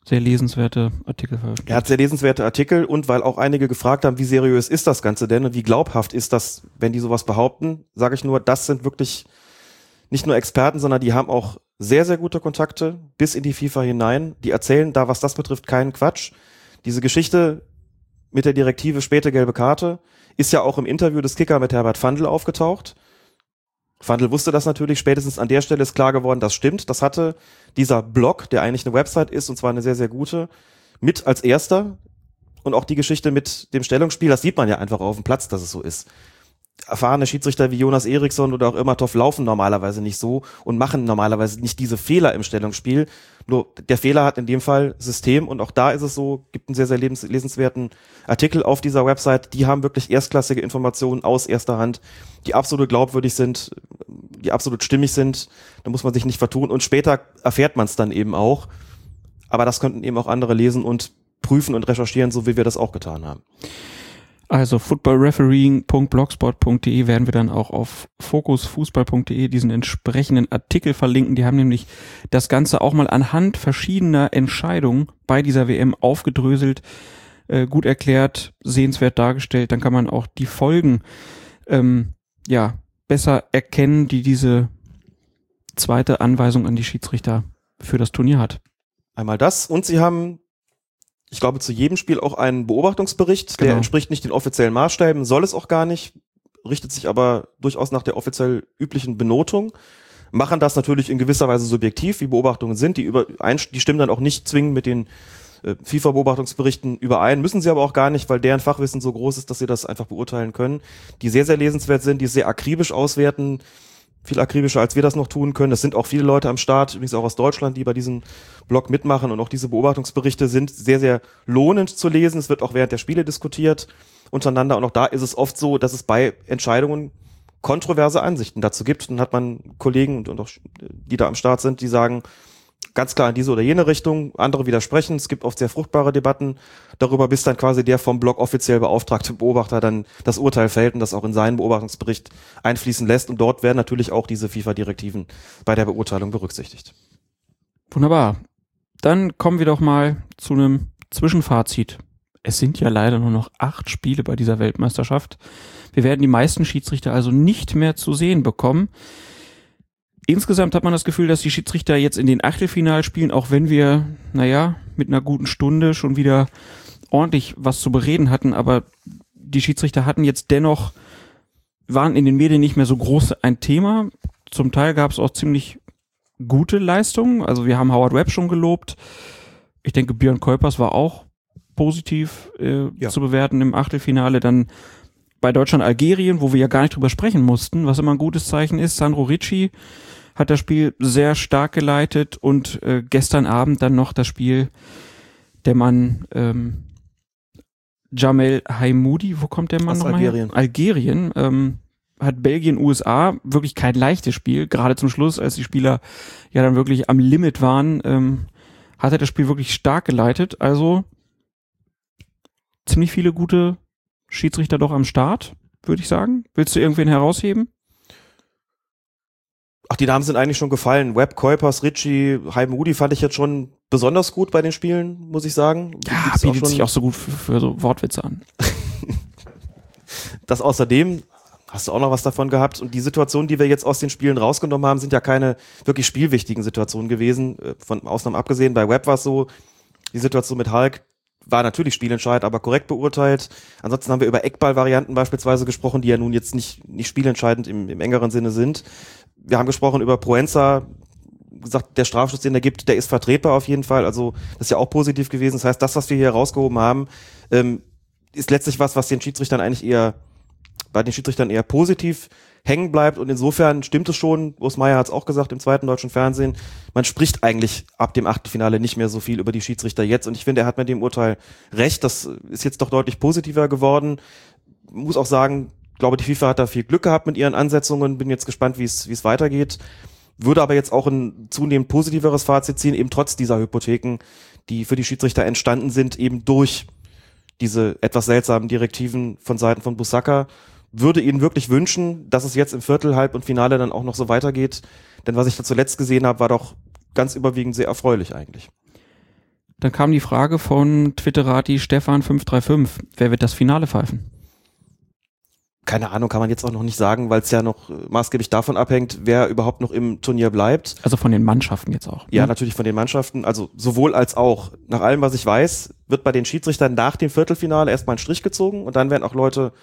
sehr lesenswerte Artikel veröffentlicht. Er hat sehr lesenswerte Artikel und weil auch einige gefragt haben, wie seriös ist das Ganze denn und wie glaubhaft ist das, wenn die sowas behaupten, sage ich nur, das sind wirklich nicht nur Experten, sondern die haben auch sehr, sehr gute Kontakte bis in die FIFA hinein. Die erzählen da, was das betrifft, keinen Quatsch. Diese Geschichte mit der Direktive späte gelbe Karte ist ja auch im Interview des Kicker mit Herbert Fandl aufgetaucht. Fandl wusste das natürlich, spätestens an der Stelle ist klar geworden, das stimmt. Das hatte dieser Blog, der eigentlich eine Website ist, und zwar eine sehr, sehr gute, mit als erster. Und auch die Geschichte mit dem Stellungsspiel, das sieht man ja einfach auf dem Platz, dass es so ist erfahrene Schiedsrichter wie Jonas Eriksson oder auch Irmatov laufen normalerweise nicht so und machen normalerweise nicht diese Fehler im Stellungsspiel. Nur der Fehler hat in dem Fall System und auch da ist es so, gibt einen sehr, sehr lesenswerten Artikel auf dieser Website. Die haben wirklich erstklassige Informationen aus erster Hand, die absolut glaubwürdig sind, die absolut stimmig sind. Da muss man sich nicht vertun und später erfährt man es dann eben auch. Aber das könnten eben auch andere lesen und prüfen und recherchieren, so wie wir das auch getan haben. Also footballrefereeing.blogspot.de werden wir dann auch auf fokusfußball.de diesen entsprechenden Artikel verlinken. Die haben nämlich das Ganze auch mal anhand verschiedener Entscheidungen bei dieser WM aufgedröselt, äh, gut erklärt, sehenswert dargestellt. Dann kann man auch die Folgen ähm, ja besser erkennen, die diese zweite Anweisung an die Schiedsrichter für das Turnier hat. Einmal das und sie haben ich glaube, zu jedem Spiel auch einen Beobachtungsbericht. Genau. Der entspricht nicht den offiziellen Maßstäben, soll es auch gar nicht, richtet sich aber durchaus nach der offiziell üblichen Benotung. Machen das natürlich in gewisser Weise subjektiv, wie Beobachtungen sind. Die, über, die stimmen dann auch nicht zwingend mit den äh, FIFA-Beobachtungsberichten überein, müssen sie aber auch gar nicht, weil deren Fachwissen so groß ist, dass sie das einfach beurteilen können. Die sehr, sehr lesenswert sind, die sehr akribisch auswerten, viel akribischer, als wir das noch tun können. Es sind auch viele Leute am Start, übrigens auch aus Deutschland, die bei diesem Blog mitmachen und auch diese Beobachtungsberichte sind sehr, sehr lohnend zu lesen. Es wird auch während der Spiele diskutiert untereinander und auch da ist es oft so, dass es bei Entscheidungen kontroverse Ansichten dazu gibt. Dann hat man Kollegen und, und auch die da am Start sind, die sagen, ganz klar in diese oder jene Richtung, andere widersprechen. Es gibt oft sehr fruchtbare Debatten darüber, bis dann quasi der vom Blog offiziell beauftragte Beobachter dann das Urteil fällt und das auch in seinen Beobachtungsbericht einfließen lässt. Und dort werden natürlich auch diese FIFA-Direktiven bei der Beurteilung berücksichtigt. Wunderbar. Dann kommen wir doch mal zu einem Zwischenfazit. Es sind ja leider nur noch acht Spiele bei dieser Weltmeisterschaft. Wir werden die meisten Schiedsrichter also nicht mehr zu sehen bekommen. Insgesamt hat man das Gefühl, dass die Schiedsrichter jetzt in den Achtelfinalspielen, auch wenn wir, naja, mit einer guten Stunde schon wieder ordentlich was zu bereden hatten, aber die Schiedsrichter hatten jetzt dennoch, waren in den Medien nicht mehr so groß ein Thema. Zum Teil gab es auch ziemlich gute Leistungen. Also wir haben Howard Webb schon gelobt. Ich denke, Björn Kolpers war auch positiv äh, ja. zu bewerten im Achtelfinale. Dann bei Deutschland-Algerien, wo wir ja gar nicht drüber sprechen mussten, was immer ein gutes Zeichen ist. Sandro Ricci hat das Spiel sehr stark geleitet und äh, gestern Abend dann noch das Spiel der Mann ähm, Jamel Haimoudi, wo kommt der Mann nochmal Algerien. Her? Algerien. Ähm, hat Belgien, USA wirklich kein leichtes Spiel. Gerade zum Schluss, als die Spieler ja dann wirklich am Limit waren, ähm, hat er das Spiel wirklich stark geleitet. Also ziemlich viele gute Schiedsrichter doch am Start, würde ich sagen. Willst du irgendwen herausheben? Ach, die Namen sind eigentlich schon gefallen. Webb, Kuipers, Ritchie, Heim Moody fand ich jetzt schon besonders gut bei den Spielen, muss ich sagen. Ja, bietet auch sich auch so gut für, für so Wortwitze an. das außerdem hast du auch noch was davon gehabt. Und die Situationen, die wir jetzt aus den Spielen rausgenommen haben, sind ja keine wirklich spielwichtigen Situationen gewesen. Äh, von Ausnahmen abgesehen, bei Webb war es so, die Situation mit Hulk war natürlich spielentscheidend, aber korrekt beurteilt. Ansonsten haben wir über Eckball-Varianten beispielsweise gesprochen, die ja nun jetzt nicht, nicht spielentscheidend im, im engeren Sinne sind wir haben gesprochen über Proenza, gesagt, der Strafschuss, den er gibt, der ist vertretbar auf jeden Fall. Also das ist ja auch positiv gewesen. Das heißt, das, was wir hier rausgehoben haben, ähm, ist letztlich was, was den Schiedsrichtern eigentlich eher, bei den Schiedsrichtern eher positiv hängen bleibt. Und insofern stimmt es schon, Urs Meier hat es auch gesagt im zweiten deutschen Fernsehen, man spricht eigentlich ab dem Achtelfinale nicht mehr so viel über die Schiedsrichter jetzt. Und ich finde, er hat mit dem Urteil recht. Das ist jetzt doch deutlich positiver geworden. Muss auch sagen, glaube, die FIFA hat da viel Glück gehabt mit ihren Ansetzungen. Bin jetzt gespannt, wie es wie es weitergeht. Würde aber jetzt auch ein zunehmend positiveres Fazit ziehen, eben trotz dieser Hypotheken, die für die Schiedsrichter entstanden sind, eben durch diese etwas seltsamen Direktiven von Seiten von Busaka. Würde ihnen wirklich wünschen, dass es jetzt im Viertel, Halb und Finale dann auch noch so weitergeht. Denn was ich da zuletzt gesehen habe, war doch ganz überwiegend sehr erfreulich eigentlich. Dann kam die Frage von Twitterati Stefan535. Wer wird das Finale pfeifen? Keine Ahnung, kann man jetzt auch noch nicht sagen, weil es ja noch äh, maßgeblich davon abhängt, wer überhaupt noch im Turnier bleibt. Also von den Mannschaften jetzt auch. Ja, ne? natürlich von den Mannschaften, also sowohl als auch. Nach allem, was ich weiß, wird bei den Schiedsrichtern nach dem Viertelfinale erstmal ein Strich gezogen und dann werden auch Leute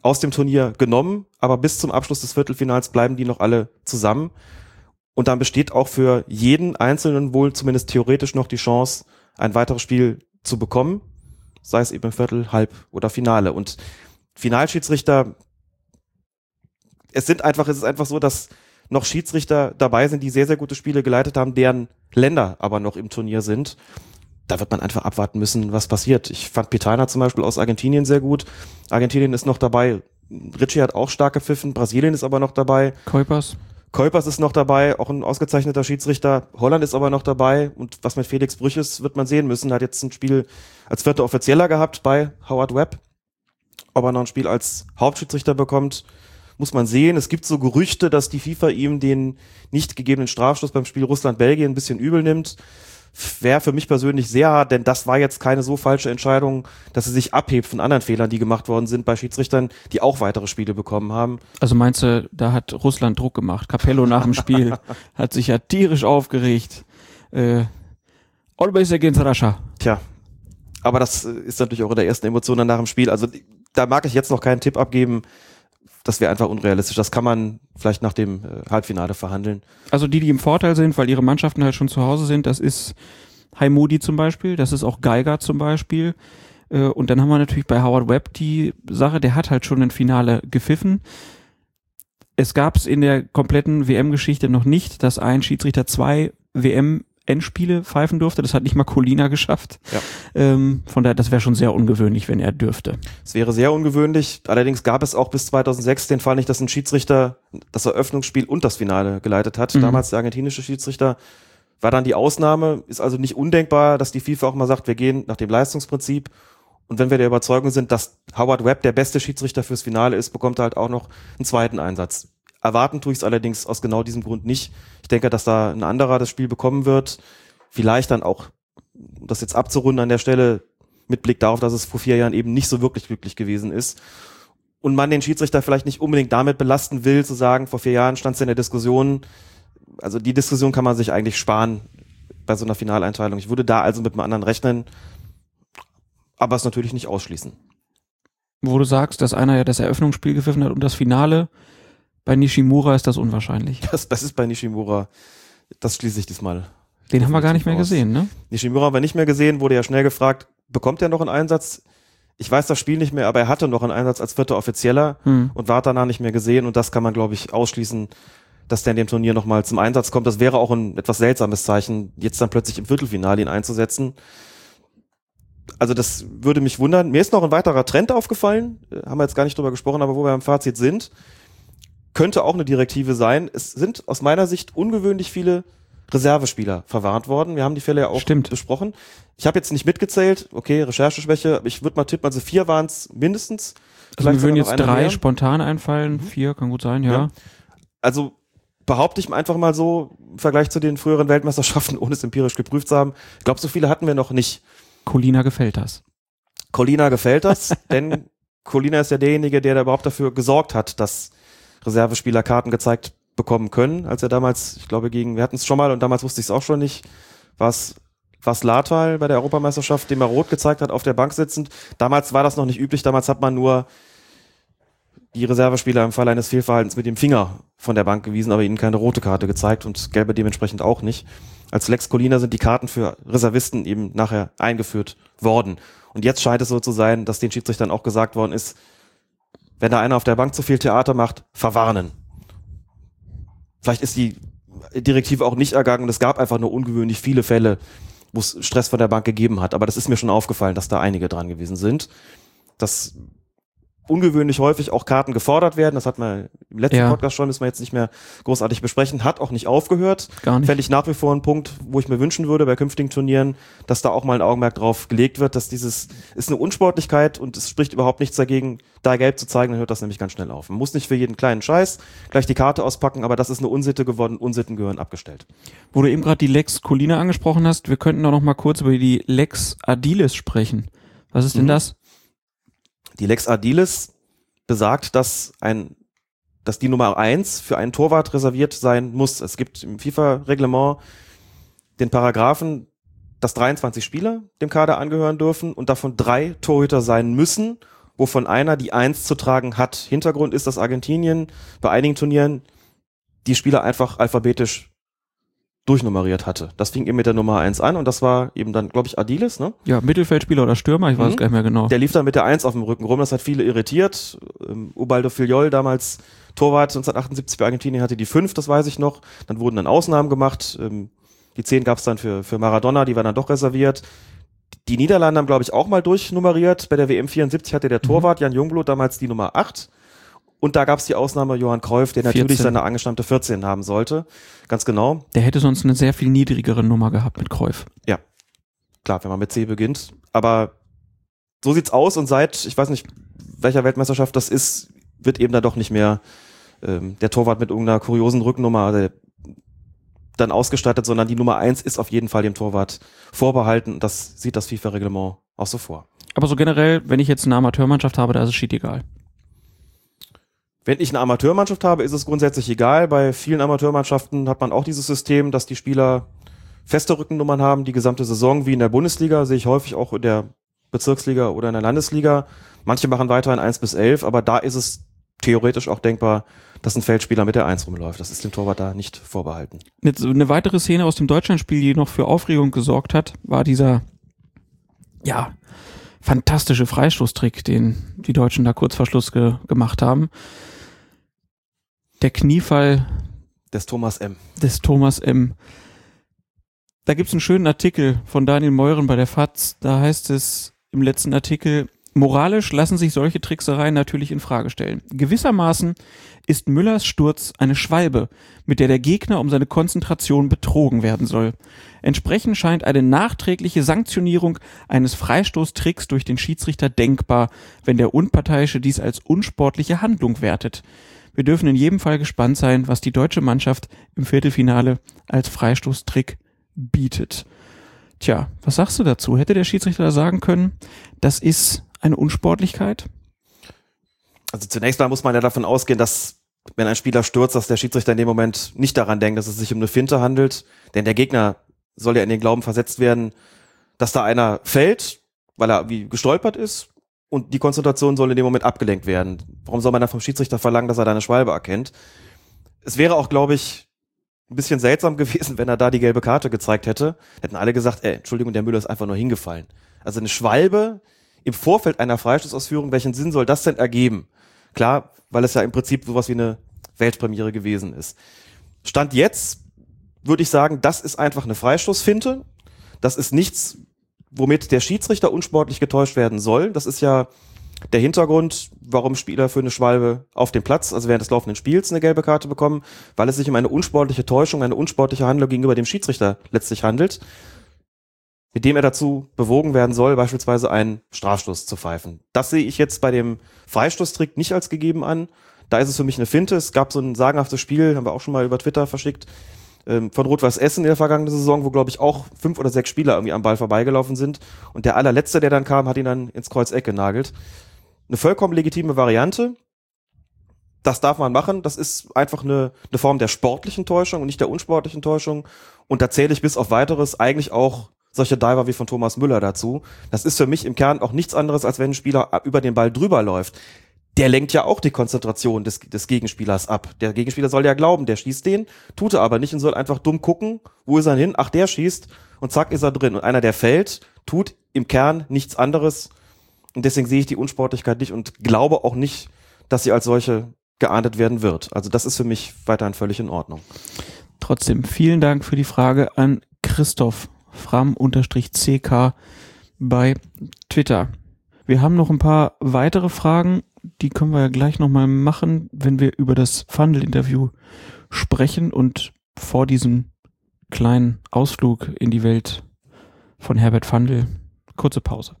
aus dem Turnier genommen, aber bis zum Abschluss des Viertelfinals bleiben die noch alle zusammen. Und dann besteht auch für jeden Einzelnen wohl zumindest theoretisch noch die Chance, ein weiteres Spiel zu bekommen, sei es eben im Viertel, Halb oder Finale. Und Finalschiedsrichter, es sind einfach, es ist einfach so, dass noch Schiedsrichter dabei sind, die sehr, sehr gute Spiele geleitet haben, deren Länder aber noch im Turnier sind. Da wird man einfach abwarten müssen, was passiert. Ich fand Pitana zum Beispiel aus Argentinien sehr gut. Argentinien ist noch dabei. Ritchie hat auch stark gepfiffen. Brasilien ist aber noch dabei. Kuipers. Kuipers ist noch dabei, auch ein ausgezeichneter Schiedsrichter. Holland ist aber noch dabei. Und was mit Felix Brüch ist, wird man sehen müssen. Er hat jetzt ein Spiel als vierter Offizieller gehabt bei Howard Webb. Ob er noch ein Spiel als Hauptschiedsrichter bekommt, muss man sehen. Es gibt so Gerüchte, dass die FIFA ihm den nicht gegebenen Strafstoß beim Spiel Russland-Belgien ein bisschen übel nimmt. Wäre für mich persönlich sehr hart, denn das war jetzt keine so falsche Entscheidung, dass sie sich abhebt von anderen Fehlern, die gemacht worden sind bei Schiedsrichtern, die auch weitere Spiele bekommen haben. Also meinst du, da hat Russland Druck gemacht? Capello nach dem Spiel hat sich ja tierisch aufgeregt. Äh, Always against Russia. Tja, aber das äh, ist natürlich auch in der ersten Emotion dann nach dem Spiel. Also da mag ich jetzt noch keinen Tipp abgeben. Das wäre einfach unrealistisch. Das kann man vielleicht nach dem äh, Halbfinale verhandeln. Also die, die im Vorteil sind, weil ihre Mannschaften halt schon zu Hause sind, das ist Haimudi zum Beispiel, das ist auch Geiger zum Beispiel. Äh, Und dann haben wir natürlich bei Howard Webb die Sache, der hat halt schon ein Finale gepfiffen. Es gab es in der kompletten WM-Geschichte noch nicht, dass ein Schiedsrichter zwei WM-Endspiele pfeifen durfte. Das hat nicht mal Colina geschafft. Ja. Ähm, von daher, das wäre schon sehr ungewöhnlich, wenn er dürfte. Es wäre sehr ungewöhnlich. Allerdings gab es auch bis 2006 den Fall nicht, dass ein Schiedsrichter das Eröffnungsspiel und das Finale geleitet hat. Mhm. Damals der argentinische Schiedsrichter war dann die Ausnahme. Ist also nicht undenkbar, dass die FIFA auch mal sagt, wir gehen nach dem Leistungsprinzip. Und wenn wir der Überzeugung sind, dass Howard Webb der beste Schiedsrichter fürs Finale ist, bekommt er halt auch noch einen zweiten Einsatz. Erwarten tue ich es allerdings aus genau diesem Grund nicht. Ich denke, dass da ein anderer das Spiel bekommen wird. Vielleicht dann auch, um das jetzt abzurunden an der Stelle, mit Blick darauf, dass es vor vier Jahren eben nicht so wirklich glücklich gewesen ist. Und man den Schiedsrichter vielleicht nicht unbedingt damit belasten will, zu sagen, vor vier Jahren stand es in der Diskussion. Also die Diskussion kann man sich eigentlich sparen bei so einer Finaleinteilung. Ich würde da also mit einem anderen rechnen, aber es natürlich nicht ausschließen. Wo du sagst, dass einer ja das Eröffnungsspiel gepfiffen hat und das Finale. Bei Nishimura ist das unwahrscheinlich. Das, das ist bei Nishimura, das schließe ich diesmal. Den haben wir gar nicht mehr aus. gesehen, ne? Nishimura haben wir nicht mehr gesehen, wurde ja schnell gefragt, bekommt er noch einen Einsatz? Ich weiß das Spiel nicht mehr, aber er hatte noch einen Einsatz als vierter Offizieller Hm. und war danach nicht mehr gesehen und das kann man, glaube ich, ausschließen, dass der in dem Turnier nochmal zum Einsatz kommt. Das wäre auch ein etwas seltsames Zeichen, jetzt dann plötzlich im Viertelfinale ihn einzusetzen. Also das würde mich wundern. Mir ist noch ein weiterer Trend aufgefallen, äh, haben wir jetzt gar nicht drüber gesprochen, aber wo wir am Fazit sind, könnte auch eine Direktive sein. Es sind aus meiner Sicht ungewöhnlich viele Reservespieler verwarnt worden. Wir haben die Fälle ja auch Stimmt. besprochen. Ich habe jetzt nicht mitgezählt, okay, Rechercheschwäche, ich würde mal tippen, also vier waren es mindestens. Also mir Vielleicht würden sogar noch jetzt drei mehr. spontan einfallen, vier kann gut sein, ja. Ja. Also behaupte ich einfach mal so, im Vergleich zu den früheren Weltmeisterschaften, ohne es empirisch geprüft zu haben, ich glaube, so viele hatten wir noch nicht. Colina gefällt das. Colina gefällt das, denn Colina ist ja derjenige, der da überhaupt dafür gesorgt hat, dass Reservespieler Karten gezeigt bekommen können, als er damals, ich glaube, gegen, wir hatten es schon mal und damals wusste ich es auch schon nicht, war es was Latal bei der Europameisterschaft, dem er rot gezeigt hat, auf der Bank sitzend. Damals war das noch nicht üblich, damals hat man nur die Reservespieler im Fall eines Fehlverhaltens mit dem Finger von der Bank gewiesen, aber ihnen keine rote Karte gezeigt und gelbe dementsprechend auch nicht. Als Lex Colina sind die Karten für Reservisten eben nachher eingeführt worden. Und jetzt scheint es so zu sein, dass den Schiedsrichtern auch gesagt worden ist, wenn da einer auf der Bank zu viel Theater macht, verwarnen. Vielleicht ist die Direktive auch nicht ergangen und es gab einfach nur ungewöhnlich viele Fälle, wo es Stress von der Bank gegeben hat. Aber das ist mir schon aufgefallen, dass da einige dran gewesen sind. Dass ungewöhnlich häufig auch Karten gefordert werden. Das hat man im letzten Ja. Podcast schon, müssen wir jetzt nicht mehr großartig besprechen. Hat auch nicht aufgehört. Gar nicht. Fände ich nach wie vor ein Punkt, wo ich mir wünschen würde bei künftigen Turnieren, dass da auch mal ein Augenmerk drauf gelegt wird, dass dieses ist eine Unsportlichkeit und es spricht überhaupt nichts dagegen, da gelb zu zeigen, dann hört das nämlich ganz schnell auf. Man muss nicht für jeden kleinen Scheiß gleich die Karte auspacken, aber das ist eine Unsitte geworden, Unsitten gehören abgestellt. Wo du eben gerade die Lex Colina angesprochen hast, wir könnten auch noch mal kurz über die Lex Adilis sprechen. Was ist denn Mhm. das? Die Lex Adilis besagt, dass ein dass die Nummer eins für einen Torwart reserviert sein muss. Es gibt im FIFA-Reglement den Paragraphen, dass 23 Spieler dem Kader angehören dürfen und davon drei Torhüter sein müssen, wovon einer die Eins zu tragen hat. Hintergrund ist, dass Argentinien bei einigen Turnieren die Spieler einfach alphabetisch durchnummeriert hatte. Das fing eben mit der Nummer eins an und das war eben dann, glaube ich, Adiles, ne? Ja, Mittelfeldspieler oder Stürmer, ich weiß Mhm. es gar nicht mehr genau. Der lief dann mit der Eins auf dem Rücken rum, das hat viele irritiert. Ähm, Ubaldo Filiol, damals Torwart 1978 bei Argentinien, hatte die fünf, das weiß ich noch. Dann wurden dann Ausnahmen gemacht. Ähm, die zehn gab es dann für, für Maradona, die war dann doch reserviert. Die Niederlande haben, glaube ich, auch mal durchnummeriert. Bei der WM 74 hatte der Torwart Jan Jungblut damals die Nummer 8. Und da gab es die Ausnahme Johann Cruyff, der natürlich 14. seine angestammte 14 haben sollte. Ganz genau. Der hätte sonst eine sehr viel niedrigere Nummer gehabt mit Kräuf. Klar, wenn man mit C beginnt. Aber so sieht's aus und seit, ich weiß nicht, welcher Weltmeisterschaft das ist, wird eben da doch nicht mehr ähm, der Torwart mit irgendeiner kuriosen Rückennummer äh, dann ausgestattet, sondern die Nummer eins ist auf jeden Fall dem Torwart vorbehalten. Und Das sieht das FIFA-Reglement auch so vor. Aber so generell, wenn ich jetzt eine Amateurmannschaft habe, da ist es schied egal. Wenn ich eine Amateurmannschaft habe, ist es grundsätzlich egal. Bei vielen Amateurmannschaften hat man auch dieses System, dass die Spieler feste Rückennummern haben, die gesamte Saison, wie in der Bundesliga, sehe ich häufig auch in der Bezirksliga oder in der Landesliga. Manche machen weiterhin 1 bis 11, aber da ist es theoretisch auch denkbar, dass ein Feldspieler mit der 1 rumläuft. Das ist dem Torwart da nicht vorbehalten. Eine weitere Szene aus dem Deutschlandspiel, die noch für Aufregung gesorgt hat, war dieser, ja, fantastische Freistoßtrick, den die Deutschen da kurz vor Schluss ge gemacht haben. Der Kniefall Des Thomas M. des Thomas M. Da gibt's einen schönen Artikel von Daniel Meuren bei der FAZ. Da heißt es im letzten Artikel, moralisch lassen sich solche Tricksereien natürlich in Frage stellen. Gewissermaßen ist Müllers Sturz eine Schwalbe, mit der der Gegner um seine Konzentration betrogen werden soll. Entsprechend scheint eine nachträgliche Sanktionierung eines Freistoßtricks durch den Schiedsrichter denkbar, wenn der Unparteiische dies als unsportliche Handlung wertet. Wir dürfen in jedem Fall gespannt sein, was die deutsche Mannschaft im Viertelfinale als Freistoßtrick bietet. Tja, was sagst du dazu? Hätte der Schiedsrichter da sagen können, das ist eine Unsportlichkeit? Also zunächst mal muss man ja davon ausgehen, dass wenn ein Spieler stürzt, dass der Schiedsrichter in dem Moment nicht daran denkt, dass es sich um eine Finte handelt. Denn der Gegner soll ja in den Glauben versetzt werden, dass da einer fällt, weil er wie gestolpert ist und die Konzentration soll in dem Moment abgelenkt werden. Warum soll man dann vom Schiedsrichter verlangen, dass er da eine Schwalbe erkennt? Es wäre auch, glaube ich, ein bisschen seltsam gewesen, wenn er da die gelbe Karte gezeigt hätte. Hätten alle gesagt, ey, Entschuldigung, der Müller ist einfach nur hingefallen. Also eine Schwalbe im Vorfeld einer Freistoßausführung, welchen Sinn soll das denn ergeben? Klar, weil es ja im Prinzip sowas wie eine Weltpremiere gewesen ist. Stand jetzt würde ich sagen, das ist einfach eine Freistoßfinte. Das ist nichts, womit der Schiedsrichter unsportlich getäuscht werden soll. Das ist ja der Hintergrund, warum Spieler für eine Schwalbe auf dem Platz, also während des laufenden Spiels, eine gelbe Karte bekommen, weil es sich um eine unsportliche Täuschung, eine unsportliche Handlung gegenüber dem Schiedsrichter letztlich handelt, mit dem er dazu bewogen werden soll, beispielsweise einen Strafstoß zu pfeifen. Das sehe ich jetzt bei dem Freistoßtrick nicht als gegeben an. Da ist es für mich eine Finte. Es gab so ein sagenhaftes Spiel, haben wir auch schon mal über Twitter verschickt, ähm, von Rot-Weiß Essen in der vergangenen Saison, wo, glaube ich, auch fünf oder sechs Spieler irgendwie am Ball vorbeigelaufen sind. Und der allerletzte, der dann kam, hat ihn dann ins Kreuzeck genagelt. Eine vollkommen legitime Variante. Das darf man machen. Das ist einfach eine, eine Form der sportlichen Täuschung und nicht der unsportlichen Täuschung. Und da zähle ich bis auf weiteres eigentlich auch solche Diver wie von Thomas Müller dazu. Das ist für mich im Kern auch nichts anderes, als wenn ein Spieler über den Ball drüber läuft. Der lenkt ja auch die Konzentration des, des Gegenspielers ab. Der Gegenspieler soll ja glauben, der schießt den, tut er aber nicht und soll einfach dumm gucken, wo ist er hin? Ach, der schießt und zack ist er drin. Und einer, der fällt, tut im Kern nichts anderes. Und deswegen sehe ich die Unsportlichkeit nicht und glaube auch nicht, dass sie als solche geahndet werden wird. Also das ist für mich weiterhin völlig in Ordnung. Trotzdem, vielen Dank für die Frage an Christoph Fram-CK bei Twitter. Wir haben noch ein paar weitere Fragen, die können wir ja gleich nochmal machen, wenn wir über das Fundel-Interview sprechen und vor diesem kleinen Ausflug in die Welt von Herbert Fundel. Kurze Pause.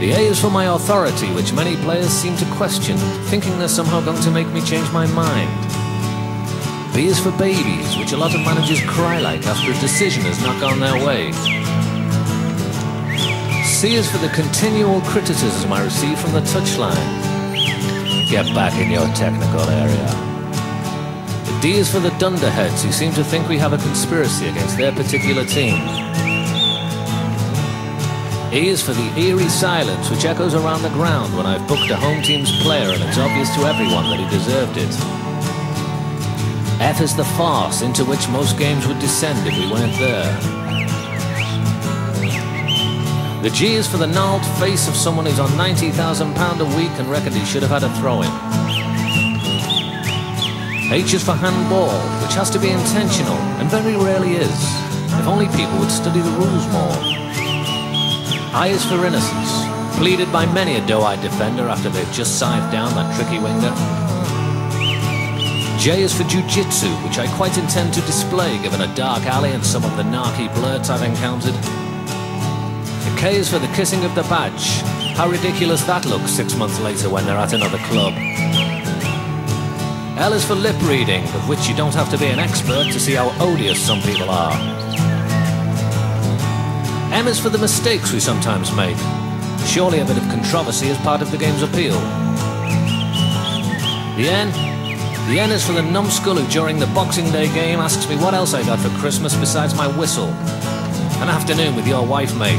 The A is for my authority, which many players seem to question, thinking they're somehow going to make me change my mind. B is for babies, which a lot of managers cry like after a decision has not gone their way. C is for the continual criticism I receive from the touchline. Get back in your technical area. The D is for the dunderheads who seem to think we have a conspiracy against their particular team. E is for the eerie silence which echoes around the ground when I've booked a home team's player and it's obvious to everyone that he deserved it. F is the farce into which most games would descend if we weren't there. The G is for the gnarled face of someone who's on £90,000 a week and reckoned he should have had a throw in. H is for handball, which has to be intentional and very rarely is. If only people would study the rules more. I is for innocence, pleaded by many a doe-eyed defender after they've just scythed down that tricky winger. J is for jiu-jitsu, which I quite intend to display given a dark alley and some of the narky blurts I've encountered. The K is for the kissing of the badge. How ridiculous that looks six months later when they're at another club. L is for lip reading, of which you don't have to be an expert to see how odious some people are. M is for the mistakes we sometimes make. Surely a bit of controversy is part of the game's appeal. The N? The N is for the numbskull who during the Boxing Day game asks me what else I got for Christmas besides my whistle. An afternoon with your wife, mate.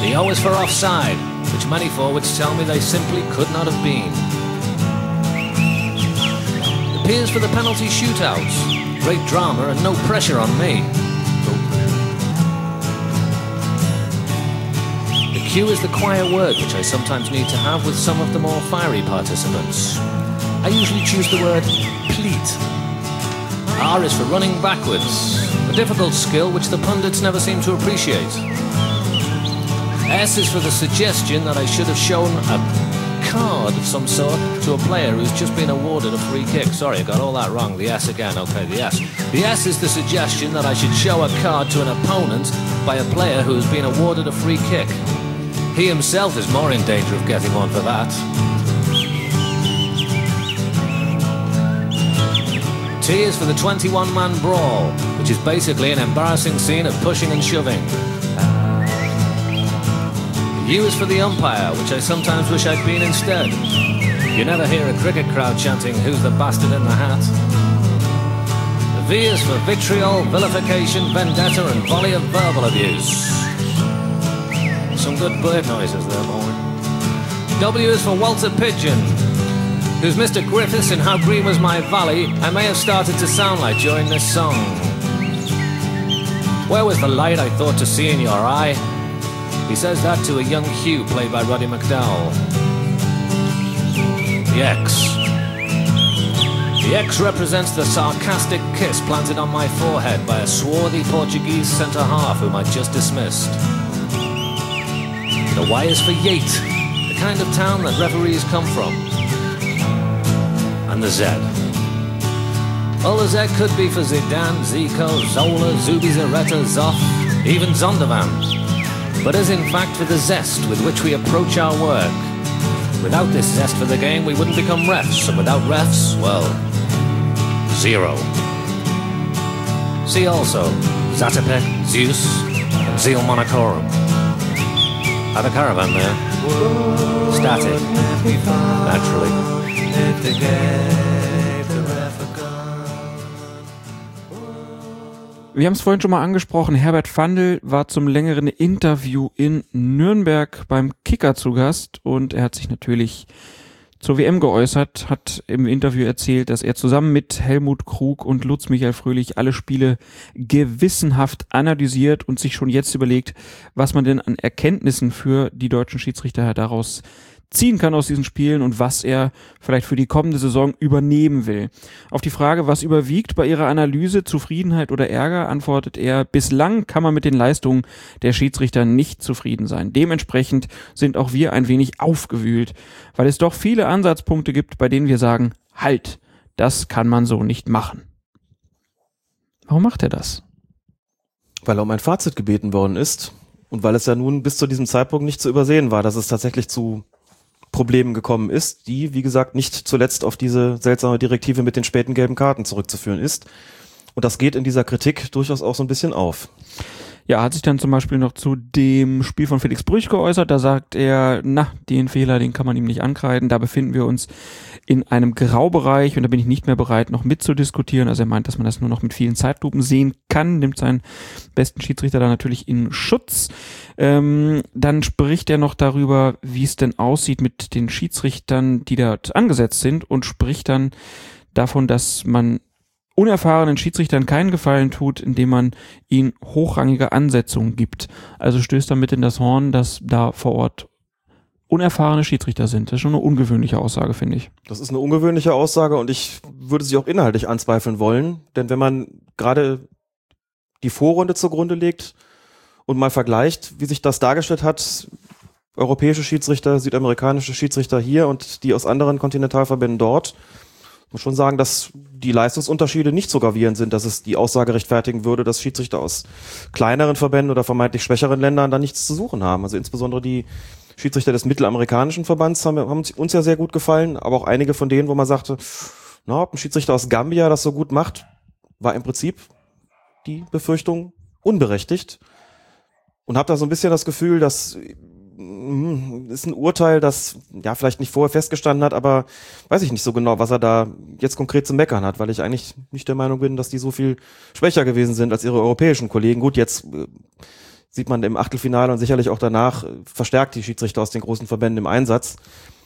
The O is for offside, which many forwards tell me they simply could not have been. The P is for the penalty shootouts. Great drama and no pressure on me. The Q is the quiet word which I sometimes need to have with some of the more fiery participants. I usually choose the word pleat. R is for running backwards, a difficult skill which the pundits never seem to appreciate. S is for the suggestion that I should have shown a card of some sort to a player who's just been awarded a free kick. Sorry, I got all that wrong. The S again. Okay, the S. The S is the suggestion that I should show a card to an opponent by a player who has been awarded a free kick. He himself is more in danger of getting one for that. T is for the 21 man brawl, which is basically an embarrassing scene of pushing and shoving. U is for the umpire, which I sometimes wish I'd been instead. You never hear a cricket crowd chanting, Who's the bastard in the hat? The V is for vitriol, vilification, vendetta, and volley of verbal abuse. Some good bird noises there, boy. W is for Walter Pigeon, who's Mr. Griffiths in How Green Was My Valley, I may have started to sound like during this song. Where was the light I thought to see in your eye? He says that to a young Hugh played by Roddy McDowell. The X. The X represents the sarcastic kiss planted on my forehead by a swarthy Portuguese centre half whom I just dismissed. The Y is for Yate, the kind of town that referees come from. And the Z. Well, the Z could be for Zidane, Zico, Zola, Zubi, Zubizarreta, Zoff, even Zondervan but as in fact for the zest with which we approach our work. Without this zest for the game, we wouldn't become refs, and without refs, well, zero. See also Zatopek, Zeus, and Zeal. Have a caravan there. Static. Naturally. Wir haben es vorhin schon mal angesprochen, Herbert Fandl war zum längeren Interview in Nürnberg beim Kicker zu Gast und er hat sich natürlich zur WM geäußert, hat im Interview erzählt, dass er zusammen mit Helmut Krug und Lutz Michael Fröhlich alle Spiele gewissenhaft analysiert und sich schon jetzt überlegt, was man denn an Erkenntnissen für die deutschen Schiedsrichter daraus ziehen kann aus diesen Spielen und was er vielleicht für die kommende Saison übernehmen will. Auf die Frage, was überwiegt bei ihrer Analyse, Zufriedenheit oder Ärger, antwortet er, bislang kann man mit den Leistungen der Schiedsrichter nicht zufrieden sein. Dementsprechend sind auch wir ein wenig aufgewühlt, weil es doch viele Ansatzpunkte gibt, bei denen wir sagen, halt, das kann man so nicht machen. Warum macht er das? Weil er um ein Fazit gebeten worden ist und weil es ja nun bis zu diesem Zeitpunkt nicht zu übersehen war, dass es tatsächlich zu Problemen gekommen ist, die, wie gesagt, nicht zuletzt auf diese seltsame Direktive mit den späten gelben Karten zurückzuführen ist. Und das geht in dieser Kritik durchaus auch so ein bisschen auf. Ja, hat sich dann zum Beispiel noch zu dem Spiel von Felix Brüch geäußert. Da sagt er, na, den Fehler, den kann man ihm nicht ankreiden. Da befinden wir uns in einem Graubereich und da bin ich nicht mehr bereit, noch mitzudiskutieren. Also er meint, dass man das nur noch mit vielen Zeitlupen sehen kann, nimmt seinen besten Schiedsrichter da natürlich in Schutz. Ähm, dann spricht er noch darüber, wie es denn aussieht mit den Schiedsrichtern, die dort angesetzt sind und spricht dann davon, dass man unerfahrenen Schiedsrichtern keinen Gefallen tut, indem man ihnen hochrangige Ansetzungen gibt. Also stößt damit in das Horn, dass da vor Ort unerfahrene Schiedsrichter sind. Das ist schon eine ungewöhnliche Aussage, finde ich. Das ist eine ungewöhnliche Aussage und ich würde sie auch inhaltlich anzweifeln wollen, denn wenn man gerade die Vorrunde zugrunde legt und mal vergleicht, wie sich das dargestellt hat, europäische Schiedsrichter, südamerikanische Schiedsrichter hier und die aus anderen Kontinentalverbänden dort, muss schon sagen, dass die Leistungsunterschiede nicht so gravierend sind, dass es die Aussage rechtfertigen würde, dass Schiedsrichter aus kleineren Verbänden oder vermeintlich schwächeren Ländern da nichts zu suchen haben. Also insbesondere die Schiedsrichter des mittelamerikanischen Verbands haben, haben uns ja sehr gut gefallen, aber auch einige von denen, wo man sagte, na, ob ein Schiedsrichter aus Gambia das so gut macht, war im Prinzip die Befürchtung unberechtigt. Und habe da so ein bisschen das Gefühl, dass ist ein Urteil, das ja vielleicht nicht vorher festgestanden hat, aber weiß ich nicht so genau, was er da jetzt konkret zu meckern hat, weil ich eigentlich nicht der Meinung bin, dass die so viel schwächer gewesen sind als ihre europäischen Kollegen. Gut, jetzt äh, sieht man im Achtelfinale und sicherlich auch danach äh, verstärkt die Schiedsrichter aus den großen Verbänden im Einsatz.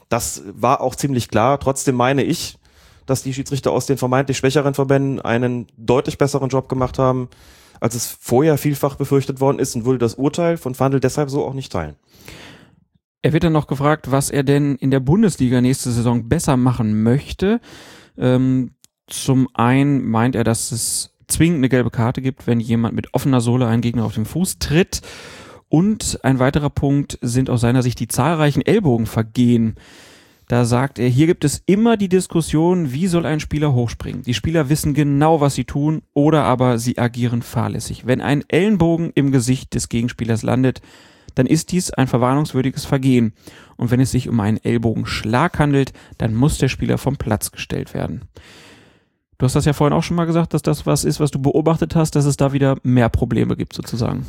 Das war auch ziemlich klar. Trotzdem meine ich, dass die Schiedsrichter aus den vermeintlich schwächeren Verbänden einen deutlich besseren Job gemacht haben, als es vorher vielfach befürchtet worden ist und würde das Urteil von Fandel deshalb so auch nicht teilen. Er wird dann noch gefragt, was er denn in der Bundesliga nächste Saison besser machen möchte. Ähm, zum einen meint er, dass es zwingend eine gelbe Karte gibt, wenn jemand mit offener Sohle einen Gegner auf den Fuß tritt. Und ein weiterer Punkt sind aus seiner Sicht die zahlreichen Ellbogenvergehen. Da sagt er, hier gibt es immer die Diskussion, wie soll ein Spieler hochspringen. Die Spieler wissen genau, was sie tun, oder aber sie agieren fahrlässig. Wenn ein Ellenbogen im Gesicht des Gegenspielers landet, dann ist dies ein verwarnungswürdiges Vergehen. Und wenn es sich um einen Ellbogenschlag handelt, dann muss der Spieler vom Platz gestellt werden. Du hast das ja vorhin auch schon mal gesagt, dass das was ist, was du beobachtet hast, dass es da wieder mehr Probleme gibt sozusagen.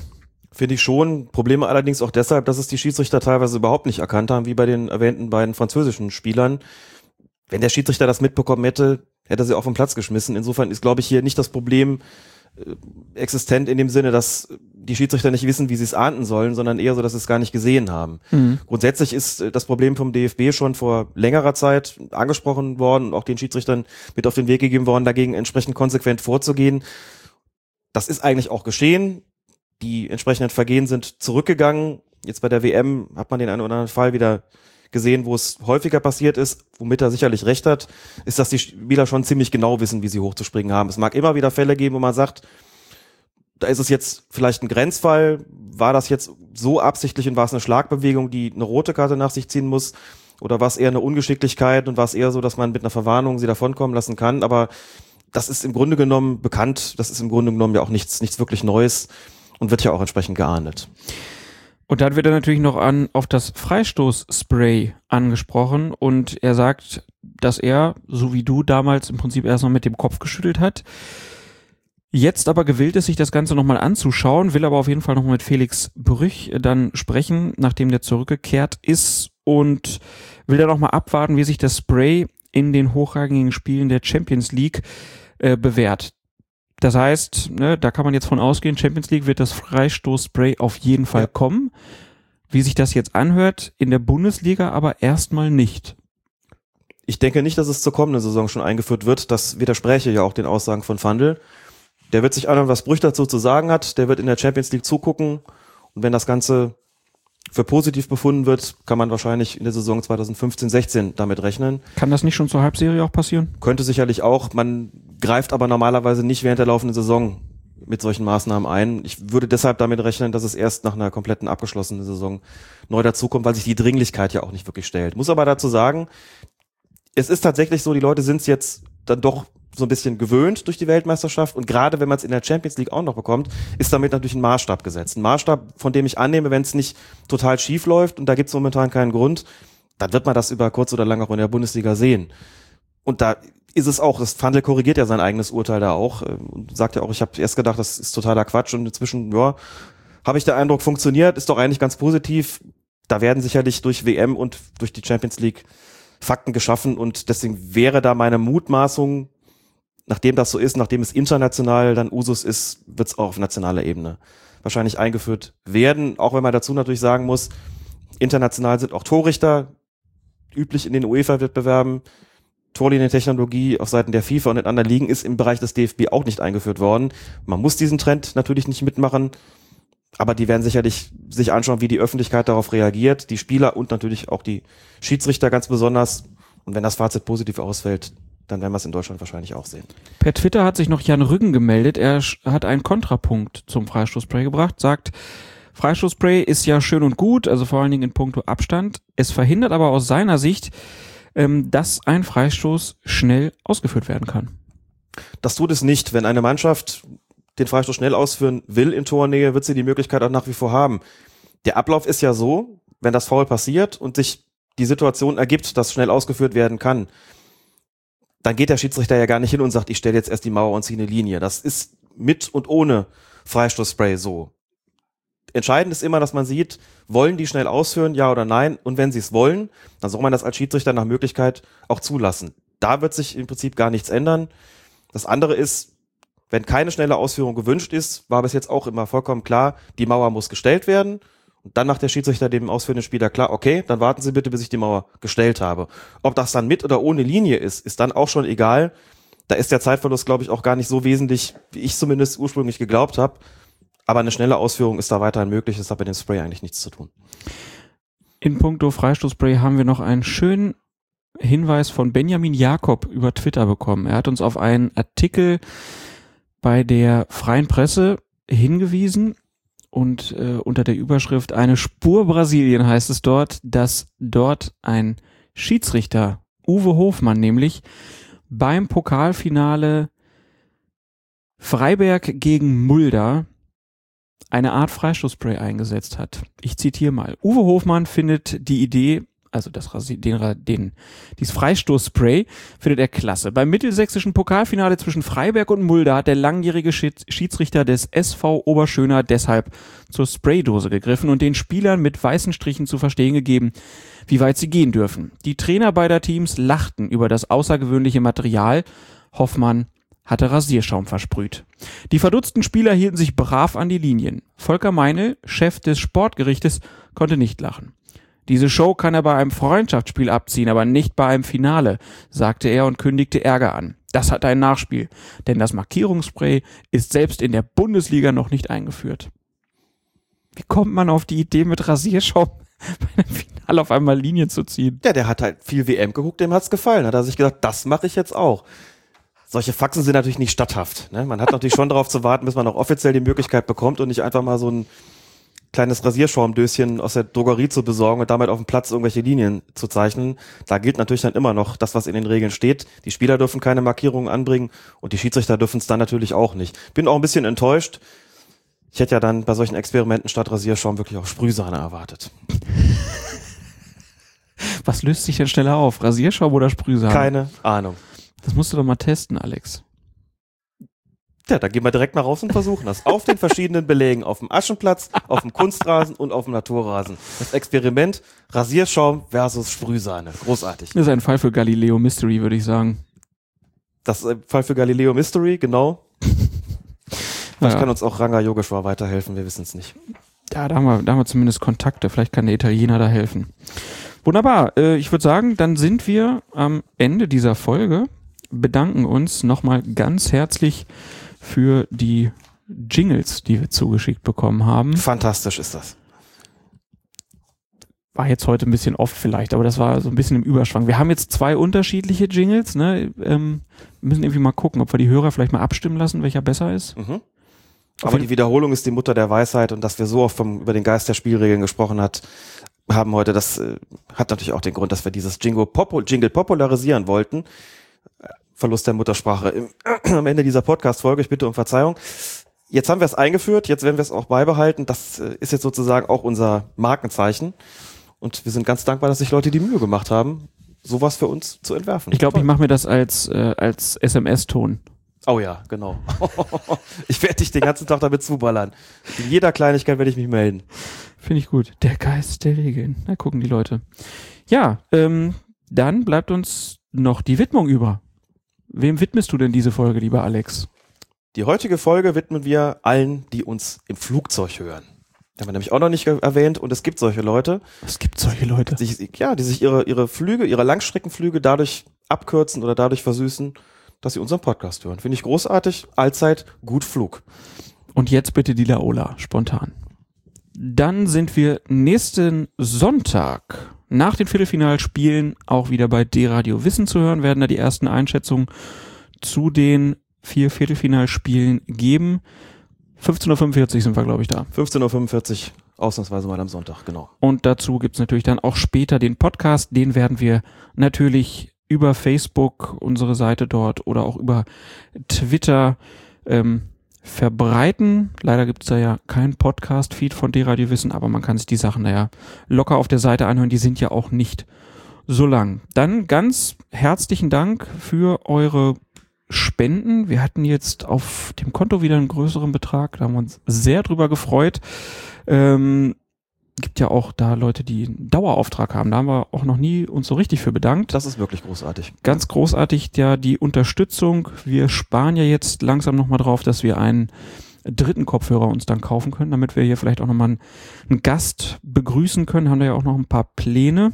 Finde ich schon. Probleme allerdings auch deshalb, dass es die Schiedsrichter teilweise überhaupt nicht erkannt haben, wie bei den erwähnten beiden französischen Spielern. Wenn der Schiedsrichter das mitbekommen hätte, hätte er sie auch vom Platz geschmissen. Insofern ist, glaube ich, hier nicht das Problem, äh, existent in dem Sinne, dass die Schiedsrichter nicht wissen, wie sie es ahnden sollen, sondern eher so, dass sie es gar nicht gesehen haben. Mhm. Grundsätzlich ist äh, das Problem vom DFB schon vor längerer Zeit angesprochen worden und auch den Schiedsrichtern mit auf den Weg gegeben worden, dagegen entsprechend konsequent vorzugehen. Das ist eigentlich auch geschehen. Die entsprechenden Vergehen sind zurückgegangen. Jetzt bei der WM hat man den einen oder anderen Fall wieder gesehen, wo es häufiger passiert ist, womit er sicherlich recht hat, ist, dass die Spieler schon ziemlich genau wissen, wie sie hochzuspringen haben. Es mag immer wieder Fälle geben, wo man sagt, da ist es jetzt vielleicht ein Grenzfall, war das jetzt so absichtlich und war es eine Schlagbewegung, die eine rote Karte nach sich ziehen muss, oder war es eher eine Ungeschicklichkeit und war es eher so, dass man mit einer Verwarnung sie davonkommen lassen kann, aber das ist im Grunde genommen bekannt, das ist im Grunde genommen ja auch nichts, nichts wirklich Neues und wird ja auch entsprechend geahndet. Und dann wird er natürlich noch an auf das Freistoßspray angesprochen und er sagt, dass er, so wie du damals im Prinzip erst noch mit dem Kopf geschüttelt hat, jetzt aber gewillt ist, sich das Ganze nochmal anzuschauen, will aber auf jeden Fall noch mit Felix Brüch dann sprechen, nachdem der zurückgekehrt ist und will dann nochmal abwarten, wie sich das Spray in den hochrangigen Spielen der Champions League äh, bewährt. Das heißt, ne, da kann man jetzt von ausgehen, Champions League wird das Freistoßspray auf jeden Fall ja. kommen. Wie sich das jetzt anhört, in der Bundesliga aber erstmal nicht. Ich denke nicht, dass es zur kommenden Saison schon eingeführt wird. Das widerspräche ja auch den Aussagen von Fandel. Der wird sich anhören, was Brüch dazu zu sagen hat. Der wird in der Champions League zugucken. Und wenn das Ganze für positiv befunden wird, kann man wahrscheinlich in der Saison 2015-16 damit rechnen. Kann das nicht schon zur Halbserie auch passieren? Könnte sicherlich auch. Man greift aber normalerweise nicht während der laufenden Saison mit solchen Maßnahmen ein. Ich würde deshalb damit rechnen, dass es erst nach einer kompletten abgeschlossenen Saison neu dazukommt, weil sich die Dringlichkeit ja auch nicht wirklich stellt. Muss aber dazu sagen, es ist tatsächlich so, die Leute sind es jetzt dann doch so ein bisschen gewöhnt durch die Weltmeisterschaft und gerade wenn man es in der Champions League auch noch bekommt, ist damit natürlich ein Maßstab gesetzt. Ein Maßstab, von dem ich annehme, wenn es nicht total schief läuft und da gibt es momentan keinen Grund, dann wird man das über kurz oder lang auch in der Bundesliga sehen. Und da ist es auch, das Fandel korrigiert ja sein eigenes Urteil da auch äh, und sagt ja auch, ich habe erst gedacht, das ist totaler Quatsch und inzwischen, ja, habe ich den Eindruck, funktioniert, ist doch eigentlich ganz positiv. Da werden sicherlich durch WM und durch die Champions League Fakten geschaffen und deswegen wäre da meine Mutmaßung, nachdem das so ist, nachdem es international dann Usus ist, wird es auch auf nationaler Ebene wahrscheinlich eingeführt werden, auch wenn man dazu natürlich sagen muss, international sind auch Torrichter üblich in den UEFA-Wettbewerben. Torlinientechnologie auf Seiten der FIFA und in anderen Ligen ist im Bereich des DFB auch nicht eingeführt worden. Man muss diesen Trend natürlich nicht mitmachen, aber die werden sicherlich sich anschauen, wie die Öffentlichkeit darauf reagiert, die Spieler und natürlich auch die Schiedsrichter ganz besonders. Und wenn das Fazit positiv ausfällt, dann werden wir es in Deutschland wahrscheinlich auch sehen. Per Twitter hat sich noch Jan Rüggen gemeldet. Er hat einen Kontrapunkt zum Freistoßspray gebracht, sagt, Freistoßspray ist ja schön und gut, also vor allen Dingen in puncto Abstand. Es verhindert aber aus seiner Sicht, ähm, dass ein Freistoß schnell ausgeführt werden kann. Das tut es nicht. Wenn eine Mannschaft den Freistoß schnell ausführen will in Tornähe, wird sie die Möglichkeit auch nach wie vor haben. Der Ablauf ist ja so, wenn das Foul passiert und sich die Situation ergibt, dass schnell ausgeführt werden kann, dann geht der Schiedsrichter ja gar nicht hin und sagt, ich stelle jetzt erst die Mauer und ziehe eine Linie. Das ist mit und ohne Freistoßspray so. Entscheidend ist immer, dass man sieht, wollen die schnell ausführen, ja oder nein? Und wenn sie es wollen, dann soll man das als Schiedsrichter nach Möglichkeit auch zulassen. Da wird sich im Prinzip gar nichts ändern. Das andere ist, wenn keine schnelle Ausführung gewünscht ist, war bis jetzt auch immer vollkommen klar, die Mauer muss gestellt werden. Und dann macht der Schiedsrichter dem ausführenden Spieler klar, okay, dann warten Sie bitte, bis ich die Mauer gestellt habe. Ob das dann mit oder ohne Linie ist, ist dann auch schon egal. Da ist der Zeitverlust, glaube ich, auch gar nicht so wesentlich, wie ich zumindest ursprünglich geglaubt habe. Aber eine schnelle Ausführung ist da weiterhin möglich. Das hat mit dem Spray eigentlich nichts zu tun. In puncto Freistoßspray haben wir noch einen schönen Hinweis von Benjamin Jakob über Twitter bekommen. Er hat uns auf einen Artikel bei der Freien Presse hingewiesen und äh, unter der Überschrift eine Spur Brasilien heißt es dort, dass dort ein Schiedsrichter, Uwe Hofmann nämlich, beim Pokalfinale Freiberg gegen Mulder eine Art Freistoßspray eingesetzt hat. Ich zitiere mal. Uwe Hofmann findet die Idee, also das den, den, dieses Freistoßspray findet er klasse. Beim mittelsächsischen Pokalfinale zwischen Freiberg und Mulder hat der langjährige Schiedsrichter des SV Oberschöner deshalb zur Spraydose gegriffen und den Spielern mit weißen Strichen zu verstehen gegeben, wie weit sie gehen dürfen. Die Trainer beider Teams lachten über das außergewöhnliche Material. Hoffmann hatte Rasierschaum versprüht. Die verdutzten Spieler hielten sich brav an die Linien. Volker Meinl, Chef des Sportgerichtes, konnte nicht lachen. Diese Show kann er bei einem Freundschaftsspiel abziehen, aber nicht bei einem Finale, sagte er und kündigte Ärger an. Das hat ein Nachspiel, denn das Markierungsspray ist selbst in der Bundesliga noch nicht eingeführt. Wie kommt man auf die Idee, mit Rasierschaum bei einem Finale auf einmal Linien zu ziehen? Ja, der hat halt viel WM geguckt, dem hat's gefallen. Hat er sich gesagt, das mache ich jetzt auch solche Faxen sind natürlich nicht statthaft. Ne? Man hat natürlich schon darauf zu warten, bis man auch offiziell die Möglichkeit bekommt und nicht einfach mal so ein kleines Rasierschaumdöschen aus der Drogerie zu besorgen und damit auf dem Platz irgendwelche Linien zu zeichnen. Da gilt natürlich dann immer noch das, was in den Regeln steht. Die Spieler dürfen keine Markierungen anbringen und die Schiedsrichter dürfen es dann natürlich auch nicht. Bin auch ein bisschen enttäuscht. Ich hätte ja dann bei solchen Experimenten statt Rasierschaum wirklich auch Sprühsahne erwartet. Was löst sich denn schneller auf? Rasierschaum oder Sprühsahne? Keine Ahnung. Das musst du doch mal testen, Alex. Ja, da gehen wir direkt mal raus und versuchen das. Auf den verschiedenen Belägen, auf dem Aschenplatz, auf dem Kunstrasen und auf dem Naturrasen. Das Experiment Rasierschaum versus Sprühsahne. Großartig. Das ist ein Fall für Galileo Mystery, würde ich sagen. Das ist ein Fall für Galileo Mystery, genau. Vielleicht ja. kann uns auch Ranga Yogeshwar weiterhelfen, wir wissen es nicht. Ja, da haben, wir, da haben wir zumindest Kontakte. Vielleicht kann der Italiener da helfen. Wunderbar. Äh, ich würde sagen, dann sind wir am Ende dieser Folge bedanken uns nochmal ganz herzlich für die Jingles, die wir zugeschickt bekommen haben. Fantastisch ist das. War jetzt heute ein bisschen oft vielleicht, aber das war so ein bisschen im Überschwang. Wir haben jetzt zwei unterschiedliche Jingles, ne? Ähm, müssen irgendwie mal gucken, ob wir die Hörer vielleicht mal abstimmen lassen, welcher besser ist. Mhm. Aber die Wiederholung ist die Mutter der Weisheit und dass wir so oft vom, über den Geist der Spielregeln gesprochen hat, haben heute, das äh, hat natürlich auch den Grund, dass wir dieses Jingle, Popu Jingle popularisieren wollten Verlust der Muttersprache im, am Ende dieser Podcast-Folge. Ich bitte um Verzeihung. Jetzt haben wir es eingeführt, jetzt werden wir es auch beibehalten. Das äh, ist jetzt sozusagen auch unser Markenzeichen. Und wir sind ganz dankbar, dass sich Leute die Mühe gemacht haben, sowas für uns zu entwerfen. Ich glaube, ich mache mir das als, äh, als SMS-Ton. Oh ja, genau. ich werde dich den ganzen Tag damit zuballern. In jeder Kleinigkeit werde ich mich melden. Finde ich gut. Der Geist der Regeln. Da gucken die Leute. Ja, ähm, dann bleibt uns noch die Widmung über. Wem widmest du denn diese Folge, lieber Alex? Die heutige Folge widmen wir allen, die uns im Flugzeug hören. Haben wir nämlich auch noch nicht erwähnt und es gibt solche Leute. Es gibt solche Leute. Die sich, ja, die sich ihre, ihre Flüge, ihre Langstreckenflüge dadurch abkürzen oder dadurch versüßen, dass sie unseren Podcast hören. Finde ich großartig. Allzeit gut Flug. Und jetzt bitte die Laola, spontan. Dann sind wir nächsten Sonntag nach den Viertelfinalspielen auch wieder bei D-Radio Wissen zu hören, werden da die ersten Einschätzungen zu den vier Viertelfinalspielen geben. 15.45 Uhr sind wir, glaube ich, da. 15.45 Uhr, ausnahmsweise mal am Sonntag, genau. Und dazu gibt's natürlich dann auch später den Podcast. Den werden wir natürlich über Facebook, unsere Seite dort oder auch über Twitter ähm, verbreiten. Leider gibt's da ja keinen Podcast-Feed von D-Radio Wissen, aber man kann sich die Sachen da ja locker auf der Seite anhören. Die sind ja auch nicht so lang. Dann ganz herzlichen Dank für eure Spenden. Wir hatten jetzt auf dem Konto wieder einen größeren Betrag. Da haben wir uns sehr drüber gefreut. Ähm, gibt ja auch da Leute, die einen Dauerauftrag haben. Da haben wir auch noch nie uns so richtig für bedankt. Das ist wirklich großartig. Ganz großartig ja die Unterstützung. Wir sparen ja jetzt langsam nochmal drauf, dass wir einen dritten Kopfhörer uns dann kaufen können, damit wir hier vielleicht auch nochmal einen, einen Gast begrüßen können. Haben da ja auch noch ein paar Pläne.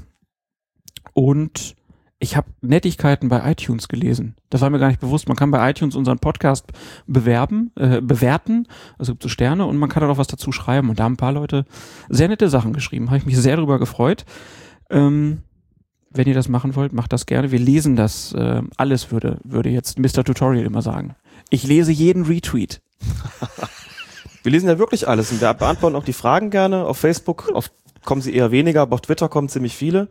Und ich habe Nettigkeiten bei iTunes gelesen. Das war mir gar nicht bewusst. Man kann bei iTunes unseren Podcast bewerben, äh, bewerten. Also gibt so Sterne und man kann da auch was dazu schreiben. Und da haben ein paar Leute sehr nette Sachen geschrieben. Habe ich mich sehr darüber gefreut. Ähm, wenn ihr das machen wollt, macht das gerne. Wir lesen das äh, alles, würde, würde jetzt Mr. Tutorial immer sagen. Ich lese jeden Retweet. Wir lesen ja wirklich alles und wir beantworten auch die Fragen gerne. Auf Facebook auf, kommen sie eher weniger, aber auf Twitter kommen ziemlich viele.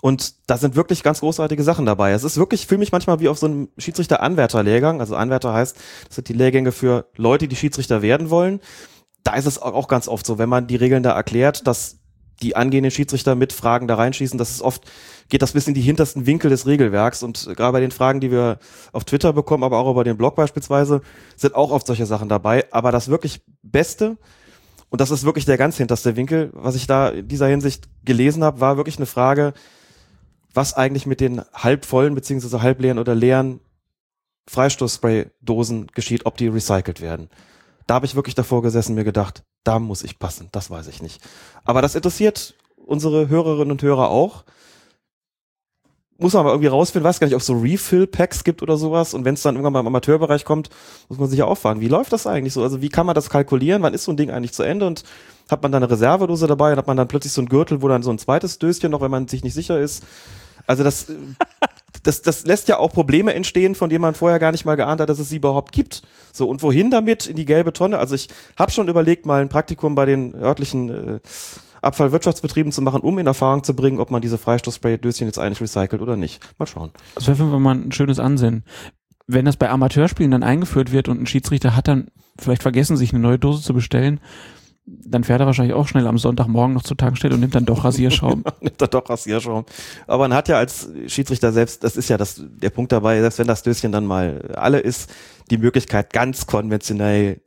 Und da sind wirklich ganz großartige Sachen dabei. Es ist wirklich, ich fühle mich manchmal wie auf so einem Schiedsrichter-Anwärter-Lehrgang. Also Anwärter heißt, das sind die Lehrgänge für Leute, die Schiedsrichter werden wollen. Da ist es auch ganz oft so, wenn man die Regeln da erklärt, dass die angehenden Schiedsrichter mit Fragen da reinschießen, dass es oft geht das bis in die hintersten Winkel des Regelwerks und gerade bei den Fragen, die wir auf Twitter bekommen, aber auch über den Blog beispielsweise, sind auch oft solche Sachen dabei. Aber das wirklich Beste, und das ist wirklich der ganz hinterste Winkel, was ich da in dieser Hinsicht gelesen habe, war wirklich eine Frage, was eigentlich mit den halbvollen beziehungsweise halbleeren oder leeren Freistoßspray-Dosen geschieht, ob die recycelt werden. Da habe ich wirklich davor gesessen, mir gedacht, da muss ich passen, das weiß ich nicht. Aber das interessiert unsere Hörerinnen und Hörer auch. Muss man aber irgendwie rausfinden, weiß gar nicht, ob es so Refill-Packs gibt oder sowas. Und wenn es dann irgendwann mal im Amateurbereich kommt, muss man sich ja auffahren. Wie läuft das eigentlich so? Also wie kann man das kalkulieren? Wann ist so ein Ding eigentlich zu Ende? Und hat man dann eine Reservedose dabei und hat man dann plötzlich so ein Gürtel, wo dann so ein zweites Döschen noch, wenn man sich nicht sicher ist. Also das, das, das lässt ja auch Probleme entstehen, von denen man vorher gar nicht mal geahnt hat, dass es sie überhaupt gibt. So, und wohin damit? In die gelbe Tonne? Also ich habe schon überlegt, mal ein Praktikum bei den örtlichen äh, Abfallwirtschaftsbetrieben zu machen, um in Erfahrung zu bringen, ob man diese Freistoßspray-Döschen jetzt eigentlich recycelt oder nicht. Mal schauen. Das wäre einfach mal ein schönes Ansinnen. Wenn das bei Amateurspielen dann eingeführt wird und ein Schiedsrichter hat dann vielleicht vergessen, sich eine neue Dose zu bestellen, dann fährt er wahrscheinlich auch schnell am Sonntagmorgen noch zur Tankstelle und nimmt dann doch Rasierschaum. nimmt er doch Rasierschaum. Aber man hat ja als Schiedsrichter selbst, das ist ja das, der Punkt dabei, selbst wenn das Döschen dann mal alle ist, die Möglichkeit ganz konventionell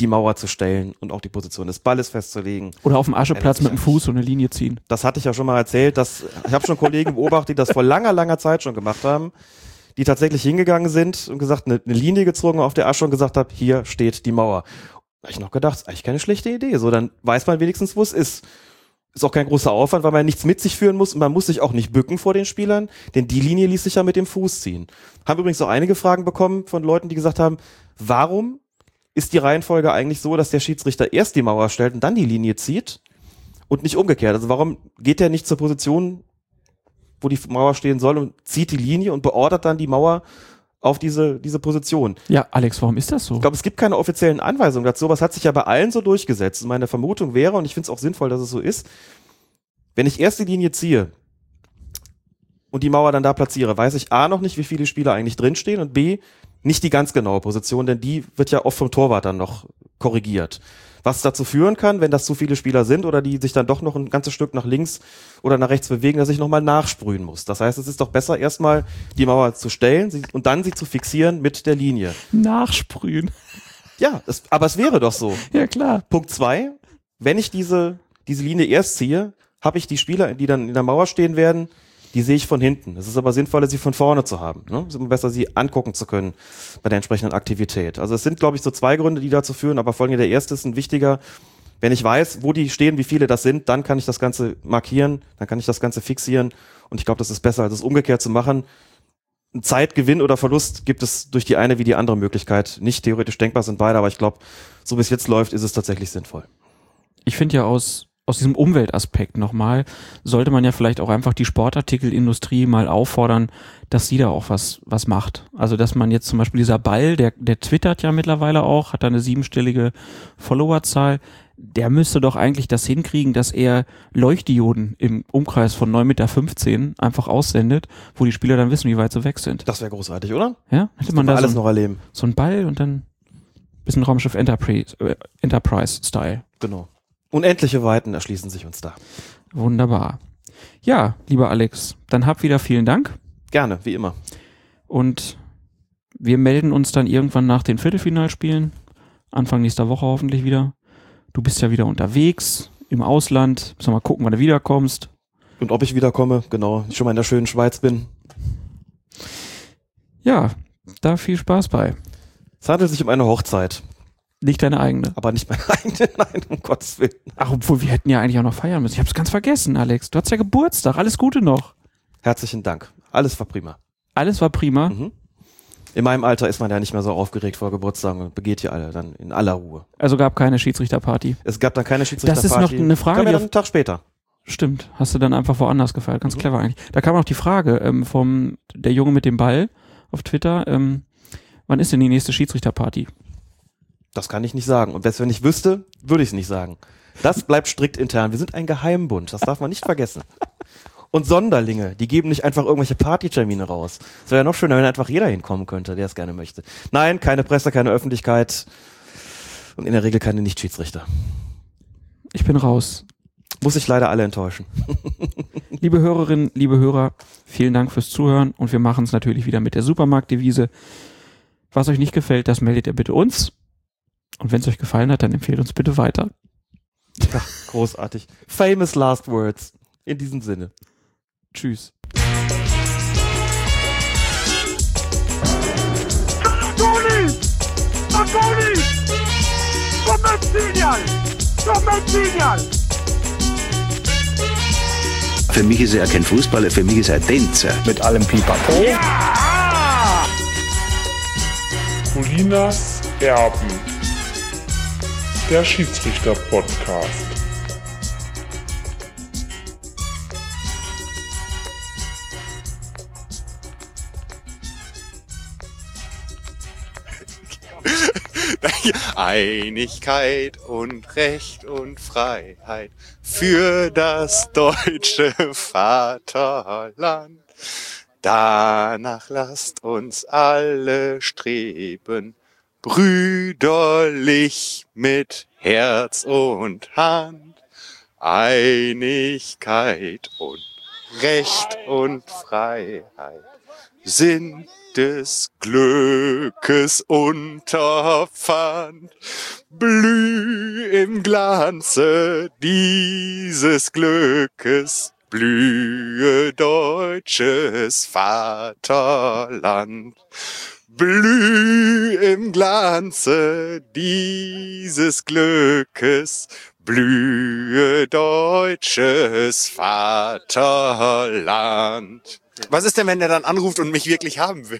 die Mauer zu stellen und auch die Position des Balles festzulegen. Oder auf dem Ascheplatz mit dem Fuß so eine Linie ziehen. Das hatte ich ja schon mal erzählt, dass ich habe schon Kollegen beobachtet, die das vor langer, langer Zeit schon gemacht haben, die tatsächlich hingegangen sind und gesagt, eine, eine Linie gezogen auf der Asche und gesagt habe, hier steht die Mauer. Da hab ich noch gedacht, ist eigentlich keine schlechte Idee. So, dann weiß man wenigstens, wo es ist. Ist auch kein großer Aufwand, weil man nichts mit sich führen muss und man muss sich auch nicht bücken vor den Spielern, denn die Linie ließ sich ja mit dem Fuß ziehen. Haben übrigens auch einige Fragen bekommen von Leuten, die gesagt haben, warum ist die Reihenfolge eigentlich so, dass der Schiedsrichter erst die Mauer stellt und dann die Linie zieht und nicht umgekehrt? Also warum geht er nicht zur Position, wo die Mauer stehen soll und zieht die Linie und beordert dann die Mauer auf diese, diese Position. Ja, Alex, warum ist das so? Ich glaube, es gibt keine offiziellen Anweisungen dazu, aber es hat sich ja bei allen so durchgesetzt. Und meine Vermutung wäre, und ich finde es auch sinnvoll, dass es so ist, wenn ich erst die Linie ziehe, und die Mauer dann da platziere, weiß ich A noch nicht, wie viele Spieler eigentlich drinstehen und B nicht die ganz genaue Position, denn die wird ja oft vom Torwart dann noch korrigiert. Was dazu führen kann, wenn das zu viele Spieler sind oder die sich dann doch noch ein ganzes Stück nach links oder nach rechts bewegen, dass ich nochmal nachsprühen muss. Das heißt, es ist doch besser, erstmal die Mauer zu stellen und dann sie zu fixieren mit der Linie. Nachsprühen. Ja, es, aber es wäre doch so. Ja, klar. Punkt zwei, wenn ich diese, diese Linie erst ziehe, habe ich die Spieler, die dann in der Mauer stehen werden, die sehe ich von hinten. Es ist aber sinnvoller, sie von vorne zu haben. Ne? Es ist immer besser, sie angucken zu können bei der entsprechenden Aktivität. Also es sind, glaube ich, so zwei Gründe, die dazu führen, aber allem der erste ist ein wichtiger. Wenn ich weiß, wo die stehen, wie viele das sind, dann kann ich das Ganze markieren, dann kann ich das Ganze fixieren und ich glaube, das ist besser, als es umgekehrt zu machen. Zeitgewinn oder Verlust gibt es durch die eine wie die andere Möglichkeit. Nicht theoretisch denkbar sind beide, aber ich glaube, so wie es jetzt läuft, ist es tatsächlich sinnvoll. Ich finde ja aus aus diesem Umweltaspekt nochmal, sollte man ja vielleicht auch einfach die Sportartikelindustrie mal auffordern, dass sie da auch was, was macht. Also, dass man jetzt zum Beispiel dieser Ball, der, der twittert ja mittlerweile auch, hat da eine siebenstellige Followerzahl, der müsste doch eigentlich das hinkriegen, dass er Leuchtdioden im Umkreis von 9,15 Meter einfach aussendet, wo die Spieler dann wissen, wie weit sie weg sind. Das wäre großartig, oder? Ja, hätte man da alles so, noch erleben. so ein Ball und dann bisschen Raumschiff Enterprise, äh, Enterprise Style. Genau. Unendliche Weiten erschließen sich uns da. Wunderbar. Ja, lieber Alex, dann hab wieder vielen Dank. Gerne, wie immer. Und wir melden uns dann irgendwann nach den Viertelfinalspielen. Anfang nächster Woche hoffentlich wieder. Du bist ja wieder unterwegs im Ausland. Müssen wir mal gucken, wann du wiederkommst. Und ob ich wiederkomme, genau. Ich schon mal in der schönen Schweiz bin. Ja, da viel Spaß bei. Es handelt sich um eine Hochzeit. Nicht deine eigene. Aber nicht meine eigene, nein, um Gottes Willen. Ach, obwohl wir hätten ja eigentlich auch noch feiern müssen. Ich hab's ganz vergessen, Alex. Du hattest ja Geburtstag. Alles Gute noch. Herzlichen Dank. Alles war prima. Alles war prima. Mhm. In meinem Alter ist man ja nicht mehr so aufgeregt vor Geburtstagen und begeht hier alle dann in aller Ruhe. Also gab keine Schiedsrichterparty. Es gab dann keine Schiedsrichterparty. Das ist noch eine Frage. Kam ja dann einen Tag später. Stimmt, hast du dann einfach woanders gefeiert. Ganz Mhm. clever eigentlich. Da kam auch die Frage ähm, vom der Junge mit dem Ball auf Twitter, ähm, wann ist denn die nächste Schiedsrichterparty? Das kann ich nicht sagen. Und selbst wenn ich wüsste, würde ich es nicht sagen. Das bleibt strikt intern. Wir sind ein Geheimbund. Das darf man nicht vergessen. Und Sonderlinge, die geben nicht einfach irgendwelche Partytermine raus. Es wäre ja noch schöner, wenn einfach jeder hinkommen könnte, der es gerne möchte. Nein, keine Presse, keine Öffentlichkeit und in der Regel keine Nichtschiedsrichter. Ich bin raus. Muss ich leider alle enttäuschen. Liebe Hörerinnen, liebe Hörer, vielen Dank fürs Zuhören und wir machen es natürlich wieder mit der Supermarktdevise. Was euch nicht gefällt, das meldet ihr bitte uns. Und wenn es euch gefallen hat, dann empfehlt uns bitte weiter. Ja, großartig. Famous last words. In diesem Sinne. Tschüss. Com'è Zinial! Com'è Zinial! Für mich ist er kein Fußballer, für mich ist er Tänzer. Mit allem Pipapo. Colinas Erben. Der Schiedsrichter-Podcast. Einigkeit und Recht und Freiheit für das deutsche Vaterland. Danach lasst uns alle streben, brüderlich mit Herz und Hand. Einigkeit und Recht und Freiheit sind des Glückes Unterpfand. Blüh im Glanze dieses Glückes, blühe deutsches Vaterland. Blüh im Glanze dieses Glückes, blühe deutsches Vaterland. Was ist denn, wenn der dann anruft und mich wirklich haben will?